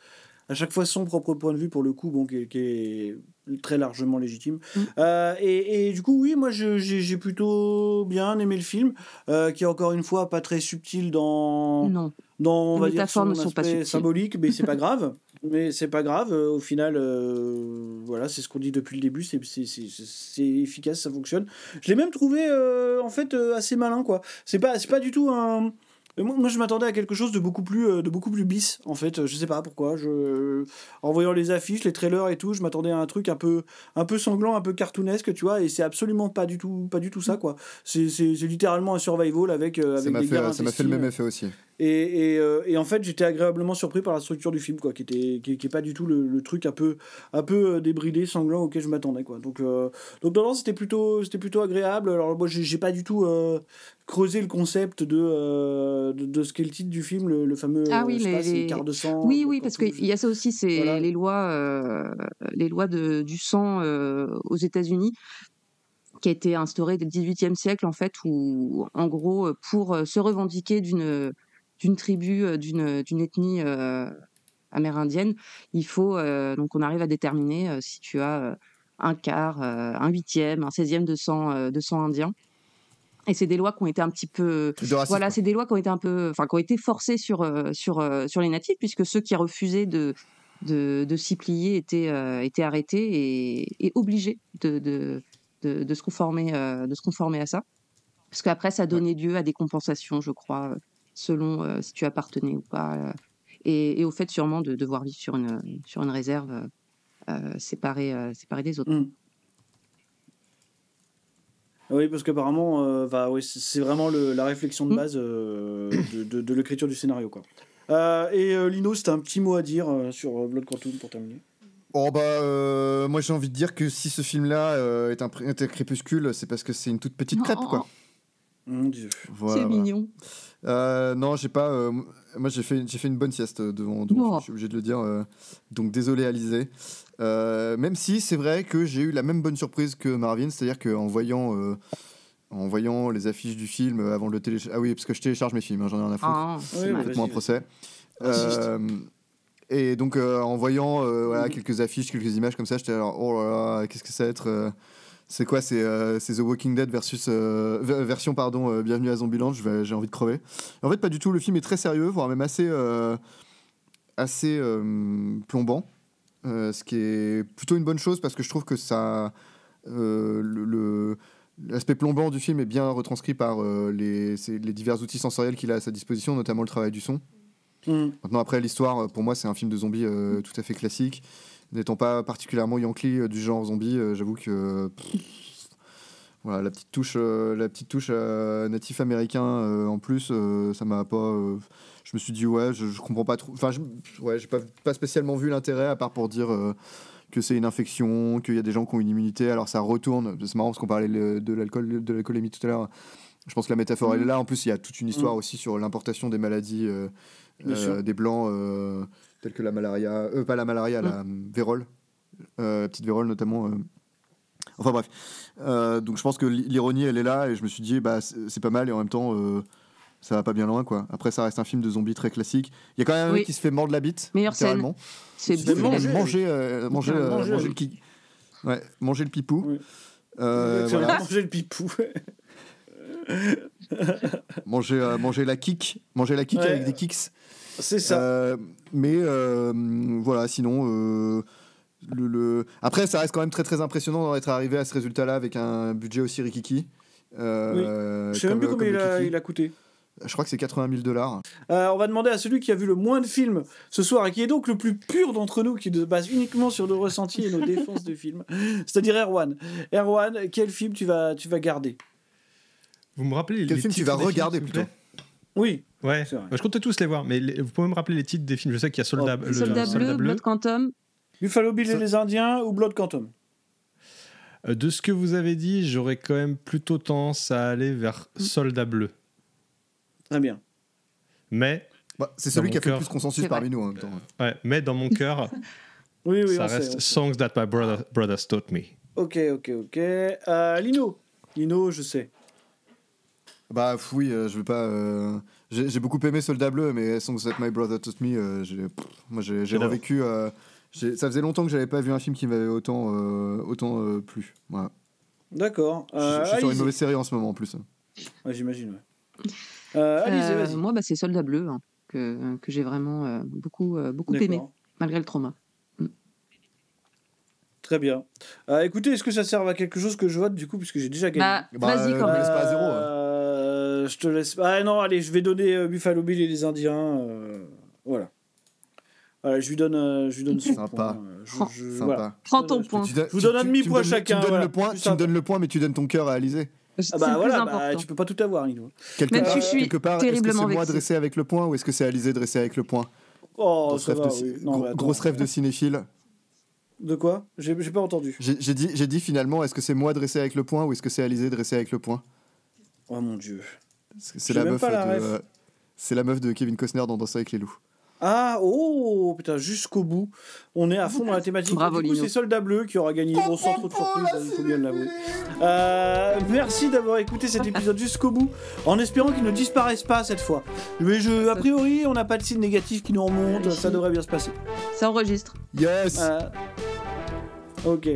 à chaque fois son propre point de vue pour le coup, bon, qui, est- qui est très largement légitime. Mm. Euh, et, et du coup, oui, moi, je- j'ai j'ai plutôt bien aimé le film, euh, qui est encore une fois pas très subtil dans Non. dans on Les va dire son ne sont pas aspect subtiles. symbolique, mais c'est pas grave. Mais c'est pas grave. euh, Au final, euh, voilà, c'est ce qu'on dit depuis le début. C'est c'est- c'est- c'est efficace, ça fonctionne. Je l'ai même trouvé euh, en fait euh, assez malin, quoi. C'est pas c'est pas du tout un. Moi, moi, je m'attendais à quelque chose de beaucoup plus de beaucoup plus bis en fait. Je sais pas pourquoi. Je en voyant les affiches, les trailers et tout, je m'attendais à un truc un peu un peu sanglant, un peu cartoonesque, tu vois. Et c'est absolument pas du tout pas du tout ça, quoi. C'est c'est- c'est littéralement un survival avec euh, Ça avec m'a fait, ça m'a fait le même effet aussi. Et, et, euh, et en fait, j'étais agréablement surpris par la structure du film, quoi, qui était qui, qui est pas du tout le, le truc un peu un peu euh, débridé, sanglant auquel je m'attendais, quoi. Donc euh, donc non, non, c'était plutôt c'était plutôt agréable. Alors moi, j'ai pas du tout euh, creusé le concept de, de de ce qu'est le titre du film, le, le fameux Ah oui, les, quart de sang. Oui, oui, parce qu'il y a ça aussi, c'est Voilà. les lois, les lois de, du sang aux États-Unis qui a été instaurée dès le XVIIIe siècle en fait, où en gros pour se revendiquer d'une d'une tribu, euh, d'une d'une ethnie euh, amérindienne, il faut euh, donc on arrive à déterminer euh, si tu as euh, un quart, euh, un huitième, un seizième de sang euh, de sang indien. Et c'est des lois qui ont été un petit peu, voilà, c'est des lois qui ont été un peu, enfin, qui ont été forcées sur euh, sur euh, sur les natifs, puisque ceux qui refusaient de de, de s'y plier étaient euh, étaient arrêtés et, et obligés de de, de de se conformer euh, de se conformer à ça, parce qu'après ça donnait lieu à des compensations, je crois, euh, selon euh, si tu appartenais ou pas, euh, et, et au fait sûrement de devoir vivre sur une sur une réserve euh, séparée euh, séparée des autres. Mm. Oui, parce qu'apparemment, euh, bah, oui, c'est vraiment le- la réflexion de base euh, de, de- de l'écriture du scénario. Quoi. Euh, et euh, Lino, c'était un petit mot à dire euh, sur Blood Quantum pour terminer. Oh bah euh, moi j'ai envie de dire que si ce film-là euh, est, un, est un crépuscule, c'est parce que c'est une toute petite crêpe quoi. Mon Dieu. Voilà, C'est voilà. Euh, non, j'ai pas. euh, moi, j'ai fait, j'ai fait une bonne sieste devant. devant Oh. Je suis obligé de le dire. euh, donc, désolé, Alizé. Euh, même si c'est vrai que j'ai eu la même bonne surprise que Marvin, c'est-à-dire qu'en voyant, euh, en voyant les affiches du film euh, avant de le télécharger. Ah oui, parce que je télécharge mes films, hein, j'en ai rien à foutre. Ah, Oui, Faites-moi un procès. Euh, et donc, euh, en voyant euh, voilà, quelques affiches, quelques images comme ça, j'étais alors, oh là là, qu'est-ce que ça va être euh, C'est quoi C'est euh, The Walking Dead versus euh, ver- version pardon euh, Bienvenue à Zombieland. J'ai envie de crever. En fait, pas du tout. Le film est très sérieux, voire même assez euh, assez plombant, ce qui est plutôt une bonne chose parce que je trouve que ça, le- l'aspect plombant du film est bien retranscrit par les, les divers outils sensoriels qu'il a à sa disposition, notamment le travail du son. Mm. Maintenant, après, l'histoire, pour moi, c'est un film de zombies tout à fait classique. N'étant pas particulièrement Yankee euh, du genre zombie, euh, j'avoue que. pff, voilà, la petite touche, euh, la petite touche natif américain en plus, ça m'a pas. je me suis dit, ouais, je, je comprends pas trop. Enfin, je- ouais, j'ai pas, pas spécialement vu l'intérêt, à part pour dire que c'est une infection, qu'il y a des gens qui ont une immunité, alors ça retourne. C'est marrant parce qu'on parlait de l'alcool, de l'alcoolémie tout à l'heure. Je pense que la métaphore, elle est là. En plus, il y a toute une histoire Mhm. aussi sur l'importation des maladies euh, euh, des blancs, euh, telles que la malaria, euh, pas la malaria, la euh, vérole, euh, la petite vérole notamment. euh. Enfin bref. Euh, donc je pense que l'i- l'ironie, elle est là, et je me suis dit, bah, c'est pas mal, et en même temps, euh, ça va pas bien loin, quoi. Après, ça reste un film de zombies très classique. Il y a quand même un Oui. mec qui se fait mordre la bite, Meilleure littéralement. C'est manger, manger, euh, manger, euh, le ki- Ouais, manger le pipou. Euh, voilà. Manger le pipou. manger, euh, manger la kick, manger la kick Ouais. avec des kicks. C'est ça. Euh, mais euh, voilà, sinon, euh, le, le- après, ça reste quand même très très impressionnant d'être arrivé à ce résultat-là avec un budget aussi rikiki. Euh, Je sais même plus combien il a, Kiki. il a coûté. Je crois que c'est 80 000 dollars. Euh, on va demander à celui qui a vu le moins de films ce soir et qui est donc le plus pur d'entre nous, qui se base uniquement sur nos ressentis et nos défenses de films, c'est-à-dire Erwan. Erwan, quel film tu vas, tu vas garder? Vous me rappelez Quel les film tu vas films, regarder, plaît? Oui. Ouais, je comptais tous les voir, mais les- vous pouvez me rappeler les titres des films Je sais qu'il y a Soldat, le- Soldat bleu, Blood Quantum. Buffalo Bill et les Indiens ou Blood Quantum? Euh, De ce que vous avez dit, j'aurais quand même plutôt tendance à aller vers Soldat bleu. Très bien. Mais. Bah, c'est celui qui a fait le plus consensus parmi nous en même temps. Ouais, mais dans mon cœur, Oui, oui, ça on sait, reste sait. Songs That My brother, Brothers Taught Me. Ok, ok, ok. Euh, Lino Lino, je sais. Bah oui, euh, je veux pas. euh, J'ai j'ai beaucoup aimé Soldat Bleu, mais Songs That My Brother Taught Me, euh, j'ai- pff, moi j'ai revécu. euh, j'ai- ça faisait longtemps que j'avais pas vu un film qui m'avait autant, euh, autant euh, plu. Voilà. D'accord. Je- Euh, je suis sur une mauvaise série en ce moment en plus. Ouais, J'imagine, ouais. Euh, Euh, vas-y. moi, bah, c'est Soldat bleu hein, que, que j'ai vraiment euh, beaucoup, euh, beaucoup aimé, malgré le trauma. Très bien. Euh, écoutez, est-ce que ça sert à quelque chose que je vote du coup, puisque j'ai déjà gagné? Bah, Bah, vas-y, quand euh, même. laisse pas à zéro, hein. Euh, je te laisse. Ah non, allez, je vais donner euh, Buffalo Bill et les Indiens. euh, voilà. Voilà, je lui donne, euh, je lui donne son Sympa. point. euh, je- je- Sympa. voilà. Prends ton point. Tu donnes- Je vous donne un tu- demi-point chacun, Tu me donnes voilà, le point, tu me donnes le point, mais tu donnes ton cœur à Alizé. Ah C'est bah voilà, plus bah, important. tu peux pas tout avoir, Lino. Quelque Même part, si je suis quelque part, est-ce que c'est moi dressé avec le point ou est-ce que c'est Alizé dressé avec le point? Oh, Grosse ça rêve va, de, oui. Non, gros- grosse rêve de cinéphile. De quoi? J'ai j'ai pas entendu. J'ai j'ai dit, j'ai dit finalement, est-ce que c'est moi dressé avec le point ou est-ce que c'est Alizé dressé avec le point? Oh mon dieu. C'est la meuf la de, c'est la meuf de Kevin Costner dans Danser avec les loups. Ah, oh, putain, jusqu'au bout. On est à fond dans la thématique. Bravo, du coup, c'est Soldat Bleu qui aura gagné. Bon, sans trop de surprise, il faut bien l'avouer. Euh, merci d'avoir écouté cet épisode jusqu'au bout, en espérant qu'il ne disparaisse pas cette fois. Mais je, a priori, on n'a pas de signe négatif qui nous remonte, ça devrait bien se passer. Ça enregistre. Yes Euh, Ok.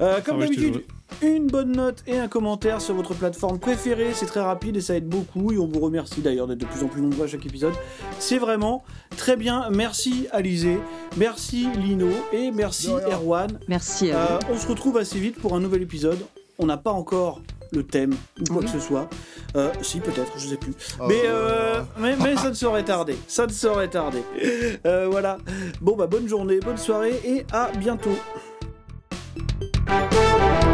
Euh, comme Ah te d'habitude, une bonne note et un commentaire sur votre plateforme préférée, c'est très rapide et ça aide beaucoup. Et on vous remercie d'ailleurs d'être de plus en plus nombreux à chaque épisode. C'est vraiment très bien. Merci Alizé, merci Lino et merci Erwan. Merci à Euh, vous. on se retrouve assez vite pour un nouvel épisode. On n'a pas encore le thème ou quoi que ce soit. Euh, si peut-être, je sais plus. Oh. Mais, euh, mais, mais ça ne saurait tarder. Ça ne saurait tarder. Euh, voilà. Bon bah bonne journée, bonne soirée et à bientôt. Música